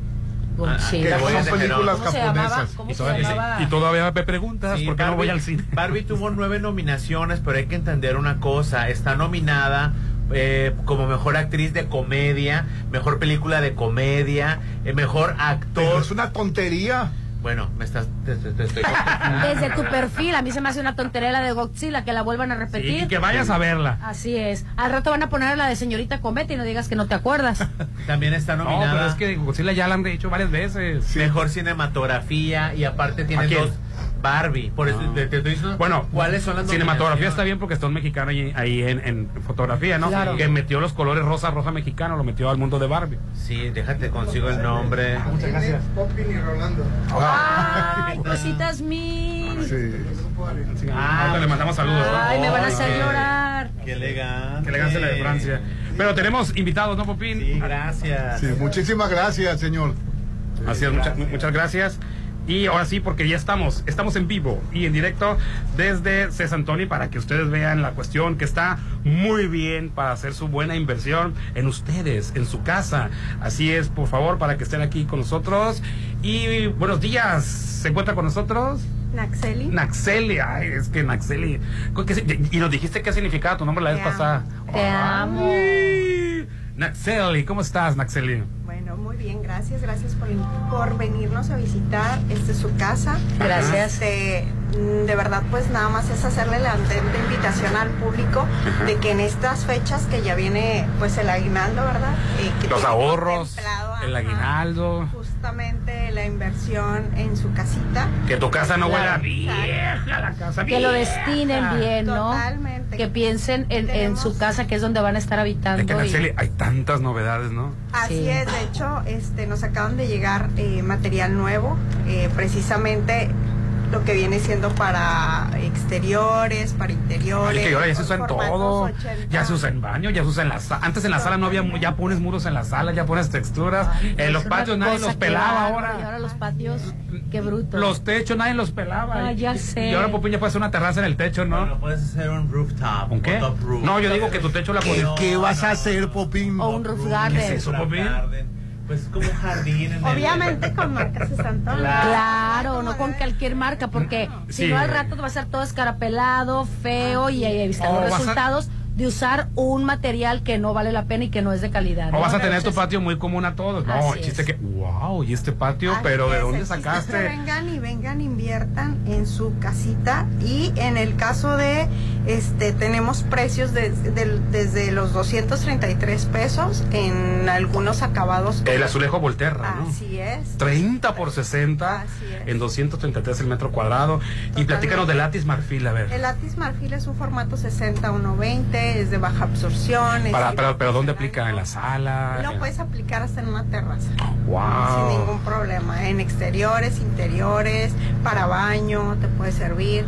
Que Ah, Godzilla. voy a son películas japonesas. ¿Cómo Y todavía, llamaba? y todavía me preguntas Sí, por qué no voy Barbie- al cine. Barbie tuvo nueve nominaciones, pero hay que entender una cosa. Está nominada eh, como mejor actriz de comedia, mejor película de comedia, eh, mejor Pero actor. es una tontería. Bueno, me estás. te- te- te estoy- Desde tu perfil, a mí se me hace una tontería la de Godzilla, que la vuelvan a Sí, repetir. y que vayas a verla. Así es. Al rato van a poner la de señorita Cometa y no digas que no te acuerdas. También está No, nominada. pero es que Godzilla ya la han hecho varias veces. Mejor cinematografía y aparte tiene dos Barbie. Por eso Ah. te, te estoy diciendo Bueno, cuáles son las cinematografía está bien porque está un mexicano ahí, ahí en, en fotografía, ¿no? Claro. Que metió los colores rosa, rosa mexicano, lo metió al mundo de Barbie. Sí, déjate consigo el nombre. Muchas gracias. Popin y Rolando. Ay, cositas mil. Sí. Ah, ahorita le mandamos saludos. ¿no? Ay, me van a hacer qué- llorar. Qué elegante. Qué elegancia la de Francia. Pero tenemos invitados, ¿no, Popín? Sí, gracias. Sí, muchísimas gracias, señor. Así es, muchas, muchas gracias. Y ahora sí, porque ya estamos, estamos en vivo y en directo desde César Antonio para que ustedes vean la cuestión que está muy bien para hacer su buena inversión en ustedes, en su casa. Así es, por favor, para que estén aquí con nosotros. Y buenos días, ¿se encuentra con nosotros? Naxeli. Naxeli, ay, es que Naxeli. ¿qué si- Y nos dijiste qué significaba tu nombre la vez pasada. Te amo. Naxeli, ¿cómo estás, Naxeli? Bueno, muy bien, gracias, gracias por, por venirnos a visitar. Esta es su casa. Gracias. Este, de verdad, pues nada más es hacerle la atenta invitación al público de que en estas fechas que ya viene pues el aguinaldo, ¿verdad? Eh, que Los ahorros, el ajá, aguinaldo. Justamente la inversión en su casita. Que tu casa no huela Claro. vieja, la casa Que lo destinen bien, ¿no? Totalmente. Que piensen en, en su casa, que es donde van a estar habitando. Es que y- hay tantas novedades, ¿no? Así Sí. es, de hecho, este, nos acaban de llegar eh, material nuevo, eh, precisamente lo que viene siendo para exteriores, para interiores. Ay, que ahora ya se usa en todo. 80. Ya se usa en baño, ya se usa en la sala. Antes en la sala no había, mu- ya pones muros en la sala, ya pones texturas. en los Es patios nadie los pelaba ahora. Y ahora los patios, qué bruto. Los techos nadie los pelaba. Ah, ya sé. Y ahora Popín ya puede hacer una terraza en el techo, ¿no? puedes hacer un rooftop. ¿Un qué? top roof. No, yo digo que tu techo la pones. ¿Qué vas a hacer, Popín? O un roof garden. ¿Qué es eso, Popín? Pues es como jardín. En Obviamente con marcas de Santana. Claro, no con cualquier marca, porque si Sí. no al rato va a ser todo escarapelado, feo y ahí están O los vas a- resultados de usar un material que no vale la pena y que no es de calidad. O ¿no? vas a tener tu patio muy común a todos. No, Así el chiste es. que, wow, y este patio, Así pero ¿de es, dónde es que sacaste? vengan y vengan, inviertan en su casita y en el caso de, este, tenemos precios de- del- desde los 233 pesos en algunos acabados. El azulejo Volterra, ¿no? Así es. 30 por 60 en 233 el metro cuadrado. Y platícanos del Latis Marfil, a ver. El látiz marfil es un formato 60 120, es de baja absorción. es Para, pero, pero ¿dónde aplica? ¿En la sala? Lo En- puedes aplicar hasta en una terraza. Wow. Sin ningún problema. En exteriores, interiores, para baño, te puede servir.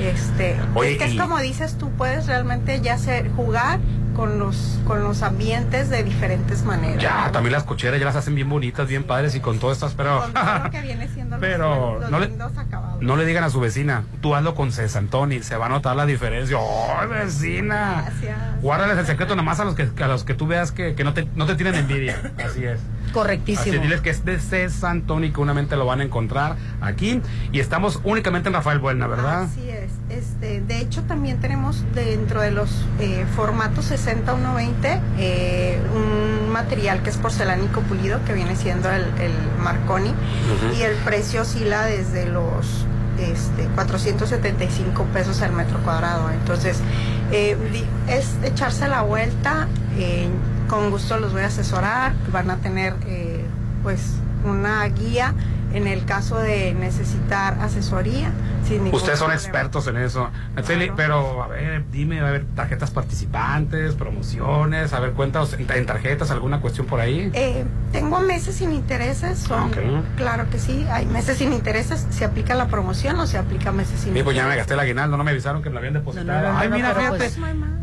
Este, Oye, es que y- es como dices, tú puedes realmente ya ser, jugar con los, con los ambientes de diferentes maneras. Ya, también las cocheras ya las hacen bien bonitas, bien padres y con todas estas, pero... Con todo lo que viene siendo los- Pero los, no le- lindos acabados. No le digan a su vecina, tú hazlo con Cesantoni, se va a notar la diferencia. ¡Oh, vecina! Gracias. Guárdales el secreto nomás a los que, a los que tú veas que, que no, te, no te tienen envidia. Así es. Correctísimo. Así, diles que es de Cesantoni, que únicamente lo van a encontrar aquí. Y estamos únicamente en Rafael Buena, ¿verdad? Así es. Este, de hecho, también tenemos dentro de los eh, formatos 60 120 eh, un material que es porcelánico pulido, que viene siendo el, el Marconi. Y el precio oscila desde los este, 475 pesos al metro cuadrado. Entonces, eh, es echarse la vuelta. eh, con gusto los voy a asesorar. Van a tener, eh, pues, una guía en el caso de necesitar asesoría. Sin ningún Ustedes son problema. expertos en eso. Pero a ver, dime, a ver, tarjetas participantes, promociones, a ver, cuéntanos en, tarjetas, alguna cuestión por ahí. Eh, tengo meses sin intereses, son, claro que sí, hay meses sin intereses, se aplica la promoción o se aplica meses sin Sí, pues ya me intereses. gasté el aguinaldo, no me avisaron que me lo habían depositado. No, no, no, Ay, no, mira, fíjate, pues-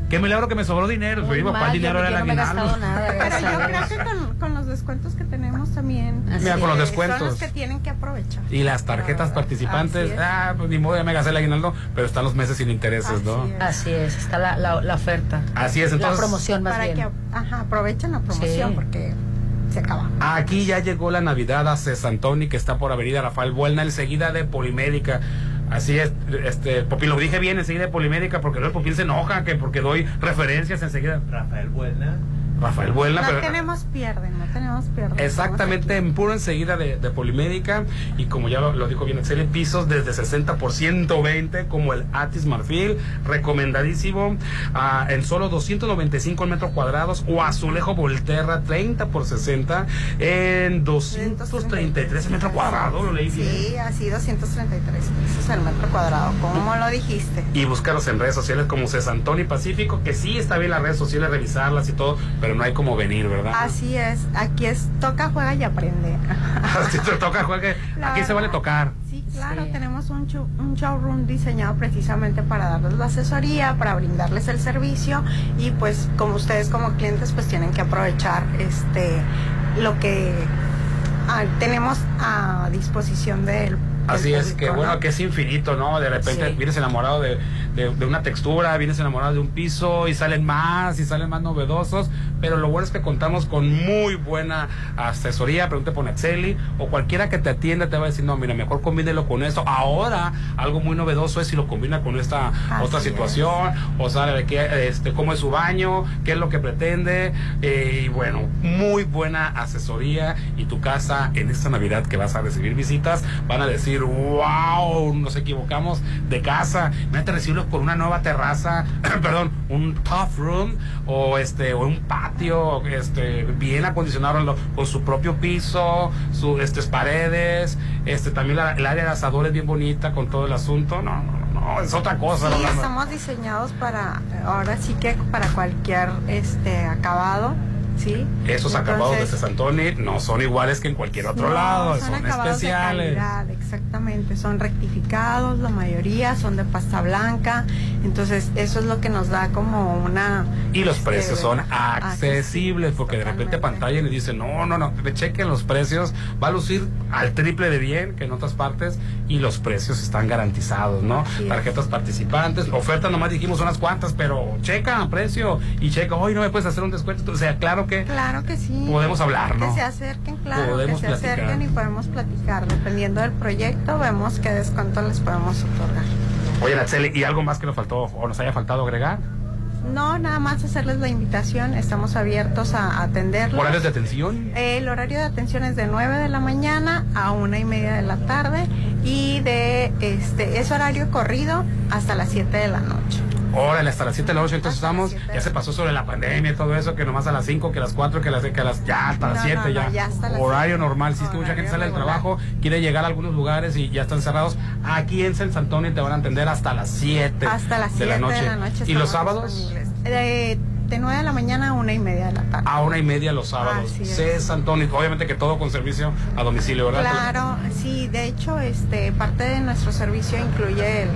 qué milagro que me sobró dinero. Pues, digo, ¿cuál mal, dinero yo- era el yo no me he aguinaldo? gastado nada, Pero yo creo que con, con los descuentos que tenemos también. Mira, con los descuentos. Son los que tienen que aprovechar. Y las tarjetas participantes, Así es. ah, pues ni modo, ya me gasté el aguinaldo, pero están los meses sin intereses, ¿no? Así es, está la, la, la oferta. Así es, entonces- La promoción más Para bien. que ajá, aprovechen la promoción Sí. porque se acaba. Aquí ya llegó la Navidad a Cesantoni, que está por Avenida Rafael Buelna, enseguida de Polimédica. Así es, este, Popín, lo dije bien, enseguida de Polimédica, porque luego Popín se enoja, que porque doy referencias enseguida. Rafael Buelna. Rafael Buelna, no pero... tenemos pierden, no tenemos pierden. Exactamente, en puro enseguida de, de Polimédica y como ya lo, lo dijo bien Excel, pisos desde 60 por 120 como el Atis Marfil, recomendadísimo, ah, en solo 295 metros cuadrados o Azulejo Volterra 30 por 60 en 233 metros cuadrados, lo leí bien. Sí, así 233 pesos al metro cuadrado, como lo dijiste. Y buscarlos en redes sociales como Cesantoni Pacífico, que sí está bien las redes sociales, revisarlas y todo, pero no hay como venir, ¿verdad? Así es, aquí es toca, juega y aprende. Te toca, juegue, La aquí se vale tocar. Sí, claro, tenemos un, show- un showroom diseñado precisamente para darles la asesoría, para brindarles el servicio y pues como ustedes como clientes pues tienen que aprovechar este lo que ah, tenemos a disposición del Así es, que bueno, ¿no? que es infinito, ¿no? De repente Sí. vienes enamorado de, de- de una textura, vienes enamorado de un piso y salen más y salen más novedosos, pero lo bueno es que contamos con muy buena asesoría, pregunte por Natseli o cualquiera que te atienda te va a decir, no, mira, mejor combínelo con esto. Ahora, algo muy novedoso es si lo combina con esta Así otra es. situación, o sabe de qué, este, cómo es su baño, qué es lo que pretende, eh, y bueno, muy buena asesoría y tu casa en esta Navidad que vas a recibir visitas, van a decir, wow, nos equivocamos de casa, imagínate con una nueva terraza, perdón, un top room o este o un patio este bien acondicionado con su propio piso, sus este, paredes, este también la- el área de asadores bien bonita con todo el asunto, no, no, no, es otra cosa. Sí, estamos diseñados para, ahora sí que para cualquier este acabado. ¿Sí? Esos acabados de Santoni no son iguales que en cualquier otro no, lado, son, de especiales. calidad, exactamente, son rectificados, la mayoría son de pasta blanca, entonces eso es lo que nos da como una... Y los este, precios son accesible. accesibles, porque de repente pantalla y dicen, no, no, no, chequen los precios, va a lucir al triple de bien que en otras partes y los precios están garantizados, ¿no? Tarjetas participantes, ofertas nomás dijimos unas cuantas, pero checa precio y checa, hoy no me puedes hacer un descuento, o sea, claro que Claro que sí. Podemos hablar, ¿no? Que se acerquen, claro, Podemos que se platicar. acerquen y podemos platicar. Dependiendo del proyecto, vemos qué descuento les podemos otorgar. Oye, Nacheli, ¿y algo más que nos faltó o nos haya faltado agregar? No, nada más hacerles la invitación, estamos abiertos a atenderlos. ¿Horarios de atención? El horario de atención es de 9 de la mañana a una y media de la tarde y de este es horario corrido hasta las 7 de la noche. Órale, hasta las 7 de la noche, entonces estamos, ya se pasó sobre la pandemia y todo eso, que nomás a las 5, que a las 4, que a las, que a las ya hasta las No, 7 no, no, ya. ya hasta las Horario normal, si es que mucha gente sale del trabajo, quiere llegar a algunos lugares y ya están cerrados. Aquí en San Antonio te van a atender hasta las 7 Hasta las de 7 la noche. de la noche. ¿Y los sábados? disponibles. De, de 9 de la mañana a una y media de la tarde. A una y media los sábados. Así es. Cés Antonio, obviamente que todo con servicio a domicilio, ¿verdad? Claro, sí, de hecho, este, parte de nuestro servicio incluye el,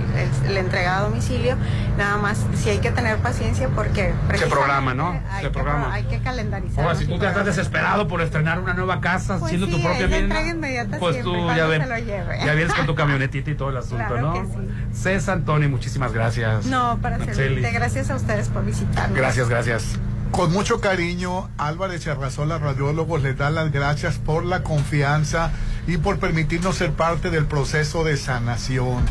el- la entrega a domicilio. Nada más, si hay que tener paciencia porque Se programa, ¿no? Se programa. pro- Hay que calendarizar. Ahora, si tú te estás desesperado por estrenar una nueva casa, Pues siendo sí, tu propia inmediata pues tú ya, ven- ya vienes con tu camionetita y todo el asunto, Claro ¿no? que sí. Cés Antonio, muchísimas gracias. No, para servirte. Gracias a ustedes por visitarnos. Gracias, gracias. Con mucho cariño, Álvarez y Arrasola Radiólogos les da las gracias por la confianza y por permitirnos ser parte del proceso de sanación.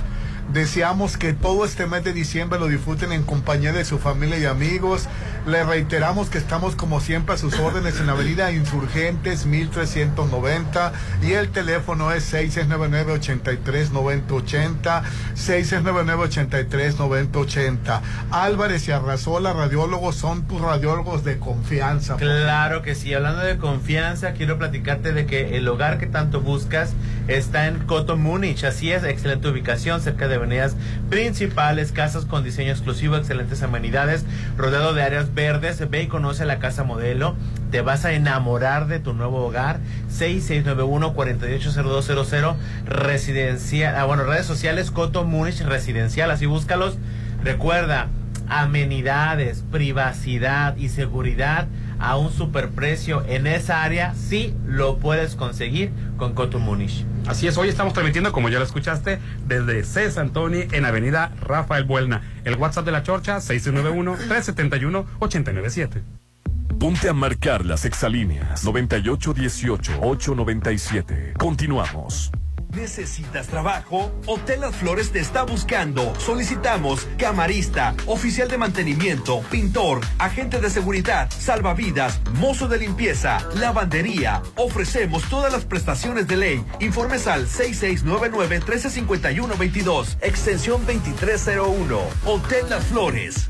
Deseamos que todo este mes de diciembre lo disfruten en compañía de su familia y amigos. Les reiteramos que estamos como siempre a sus órdenes en la avenida Insurgentes 1390 y el teléfono es 6699-839080, 6699-839080. Álvarez y Arrasola Radiólogos son tus radiólogos de confianza. Claro que sí, hablando de confianza, quiero platicarte de que el hogar que tanto buscas está en Coto Múnich, así es, excelente ubicación, cerca de avenidas principales, casas con diseño exclusivo, excelentes amenidades, rodeado de áreas verdes, ve y conoce la casa modelo, te vas a enamorar de tu nuevo hogar, 6691-480200, residencial, ah, bueno, redes sociales, Coto Múnich Residencial, así búscalos, recuerda, amenidades, privacidad y seguridad a un superprecio en esa área, sí lo puedes conseguir con Coto. Así es, hoy estamos transmitiendo, como ya lo escuchaste, desde Cés Antoni en Avenida Rafael Buelna. El WhatsApp de la Chorcha, 691-371-897. Ponte a marcar las exalíneas 9818-897. Continuamos. ¿Necesitas trabajo? Hotel Las Flores te está buscando. Solicitamos camarista, oficial de mantenimiento, pintor, agente de seguridad, salvavidas, mozo de limpieza, lavandería. Ofrecemos todas las prestaciones de ley. Informes al 6699-1351-22, extensión 2301. Hotel Las Flores.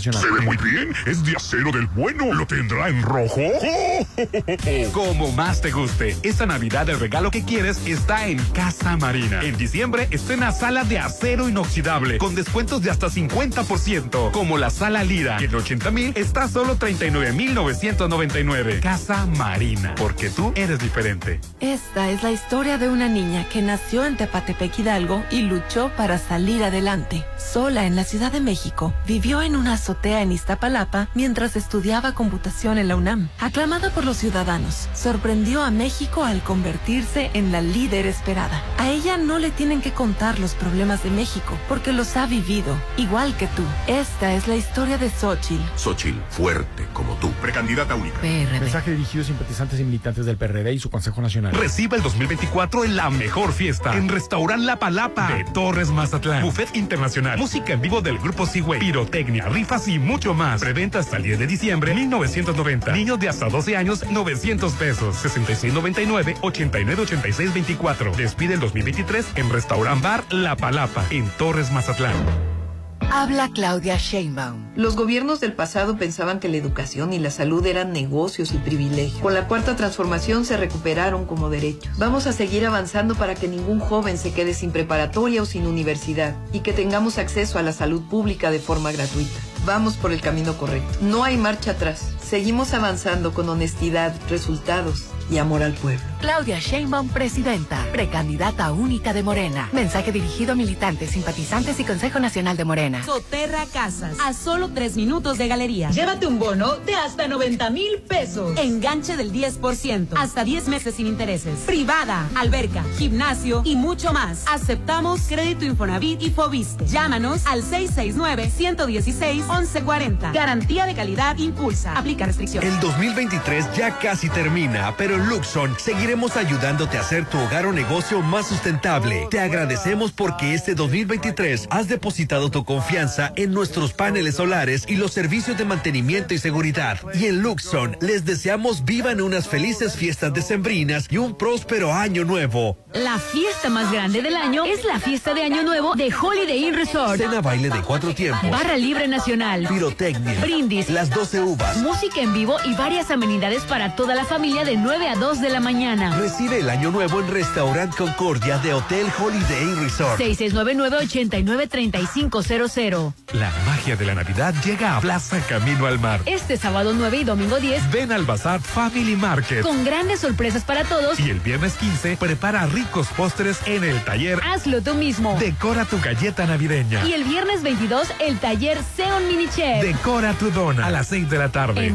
Nacional. Se ve muy bien. Es de acero del bueno. ¿Lo tendrá en rojo? Como más te guste. Esta Navidad el regalo que quieres está en Casa Marina. En diciembre estrena sala de acero inoxidable con descuentos de hasta 50%. Como la sala Lira, que en 80 mil está solo 39,999. Casa Marina, porque tú eres diferente. Esta es la historia de una niña que nació en Tepatepec Hidalgo y luchó para salir adelante. Sola en la Ciudad de México, vivió en una azotea en Iztapalapa mientras estudiaba computación en la UNAM. Aclamada por los ciudadanos, sorprendió a México al convertirse en la líder esperada. A ella no le tienen que contar los problemas de México porque los ha vivido, igual que tú. Esta es la historia de Xochitl. Xochitl, fuerte como tú. Precandidata única. Mensaje dirigido a simpatizantes y militantes del PRD y su Consejo Nacional. Recibe el 2024 en la mejor fiesta. En restaurante La Palapa de Torres Mazatlán. Buffet internacional, música en vivo del grupo Seaway, pirotecnia, rifas y mucho más. Preventa hasta el 10 de diciembre 1990. Niños de hasta 12 años 900 pesos. 6699 8986 24. Despide el 2023 en Restaurant Bar La Palapa en Torres Mazatlán. Habla Claudia Sheinbaum. Los gobiernos del pasado pensaban que la educación y la salud eran negocios y privilegios. Con la cuarta transformación se recuperaron como derechos. Vamos a seguir avanzando para que ningún joven se quede sin preparatoria o sin universidad y que tengamos acceso a la salud pública de forma gratuita. Vamos por el camino correcto. No hay marcha atrás. Seguimos avanzando con honestidad, resultados y amor al pueblo. Claudia Sheinbaum, presidenta, precandidata única de Morena. Mensaje dirigido a militantes, simpatizantes y Consejo Nacional de Morena. Soterra Casas, a solo tres minutos de galería. Llévate un bono de hasta 90 mil pesos. Enganche del 10%, hasta 10 meses sin intereses. Privada, alberca, gimnasio y mucho más. Aceptamos crédito Infonavit y Fobiste. Llámanos al 669-116-1140. Garantía de calidad impulsa. Aplica restricciones. El 2023 ya casi termina, pero en Luxon seguiremos ayudándote a hacer tu hogar o negocio más sustentable. Te agradecemos porque este 2023 has depositado tu confianza en nuestros paneles solares y los servicios de mantenimiento y seguridad. Y en Luxon les deseamos vivan unas felices fiestas decembrinas y un próspero año nuevo. La fiesta más grande del año es la fiesta de Año Nuevo de Holiday Inn Resort. Cena baile de cuatro tiempos. Barra libre nacional. Pirotecnia. Brindis. Las 12 uvas. Música en vivo y varias amenidades para toda la familia de 9 a 2 de la mañana. Recibe el año nuevo en Restaurant Concordia de Hotel Holiday Resort. 6699-893500. La magia de la Navidad llega a Plaza Camino al Mar. Este sábado 9 y domingo 10. Ven al Bazar Family Market. Con grandes sorpresas para todos. Y el viernes 15 prepara ricos postres en el taller. Hazlo tú mismo. Decora tu galleta navideña. Y el viernes 22 el taller Seon Mini Chef. Decora tu dona a las 6 de la tarde. En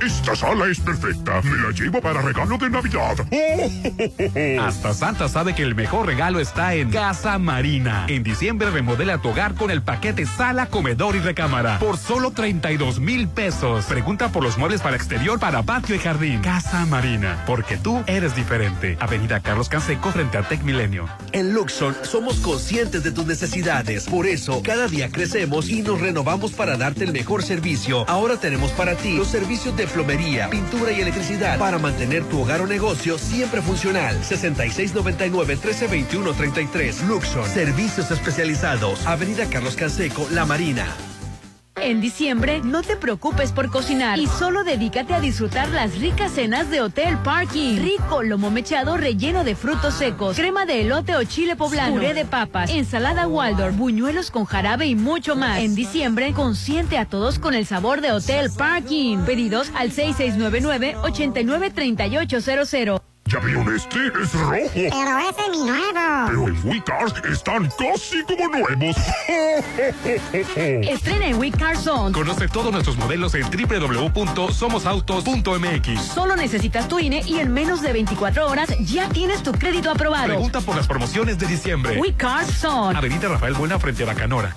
Esta sala es perfecta. Me la llevo para regalo de Navidad. Hasta Santa sabe que el mejor regalo está en Casa Marina. En diciembre remodela tu hogar con el paquete sala, comedor y recámara por solo 32 mil pesos. Pregunta por los muebles para exterior, para patio y jardín. Casa Marina, porque tú eres diferente. Avenida Carlos Canseco frente a Tec Milenio. En Luxon somos conscientes de tus necesidades. Por eso, cada día crecemos y nos renovamos para darte el mejor servicio. Ahora tenemos para ti los servicios de plomería, pintura y electricidad para mantener tu hogar o negocio siempre funcional. 6699-1321-33. Luxon. Servicios especializados. Avenida Carlos Canseco, La Marina. En diciembre, no te preocupes por cocinar y solo dedícate a disfrutar las ricas cenas de Hotel Parking. Rico lomo mechado relleno de frutos secos, crema de elote o chile poblano, puré de papas, ensalada Waldorf, buñuelos con jarabe y mucho más. En diciembre, consiente a todos con el sabor de Hotel Parking. Pedidos al 6699-893800. ¿Ya vieron este? Es rojo. Pero ese es mi nuevo. Pero en WeCars están casi como nuevos. Estrena en WeCar Zone. Conoce todos nuestros modelos en www.somosautos.mx. Solo necesitas tu INE y en menos de 24 horas ya tienes tu crédito aprobado. Pregunta por las promociones de diciembre. WeCar Zone. Avenida Rafael Buena frente a Bacanora.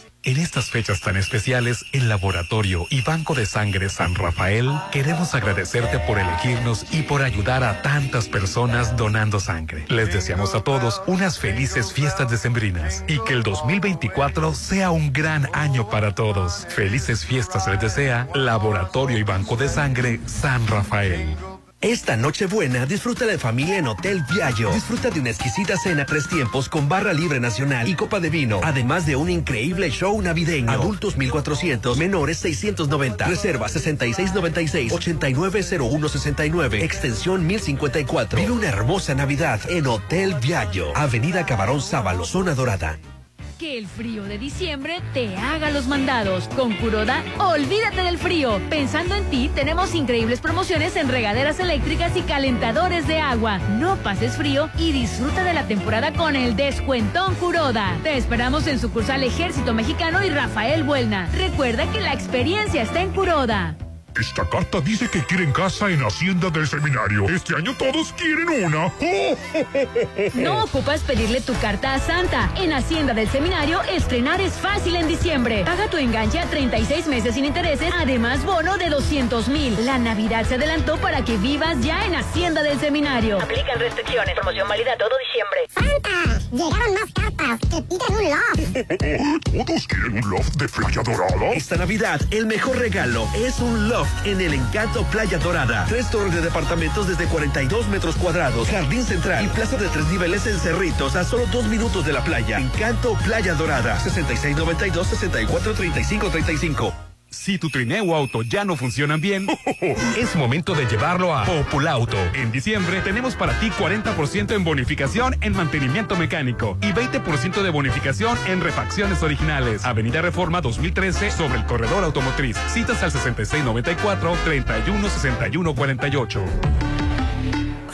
En estas fechas tan especiales, el Laboratorio y Banco de Sangre San Rafael queremos agradecerte por elegirnos y por ayudar a tantas personas donando sangre. Les deseamos a todos unas felices fiestas decembrinas y que el 2024 sea un gran año para todos. Felices fiestas les desea Laboratorio y Banco de Sangre San Rafael. Esta Nochebuena disfruta de familia en Hotel Viallo. Disfruta de una exquisita cena tres tiempos con barra libre nacional y copa de vino, además de un increíble show navideño. Adultos 1400, menores 690. Reserva 6696-890169, extensión 1054. Vive una hermosa Navidad en Hotel Viallo, Avenida Cabarón Sábalo, Zona Dorada. Que el frío de diciembre te haga los mandados. Con Curoda, olvídate del frío. Pensando en ti, tenemos increíbles promociones en regaderas eléctricas y calentadores de agua. No pases frío y disfruta de la temporada con el descuentón Curoda. Te esperamos en sucursal Ejército Mexicano y Rafael Buelna. Recuerda que la experiencia está en Curoda. Esta carta dice que quieren casa en Hacienda del Seminario. Este año todos quieren una. No ocupas pedirle tu carta a Santa. En Hacienda del Seminario, estrenar es fácil en diciembre. Paga tu enganche a 36 meses sin intereses, además bono de 200 mil. La Navidad se adelantó para que vivas ya en Hacienda del Seminario. Aplican restricciones. Promoción válida todo diciembre. ¡Santa! Llegaron más cartas que piden un loft. ¿Todos quieren un loft de Playa Dorada? Esta Navidad, el mejor regalo es un loft en el Encanto Playa Dorada. Tres torres de departamentos desde 42 metros cuadrados, jardín central y plaza de tres niveles en Cerritos a solo dos minutos de la playa. Encanto Playa Dorada. 6692-643535. Si tu trineo o auto ya no funcionan bien, es momento de llevarlo a Populauto. En diciembre tenemos para ti 40% en bonificación en mantenimiento mecánico y 20% de bonificación en refacciones originales. Avenida Reforma 2013 sobre el corredor automotriz. Citas al 6694-316148.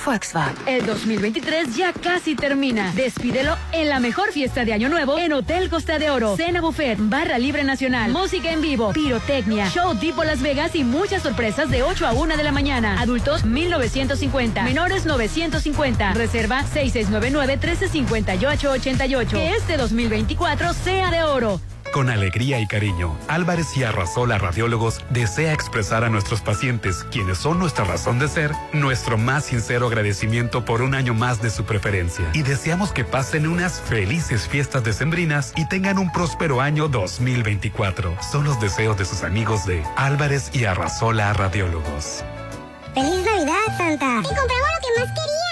Volkswagen. El 2023 ya casi termina. Despídelo en la mejor fiesta de Año Nuevo en Hotel Costa de Oro. Cena buffet, barra libre nacional, música en vivo, pirotecnia, show tipo Las Vegas y muchas sorpresas de 8 a 1 de la mañana. Adultos 1950, menores 950. Reserva 6699-1358-88. Que este 2024 sea de oro. Con alegría y cariño, Álvarez y Arrasola Radiólogos desea expresar a nuestros pacientes, quienes son nuestra razón de ser, nuestro más sincero agradecimiento por un año más de su preferencia. Y deseamos que pasen unas felices fiestas decembrinas y tengan un próspero año 2024. Son los deseos de sus amigos de Álvarez y Arrasola Radiólogos. ¡Feliz Navidad, Santa! ¡Te compramos lo que más querías!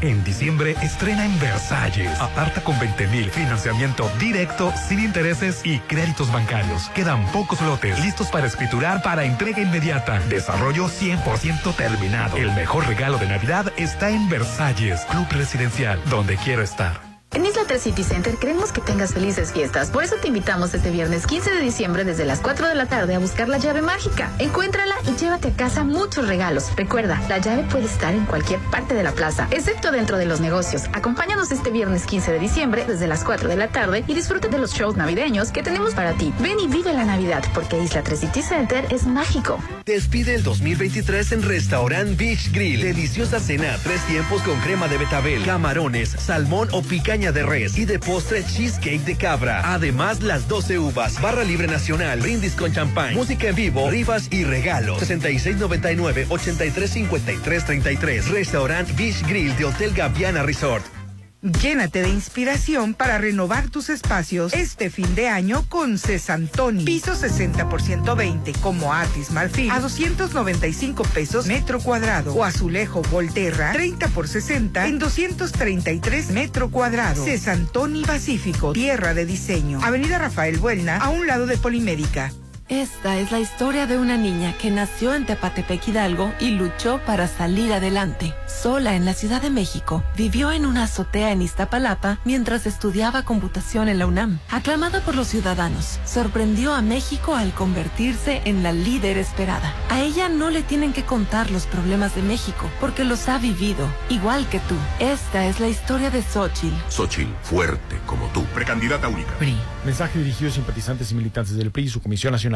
En diciembre estrena en Versalles. Aparta con 20 mil. Financiamiento directo, sin intereses y créditos bancarios. Quedan pocos lotes listos para escriturar para entrega inmediata. Desarrollo 100% terminado. El mejor regalo de Navidad está en Versalles, Club Residencial, donde quiero estar. En Isla 3 City Center queremos que tengas felices fiestas. Por eso te invitamos este viernes 15 de diciembre desde las 4 de la tarde a buscar la llave mágica. Encuéntrala y llévate a casa muchos regalos. Recuerda, la llave puede estar en cualquier parte de la plaza, excepto dentro de los negocios. Acompáñanos este viernes 15 de diciembre desde las 4 de la tarde y disfruta de los shows navideños que tenemos para ti. Ven y vive la Navidad porque Isla 3 City Center es mágico. Despide el 2023 en Restaurant Beach Grill. Deliciosa cena, tres tiempos con crema de betabel, camarones, salmón o de res y de postre cheesecake de cabra. Además, las 12 uvas, barra libre nacional, brindis con champán, música en vivo, rifas y regalos. 6699-835333. Restaurant Beach Grill de Hotel Gaviana Resort. Llénate de inspiración para renovar tus espacios este fin de año con Cesantoni. Piso 60% 20 como Atis Marfil a 295 pesos metro cuadrado o azulejo Volterra 30 por 60 en 233 metro cuadrado. Cesantoni Pacífico, tierra de diseño. Avenida Rafael Buelna a un lado de Polimédica. Esta es la historia de una niña que nació en Tepatepec Hidalgo y luchó para salir adelante. Sola en la Ciudad de México, vivió en una azotea en Iztapalapa mientras estudiaba computación en la UNAM. Aclamada por los ciudadanos, sorprendió a México al convertirse en la líder esperada. A ella no le tienen que contar los problemas de México, porque los ha vivido, igual que tú. Esta es la historia de Xochitl. Xochitl, fuerte como tú. Precandidata única. PRI. Mensaje dirigido a simpatizantes y militantes del PRI y su Comisión Nacional.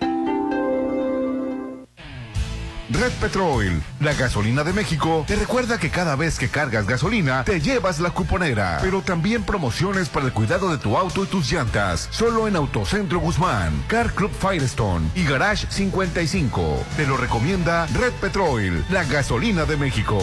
Red Petrol, la gasolina de México, te recuerda que cada vez que cargas gasolina, te llevas la cuponera. Pero también promociones para el cuidado de tu auto y tus llantas. Solo en Autocentro Guzmán, Car Club Firestone y Garage 55. Te lo recomienda Red Petrol, la gasolina de México.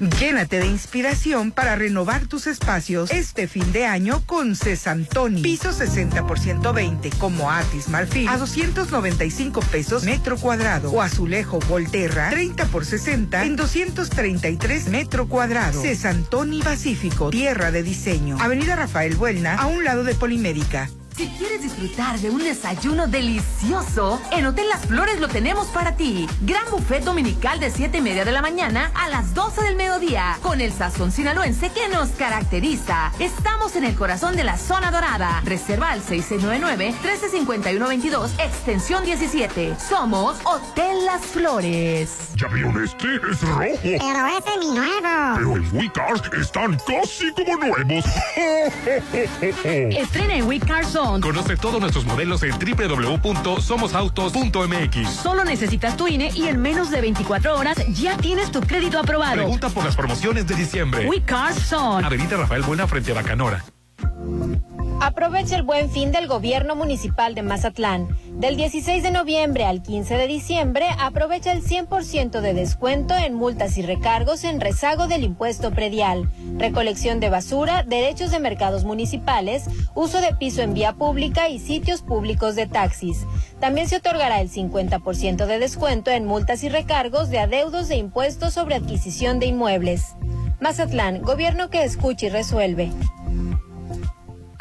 Llénate de inspiración para renovar tus espacios este fin de año con Cesantoni. Piso 60 por 120 como Atis Marfil a 295 pesos metro cuadrado o azulejo Volterra 30 por 60 en 233 metro cuadrado. Cesantoni Pacífico, tierra de diseño. Avenida Rafael Buelna a un lado de Polimédica. Si quieres disfrutar de un desayuno delicioso, en Hotel Las Flores lo tenemos para ti. Gran buffet dominical de 7 y media de la mañana a las 12 del mediodía, con el sazón sinaloense que nos caracteriza. Estamos en el corazón de la zona dorada. Reserva al 6699-135122, extensión 17. Somos Hotel Las Flores. ¿Ya vieron este? Es rojo. Pero ese es mi nuevo. Pero en WeCars están casi como nuevos. Estrena en We Conoce todos nuestros modelos en www.somosautos.mx. Solo necesitas tu INE y en menos de 24 horas ya tienes tu crédito aprobado. Pregunta por las promociones de diciembre. We Car Zone. Avenida Rafael Buena frente a Bacanora. Aprovecha el buen fin del gobierno municipal de Mazatlán. Del 16 de noviembre al 15 de diciembre, aprovecha el 100% de descuento en multas y recargos en rezago del impuesto predial, recolección de basura, derechos de mercados municipales, uso de piso en vía pública y sitios públicos de taxis. También se otorgará el 50% de descuento en multas y recargos de adeudos de impuestos sobre adquisición de inmuebles. Mazatlán, gobierno que escucha y resuelve.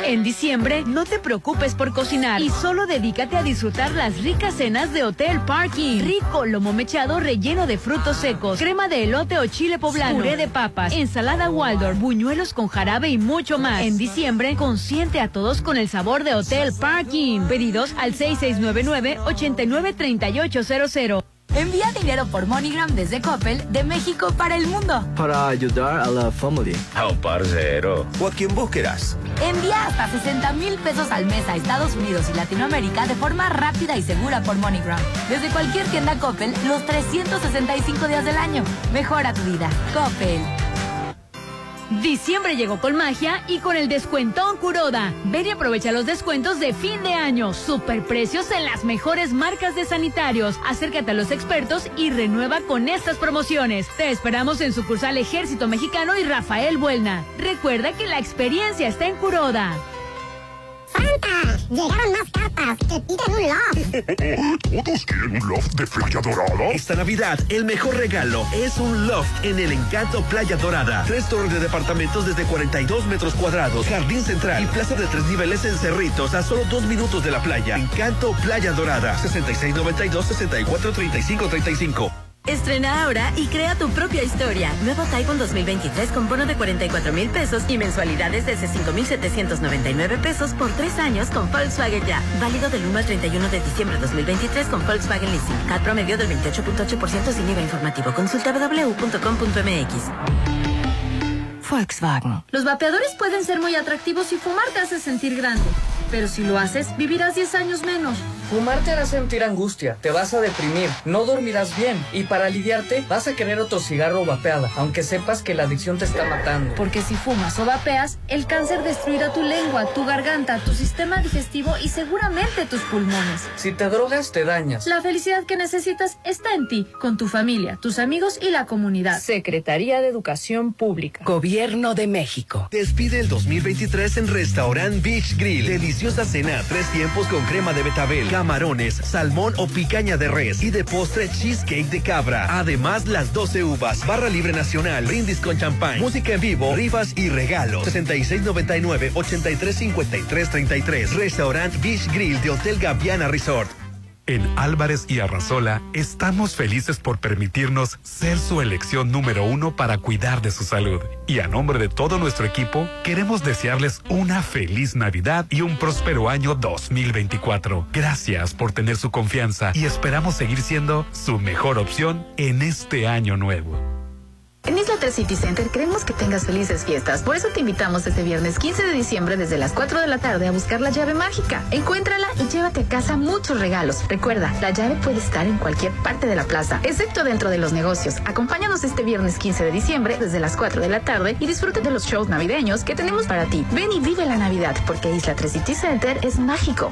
En diciembre, no te preocupes por cocinar y solo dedícate a disfrutar las ricas cenas de Hotel Parking. Rico lomo mechado relleno de frutos secos, crema de elote o chile poblano, puré de papas, ensalada Waldorf, buñuelos con jarabe y mucho más. En diciembre, consiente a todos con el sabor de Hotel Parking. Pedidos al 6699-893800. Envía dinero por MoneyGram desde Coppel de México para el mundo. Para ayudar a la familia. A un parcero. O a quien vos querás. Envía hasta 60 mil pesos al mes a Estados Unidos y Latinoamérica de forma rápida y segura por MoneyGram. Desde cualquier tienda Coppel los 365 días del año. Mejora tu vida. Coppel. Diciembre llegó con magia y con el descuentón Curoda. Ven y aprovecha los descuentos de fin de año. Superprecios en las mejores marcas de sanitarios. Acércate a los expertos y renueva con estas promociones. Te esperamos en sucursal Ejército Mexicano y Rafael Buelna. Recuerda que la experiencia está en Curoda. ¡Santa! Llegaron más cartas que piden un loft. ¿Todos quieren un loft de Playa Dorada? Esta Navidad, el mejor regalo es un loft en el Encanto Playa Dorada. Tres torres de departamentos desde 42 metros cuadrados, jardín central y plaza de tres niveles en Cerritos a solo dos minutos de la playa. Encanto Playa Dorada. 6692-643535. Estrena ahora y crea tu propia historia. Nuevo Taiwan 2023 con bono de 44 mil pesos y mensualidades desde 5,799 pesos por tres años con Volkswagen Ya. Válido del 1 al 31 de diciembre 2023 con Volkswagen Leasing. CAT promedio del 28.8% sin IVA informativo. Consulta www.com.mx. Volkswagen. Los vapeadores pueden ser muy atractivos y fumar te hace sentir grande. Pero si lo haces, vivirás 10 años menos. Fumar te hará sentir angustia, te vas a deprimir, no dormirás bien y para aliviarte vas a querer otro cigarro o vapeada, aunque sepas que la adicción te está matando. Porque si fumas o vapeas, el cáncer destruirá tu lengua, tu garganta, tu sistema digestivo y seguramente tus pulmones. Si te drogas, te dañas. La felicidad que necesitas está en ti, con tu familia, tus amigos y la comunidad. Secretaría de Educación Pública. Gobierno de México. Despide el 2023 en Restaurant Beach Grill. Deliciosa cena, tres tiempos con crema de betabel, camarones, salmón o picaña de res y de postre cheesecake de cabra. Además, las 12 uvas, barra libre nacional, brindis con champán, música en vivo, rifas y regalos. 6699-835333. Restaurant Beach Grill de Hotel Gaviana Resort. En Álvarez y Arrasola estamos felices por permitirnos ser su elección número uno para cuidar de su salud. Y a nombre de todo nuestro equipo, queremos desearles una feliz Navidad y un próspero año 2024. Gracias por tener su confianza y esperamos seguir siendo su mejor opción en este año nuevo. En Isla 3 City Center queremos que tengas felices fiestas. Por eso te invitamos este viernes 15 de diciembre desde las 4 de la tarde a buscar la llave mágica. Encuéntrala y llévate a casa muchos regalos. Recuerda, la llave puede estar en cualquier parte de la plaza, excepto dentro de los negocios. Acompáñanos este viernes 15 de diciembre desde las 4 de la tarde y disfrute de los shows navideños que tenemos para ti. Ven y vive la Navidad porque Isla 3 City Center es mágico.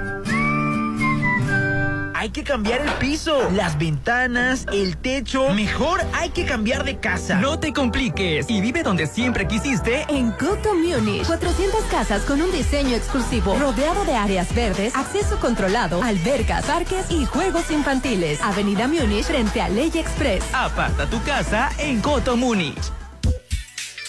Hay que cambiar el piso, las ventanas, el techo. Mejor hay que cambiar de casa. No te compliques y vive donde siempre quisiste en Coto Munich. 400 casas con un diseño exclusivo, rodeado de áreas verdes, acceso controlado, albercas, parques y juegos infantiles. Avenida Munich frente a Ley Express. Aparta tu casa en Coto Munich.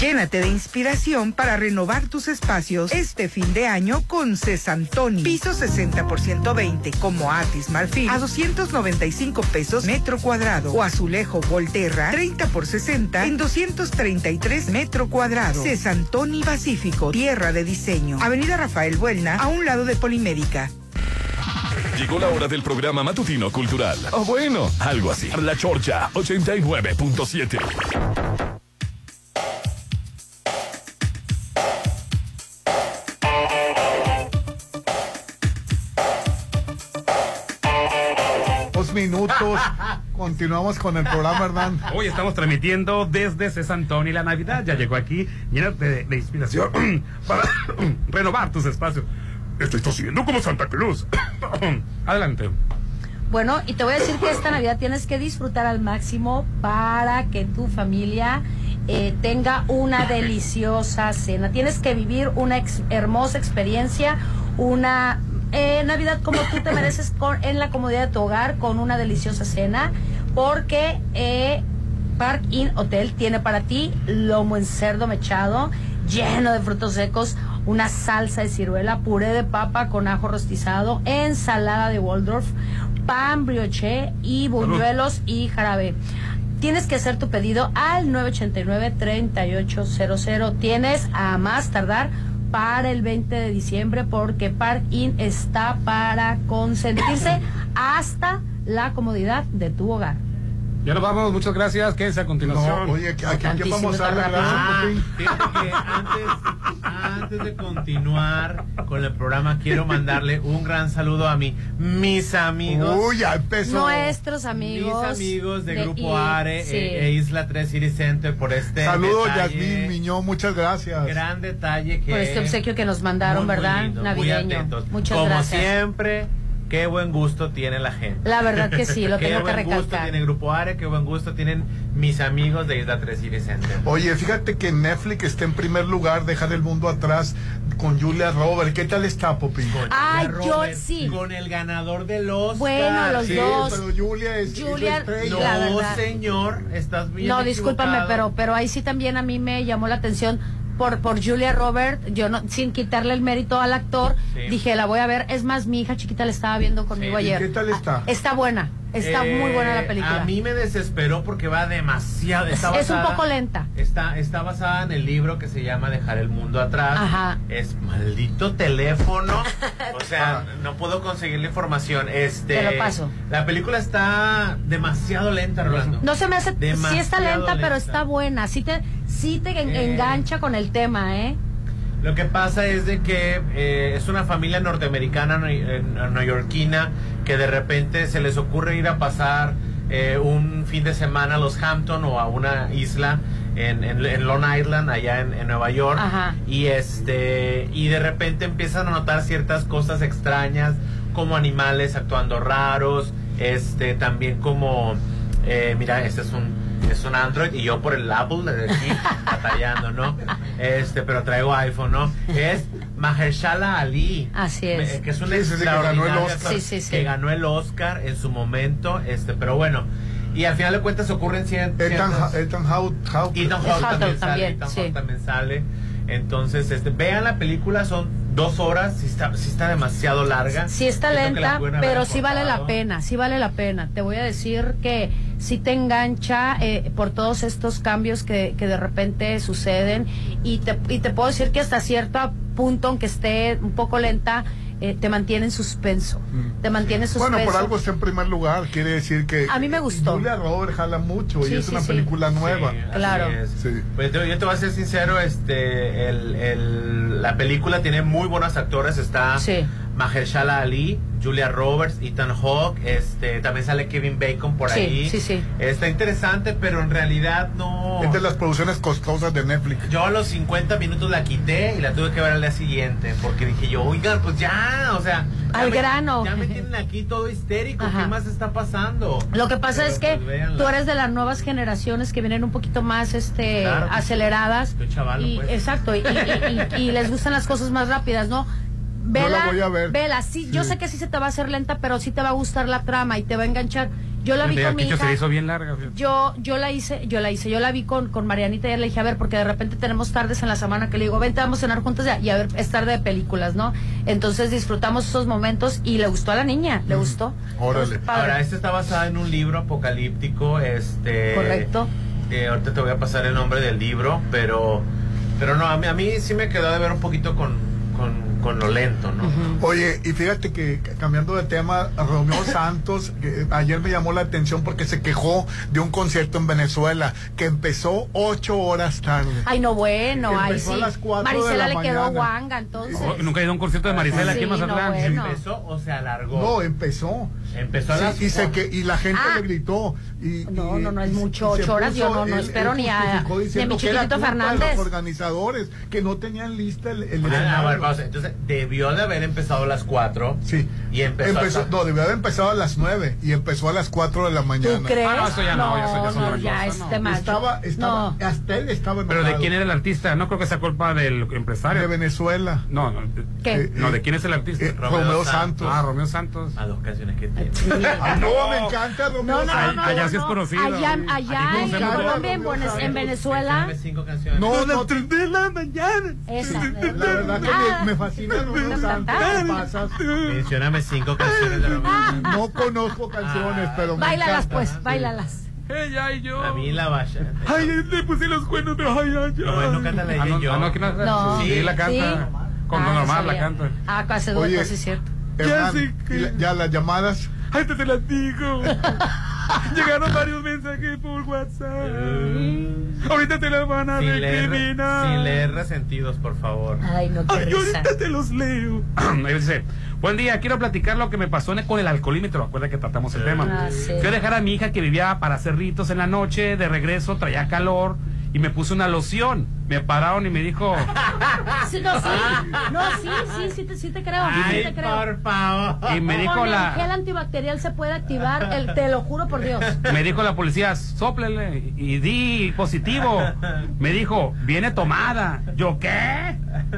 Llénate de inspiración para renovar tus espacios este fin de año con Cesantoni. Piso 60% 20 como Atis Marfil a 295 pesos metro cuadrado o azulejo Volterra 30 por 60 en 233 metro cuadrado. Cesantoni Pacífico, tierra de diseño. Avenida Rafael Buelna a un lado de Polimédica. Llegó la hora del programa matutino cultural. O bueno, algo así. La Chorcha 89.7. minutos. Continuamos con el programa, Hernán. Hoy estamos transmitiendo desde Cesantón y la Navidad. Ya llegó aquí, llénate de, inspiración para renovar tus espacios. Estoy tosiendo como Santa Cruz. Adelante. Bueno, y te voy a decir que esta Navidad tienes que disfrutar al máximo para que tu familia eh, tenga una deliciosa cena. Tienes que vivir una hermosa experiencia, una eh, Navidad como tú te mereces con, en la comodidad de tu hogar con una deliciosa cena, porque eh, Park Inn Hotel tiene para ti lomo en cerdo mechado, lleno de frutos secos, una salsa de ciruela, puré de papa con ajo rostizado, ensalada de Waldorf, pan brioche y buñuelos y jarabe. Tienes que hacer tu pedido al 989-3800. Tienes a más tardar para el 20 de diciembre porque Park Inn está para consentirse hasta la comodidad de tu hogar. Ya nos vamos, muchas gracias. Quédense a continuación. oye, ¿a, quién vamos a dar ah, antes, antes de continuar con el programa, quiero mandarle un gran saludo a mi, mis amigos. Uy, ya empezó. Nuestros amigos. Mis amigos de, Grupo Are e, e, Isla 3 City Center por este. Saludos, Yasmín Miñón, muchas gracias. Gran detalle que. Por este obsequio que nos mandaron, ¿verdad? Navideño. muchas gracias. Como siempre Qué buen gusto tiene la gente. La verdad que sí, lo tengo que recalcar. Qué buen gusto tiene Grupo Are, qué buen gusto tienen mis amigos de Isla 3 y Center. Oye, fíjate que Netflix está en primer lugar, dejar el mundo atrás con Julia Robert. ¿Qué tal está, Popín? Ay, yo sí. Con el ganador de los Bueno, los dos. pero Julia es Julia, No, señor, estás bien No, discúlpame, pero, pero ahí sí también a mí me llamó la atención por, por Julia Robert, yo no, sin quitarle el mérito al actor, dije, la voy a ver. Es más, mi hija chiquita la estaba viendo conmigo ayer. ¿Qué tal está? Ah, está buena. Está muy buena la película. A mí me desesperó porque va demasiado. es un poco lenta. Está, está basada en el libro que se llama Dejar el mundo atrás. Ajá. Es maldito teléfono. o sea, no puedo conseguir la información. Este, Te lo paso. La película está demasiado lenta, Rolando. No se me hace. sí está lenta, pero está buena. Sí te, sí te eh. engancha con el tema, ¿eh? Lo que pasa es de que eh, es una familia norteamericana, neoyorquina, que de repente se les ocurre ir a pasar eh, un fin de semana a los Hampton o a una isla en, en, Long Island, allá en, Nueva York. Y este y de repente empiezan a notar ciertas cosas extrañas, como animales actuando raros, este también como Eh, mira, este es un es un Android y yo por el Apple de aquí batallando, ¿no? Este, pero traigo iPhone, ¿no? Es Mahershala Ali. Así es. Que es una Sí, sí, que ganó el Oscar. Sí, sí, sí. que ganó el Oscar en su momento, este, pero bueno. Y al final de cuentas ocurren cien- Ethan. Ethan Hawke. También, sale, también, Ethan sí. Hawke también sale. Entonces, este, vean la película, son dos horas, sí está, sí está demasiado larga. Sí está Siento lenta, pero sí vale la pena, sí vale la pena. Te voy a decir que sí te engancha eh, por todos estos cambios que, que de repente suceden y te, y te puedo decir que hasta cierto punto, aunque esté un poco lenta, eh, te mantiene en suspenso. Te mantiene en suspenso. Mm. Bueno, por algo está en primer lugar, quiere decir que. A mí me gustó. Julia Roberts jala mucho Sí, y es sí, una sí. película nueva. Claro. Pues yo, yo te voy a ser sincero, este, el, el- la película tiene muy buenos actores, está Sí. Mahershala Ali, Julia Roberts, Ethan Hawke, este, también sale Kevin Bacon por Sí, ahí. sí, sí. Está interesante, pero en realidad no. Es de las producciones costosas de Netflix. Yo a los 50 minutos la quité y la tuve que ver al día siguiente, porque dije yo, oigan, pues ya, o sea. ya Al me- grano. Ya me tienen aquí todo histérico, Ajá. ¿qué más está pasando? Lo que pasa Pero, es que pues, tú eres de las nuevas generaciones que vienen un poquito más este Claro, aceleradas. estoy chavalo, y, pues. Exacto, y, y- y- y les gustan las cosas más rápidas, ¿no? Vela, la voy a ver. vela, sí, yo sé que sí se te va a hacer lenta, pero sí te va a gustar la trama y te va a enganchar. Yo la vi con mi se hija. hizo bien larga. fíjate. Yo, yo la hice, yo la hice, yo la vi con, con Marianita y le dije, a ver, porque de repente tenemos tardes en la semana que le digo, vente, vamos a cenar juntos ya, y a ver, es tarde de películas, ¿no? Entonces disfrutamos esos momentos y le gustó a la niña, le gustó. Órale. Ahora, esta está basada en un libro apocalíptico, este... Correcto. eh, ahorita te voy a pasar el nombre del libro, pero... Pero no, a mí, a mí sí me quedó de ver un poquito con, con, con lo lento, ¿no? Oye, y fíjate que cambiando de tema, Romeo Santos, que ayer me llamó la atención porque se quejó de un concierto en Venezuela que empezó ocho horas tarde. Ay, no, bueno, Que ay, sí. a las cuatro de Marisela la le quedó guanga, entonces. Oh, Nunca he ido a un concierto de Marisela aquí en Sí, no, Mazatlán. bueno. ¿Empezó o se alargó? No, empezó. Empezó a Sí, las y, se que, y la gente Ah. le gritó. Y, No, no, no es mucho, ocho horas, yo no- no espero ni a- diciendo mi que era chiquitito culpa de Fernández. los organizadores que no tenían lista el, el Ah, a ver, pausa. Entonces, debió de haber empezado a las 4. Sí. Y empezó, Empezó, hasta- no, debió haber empezado a las 9 y empezó a las 4 de la mañana. ¿Tú crees? Ah, no, eso ya no, ya eso ya no, ya cosa, es no. temacho. Estaba, estaba, No. hasta él estaba Pero ¿de enojado. quién era el artista? No creo que sea culpa del empresario. De Venezuela. No, no. de- ¿Qué? Eh, No, ¿de quién es el artista? eh, Romeo Santos. Ah, Romeo Santos. A dos canciones que Ay, no, me encanta Romeo No, no, Santos. no, allá no, sí es no. conocido. Allá, en Colombia, en, Buenos-. Venezuela. Mencióname cinco canciones. No, las 3 de la mañana. Esa. La verdad que Ah. me, me fascina Romeo Santos. ¿Qué pasas? Mencióname cinco canciones de Romeo. No conozco canciones, pero me Báilalas, encanta. pues, báilalas. Ella y yo. A mí la vaya. Ay, le puse los cuernos de ay, ay, ay. No, no canta la Ah, ella no, y yo. ah, no, aquí no, No. Sí, la canta. Sí. Con Ah, normal la canta. Ah, Oye. dueto, sí es cierto. Hernán, sé que- la- ya las llamadas. Ay, te, las digo. Llegaron varios mensajes por WhatsApp. Ahorita te las van a Sin leer, recriminar. sin leer resentidos, por favor. Ay, no, qué Ay, risa. ahorita te los leo. Ahí dice, buen día, quiero platicar lo que me pasó con el alcoholímetro. Acuerda que tratamos el tema. Ah, sí. Fui a dejar a mi hija que vivía para hacer ritos en la noche, de regreso traía calor y me puse una loción. Me pararon y me dijo, Sí, no, sí. No, sí, sí, sí te, sí te creo. sí Ay, te creo. por favor. y me dijo Con el la... gel antibacterial se puede activar, el, te lo juro por Dios. Me dijo la policía, sóplele y di positivo. Me dijo, viene tomada. ¿Yo qué?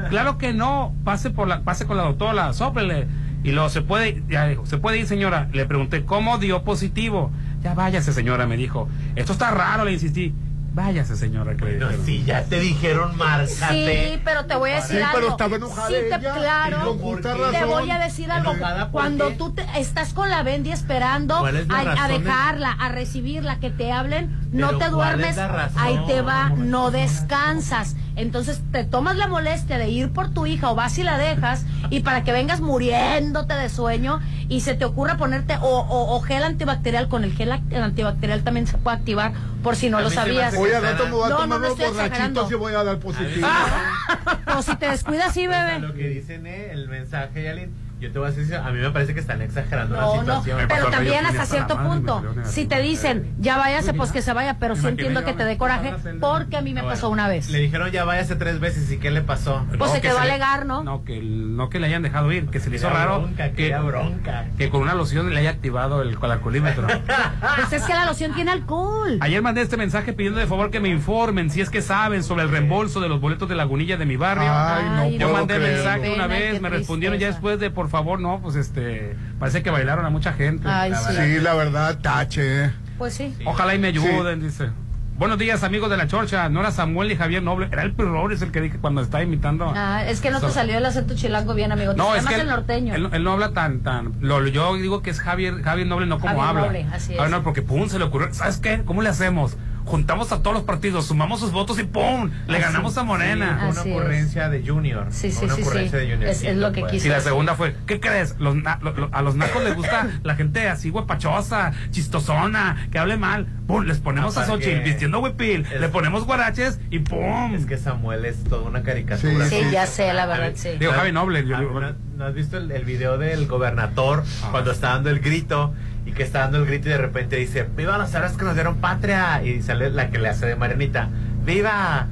Claro que no. Pase por la, pase con la doctora, sóplele. Y luego se puede, ya dijo, se puede ir, señora. Le pregunté, ¿cómo dio positivo? Ya váyase, señora, me dijo. Esto está raro, le insistí. Váyase, señora, que sí, ya te dijeron, márcate. Sí, pero te voy a decir Sí, algo. pero estaba enojada Sí, te- ella, claro. y con Te razón. voy a decir algo. ¿Enojada por Cuando qué? tú te, estás con la Bendy esperando ¿Cuál es la a, dejarla, a recibirla, que te hablen, no te ¿cuál duermes, ahí te va, no descansas. Entonces te tomas la molestia de ir por tu hija o vas y la dejas y para que vengas muriéndote de sueño y se te ocurra ponerte o, o- o gel antibacterial, con el gel act- antibacterial también se puede activar por si no A lo sabías. al rato me voy a No, tomar no, no unos estoy exagerando. borrachitos y voy a dar positivo. O si te descuidas, sí, O sea, bebé. lo que dicen, eh, el mensaje, Yalin, Yo te voy a decir, a mí me parece que están exagerando la No, no, situación. pero también hasta cierto punto, si te dicen, ya váyase, pues que se vaya, pero sí entiendo que te dé coraje, porque a mí me pasó una vez. Le dijeron ya váyase tres veces y ¿qué le pasó? Pues se que quedó a le- alegar, ¿no? No que, el- no que le hayan dejado ir, que se le hizo raro bronca, que, bronca. que con una loción le haya activado el, el alcoholímetro. Pues es que la loción tiene alcohol. Ayer mandé este mensaje pidiendo de favor que me informen si es que saben sobre el reembolso de los boletos de Lagunilla de mi barrio. Ay, no Yo mandé creerlo. mensaje una vez, me respondieron ya después de por favor, no, pues este, parece que bailaron a mucha gente. Ay, La sí. verdad. Sí, la verdad, tache. Pues sí. Ojalá y me ayuden, dice. Buenos días, amigos de la Chorcha. No era Samuel ni Javier Noble, era el Pirrones el que dije cuando estaba imitando. Ah, es que no te So- salió el acento chilango bien, amigo. Te No, es más que el norteño. Él, él no habla tan, tan. Lo, yo digo que es Javier, Javier Noble, no como Javier habla. Noble, así Ah, es. no, porque pum, se le ocurrió. ¿Sabes qué? ¿Cómo le hacemos? Juntamos a todos los partidos, sumamos sus votos y pum, le Así- ganamos a Morena. Fue una Así es. ocurrencia de Junior. Sí, sí, Fue una sí, ocurrencia sí. de Junior. Es- es lo que pues. quiso. Y la segunda fue, ¿qué crees? Los na- lo- lo- a los nacos les gusta la gente así guapachosa, chistosona, que hable mal. Pum, les ponemos a Xochitl vistiendo huipil, Es- le ponemos guaraches y pum. Es que Samuel es toda una caricatura. Sí, ya sé, la verdad, sí. Digo, Javi Noble. yo Ah, ¿No, no has visto el, el video del gobernador cuando está dando el grito y que está dando el grito y de repente dice, viva los héroes que nos dieron patria? Y sale la que le hace de Marenita, viva,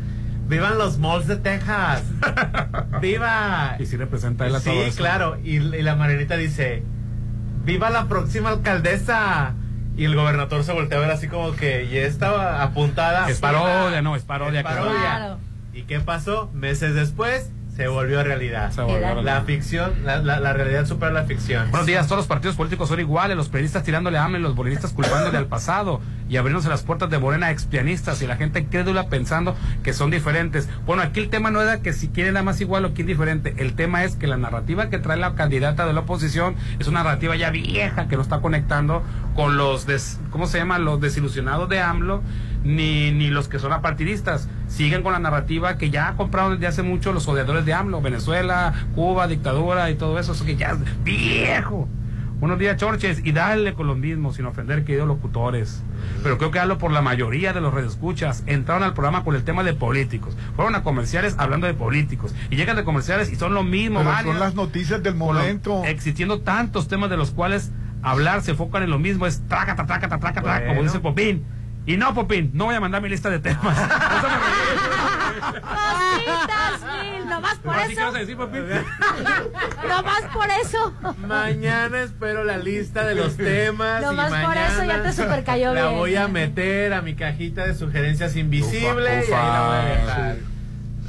vivan los malls de Texas, viva. Y sí representa él a Sí, todo eso. claro, y, y la Marenita dice, viva la próxima alcaldesa. Y el gobernador se voltea a ver así como que ya estaba apuntada. Es parodia, no, es parodia, Es parodia. Claro. ¿Y qué pasó? Meses después se volvió realidad. Se volvió Era- realidad. La ficción, la, la, la realidad supera la ficción. Buenos días, todos los partidos políticos son iguales, los periodistas tirándole a AMLO, los bolivistas culpándole al pasado y abriéndose las puertas de Morena expianistas y la gente crédula pensando que son diferentes. Bueno, aquí el tema no era que si quieren nada más igual o quién diferente, el tema es que la narrativa que trae la candidata de la oposición es una narrativa ya vieja que no está conectando con los, des- ¿cómo se llama? Los desilusionados de AMLO ni, ni los que son apartidistas. Siguen con la narrativa que ya compraron desde hace mucho los odiadores de AMLO, Venezuela, Cuba, dictadura y todo eso, eso que ya es viejo. Buenos días, Chorches, y dale con lo mismo, sin ofender, queridos locutores. Pero creo que hablo por la mayoría de los redescuchas. Entraron al programa con el tema de políticos. Fueron a comerciales hablando de políticos. Y llegan de comerciales y son lo mismo, Pero varios. son las noticias del momento. existiendo tantos temas de los cuales hablar se enfocan en lo mismo. Es traca, traca, traca, traca, traca, como Bueno. dice Popín. Y no, Popín, no voy a mandar mi lista de temas. Eso me Cositas mil, nomás por ¿Así qué eso. vas a decir, Popín? Nomás por eso. Mañana espero la lista de los temas. y Nomás por mañana eso ya te supercayó La bien. voy a meter a mi cajita de sugerencias invisible Ufa, y ahí la voy a ufa. dejar.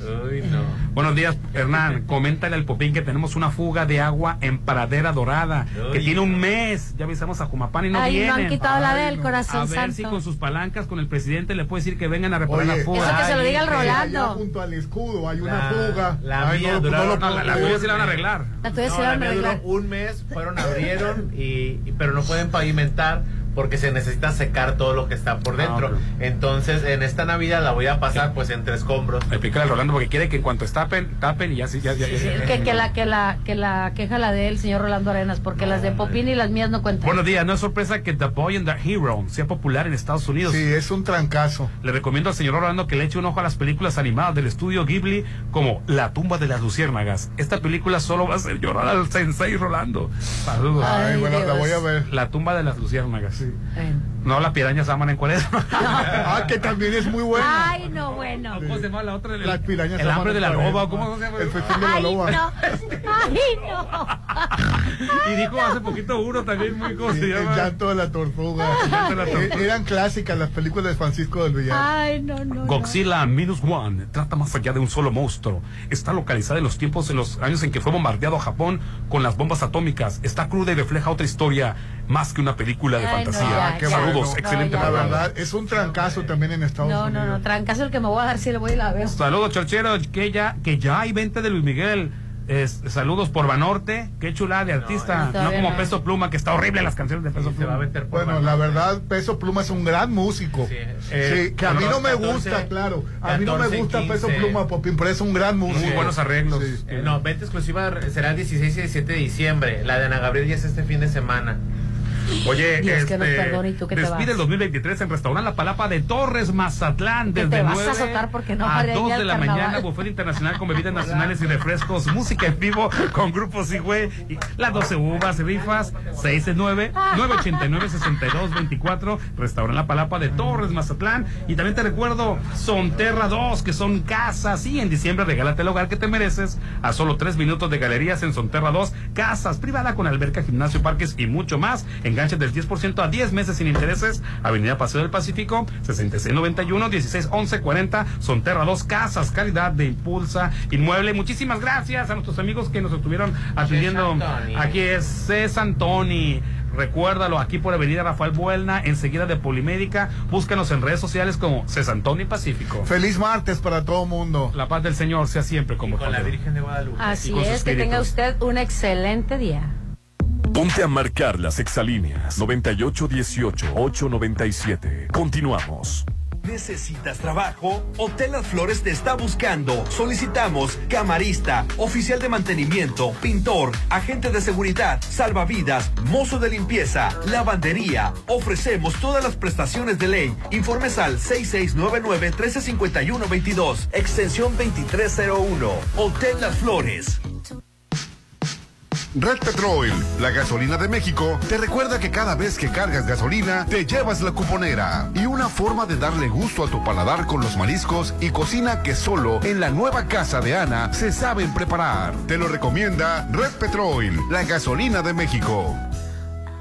Uy, no. Buenos días, Hernán. Coméntale al Popín que tenemos una fuga de agua en Paradera Dorada, que tiene un mes. Ya avisamos a Jumapán y no Ay, no vienen. han quitado la del no. corazón A ver santo. si con sus palancas, con el presidente, le puede decir que vengan a reparar Oye, la fuga. Eso que se lo diga al Rolando. junto al escudo hay una La- fuga. la Ay, mía no, duraron- no No, la, tuya sí la van a arreglar. La tuya No, se la van a arreglar. duró un mes, fueron, abrieron, y, y- pero no pueden pavimentar porque se necesita secar todo lo que está por dentro. Ah, ok. Entonces, en esta Navidad la voy a pasar pues entre escombros. Le pica al Rolando porque quiere que en cuanto tapen, tapen y ya sí, ya, ya, ya- Sí, que, que la que la que la queja la de él, señor Rolando Arenas, porque las de Popín y las mías no cuentan. Buenos días, no es sorpresa que The Boy and the Hero sea popular en Estados Unidos. Sí, es un trancazo. Le recomiendo al señor Rolando que le eche un ojo a las películas animadas del estudio Ghibli como La tumba de las luciérnagas. Esta película solo va a hacer llorar al sensei Rolando. Saludos. Ay, Ay, bueno, la voy a ver. La tumba de las luciérnagas. Bueno. No, las pirañas aman en cuaresma. Ah, que también es muy buena. Ay, no, bueno. ¿Cómo se llama la otra? El, Las pirañas el hambre de la loba. ¿Cómo se llama? El festín de la Ay, loba. no. Ay, no. Y dijo hace poquito uno también muy ¿cómo Sí, se el llama? llanto de la tortuga. llanto de la tortuga. Eh, Eran clásicas las películas de Francisco del Villar. Ay, no, no. no. Godzilla Minus One trata más allá de un solo monstruo. Está localizada en los tiempos, en los años en que fue bombardeado Japón con las bombas atómicas. Está cruda y refleja otra historia más que una película de Ay, no, fantasía. ya, qué Saludos, excelente No, ya, La verdad, es un trancazo también en Estados No, Unidos. no, no, trancazo el que me voy a dar si le voy y la veo. Saludos, chorcheros, que ya, que ya hay venta de Luis Miguel. Es- saludos por Banorte, qué chulada de artista. no, No, como no. Peso Pluma, que está horrible las canciones de Peso se va a Pluma. meter por Bueno, la verdad, Peso Pluma es un gran músico. Sí, Sí, eh, que a mí no me 14, gusta, claro. A mí no me 14, gusta 15. Peso Pluma, Popín, pero es un gran músico. Muy buenos arreglos. Sí. Eh, no, venta exclusiva será el 16 y 17 de diciembre. La de Ana Gabriel ya es este fin de semana. Oye, Dios que nos este, perdone, ¿y tú qué te vas? el 2023 en Restaurante La Palapa de Torres, Mazatlán, Que desde te vas a 9 azotar porque no a María, 2 ya de la carnaval. mañana, buffet internacional con bebidas nacionales y refrescos, música en vivo con grupos y güey, las 12 uvas, rifas, 669 989 6224 Restaurante La Palapa de Torres, Mazatlán. Y también te recuerdo Sonterra 2, que son casas, y en diciembre regálate el hogar que te mereces a solo 3 minutos de galerías en Sonterra 2, casas privada con alberca, gimnasio, parques y mucho más. Enganche del 10% a 10 meses sin intereses. Avenida Paseo del Pacífico, 6691 1611 40 Sonterra 2, casas, calidad de impulsa inmueble. Muchísimas gracias a nuestros amigos que nos estuvieron atendiendo. Aquí es Cés Antoni. Recuérdalo, aquí por Avenida Rafael Buelna, enseguida de Polimédica. Búscanos en redes sociales como Cés Antoni Pacífico. Feliz martes para todo mundo. La paz del Señor sea siempre como Con la. Virgen de Guadalupe. Así Y con es, que tenga usted un excelente día. Ponte a marcar las exalíneas 9818-897. Continuamos. ¿Necesitas trabajo? Hotel Las Flores te está buscando. Solicitamos camarista, oficial de mantenimiento, pintor, agente de seguridad, salvavidas, mozo de limpieza, lavandería. Ofrecemos todas las prestaciones de ley. Informes al 6699-1351-22, extensión 2301. Hotel Las Flores. Red Petrol, la gasolina de México, te recuerda que cada vez que cargas gasolina, te llevas la cuponera. Y una forma de darle gusto a tu paladar con los mariscos y cocina que solo en la nueva casa de Ana se saben preparar. Te lo recomienda Red Petrol, la gasolina de México.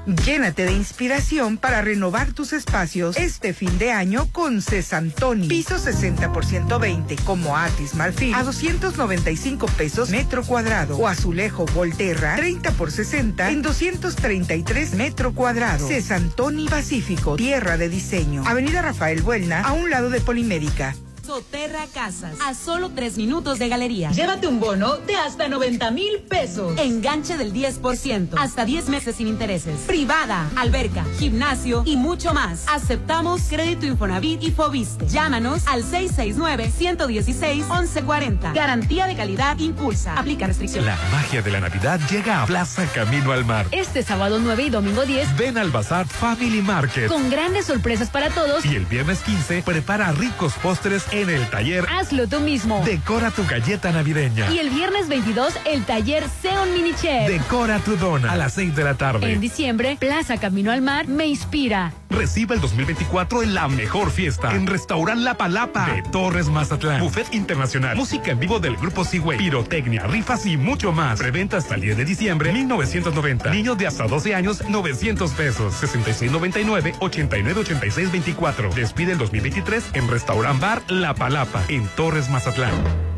Llénate de inspiración para renovar tus espacios este fin de año con Cesantoni. Piso 60 por 120 como Atis Marfil a 295 pesos metro cuadrado o azulejo Volterra 30 por 60 en 233 metro cuadrado. Cesantoni Pacífico, tierra de diseño. Avenida Rafael Buelna a un lado de Polimédica. Soterra Casas, a solo tres minutos de galería. Llévate un bono de hasta 90 mil pesos. Enganche del 10%, hasta 10 meses sin intereses. Privada, alberca, gimnasio y mucho más. Aceptamos crédito Infonavit y Fobiste. Llámanos al 669-116-1140. Garantía de calidad impulsa. Aplica restricciones. La magia de la Navidad llega a Plaza Camino al Mar. Este sábado 9 y domingo 10, Ven al Bazar Family Market. con grandes sorpresas para todos, Y el viernes 15, prepara ricos postres en el taller hazlo tú mismo. Decora tu galleta navideña. Y el viernes 22, el taller Seon Mini Chef. Decora tu dona a las 6 de la tarde. En diciembre, Plaza Camino al Mar me inspira. Reciba el 2024 en la mejor fiesta en Restaurant La Palapa de Torres Mazatlán. Buffet internacional, música en vivo del grupo Seaway, pirotecnia, rifas y mucho más. Preventa hasta el 10 de diciembre 1990. Niños de hasta 12 años 900 pesos. 6699 898624. Despide el 2023 en Restaurant Bar La Palapa en Torres Mazatlán.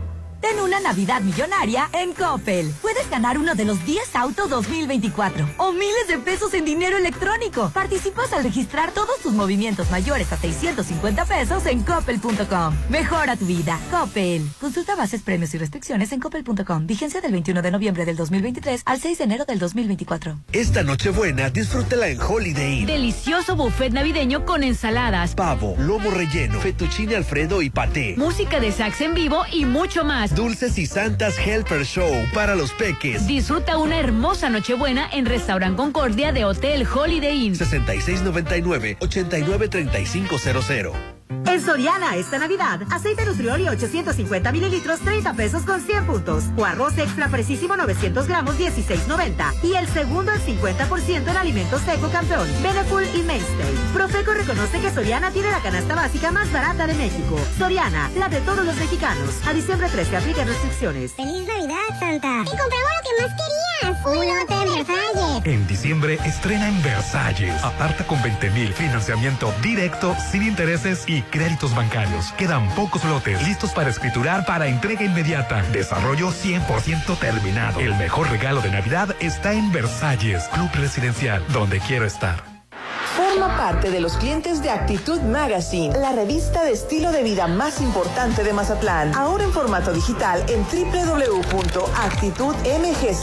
Ten una Navidad millonaria en Coppel. Puedes ganar uno de los 10 autos 2024 o miles de pesos en dinero electrónico. Participas al registrar todos tus movimientos mayores a 650 pesos en coppel.com. Mejora tu vida. Coppel. Consulta bases, premios y restricciones en coppel.com. Vigencia del 21 de noviembre del 2023 al 6 de enero del 2024. Esta Nochebuena disfrútala en Holiday Inn. Delicioso buffet navideño con ensaladas, Pavo, lomo relleno, fettuccine alfredo y paté. música de sax en vivo y mucho más. Dulces y Santas Helper Show para los peques. Disfruta una hermosa Nochebuena en Restaurant Concordia de Hotel Holiday Inn. 6699-893500. En Soriana, esta Navidad, aceite Nutrioli 850 mililitros, 30 pesos con 100 puntos. O arroz extra precisísimo 900 gramos, 16.90. Y el segundo al 50% en alimentos seco campeón, Beneful y Mainstay. Profeco reconoce que Soriana tiene la canasta básica más barata de México. Soriana, la de todos los mexicanos. A diciembre 13 aplica restricciones. ¡Feliz Navidad, Santa! ¡Y compramos lo que más querías! ¡Un hotel Versalles! En diciembre estrena en Versalles. Aparta con 20 mil financiamiento directo, sin intereses y créditos bancarios. Quedan pocos lotes listos para escriturar para entrega inmediata. Desarrollo 100% terminado. El mejor regalo de Navidad está en Versalles, Club Residencial, donde quiero estar. Forma parte de los clientes de Actitud Magazine, la revista de estilo de vida más importante de Mazatlán. Ahora en formato digital en www.actitudmgc.com.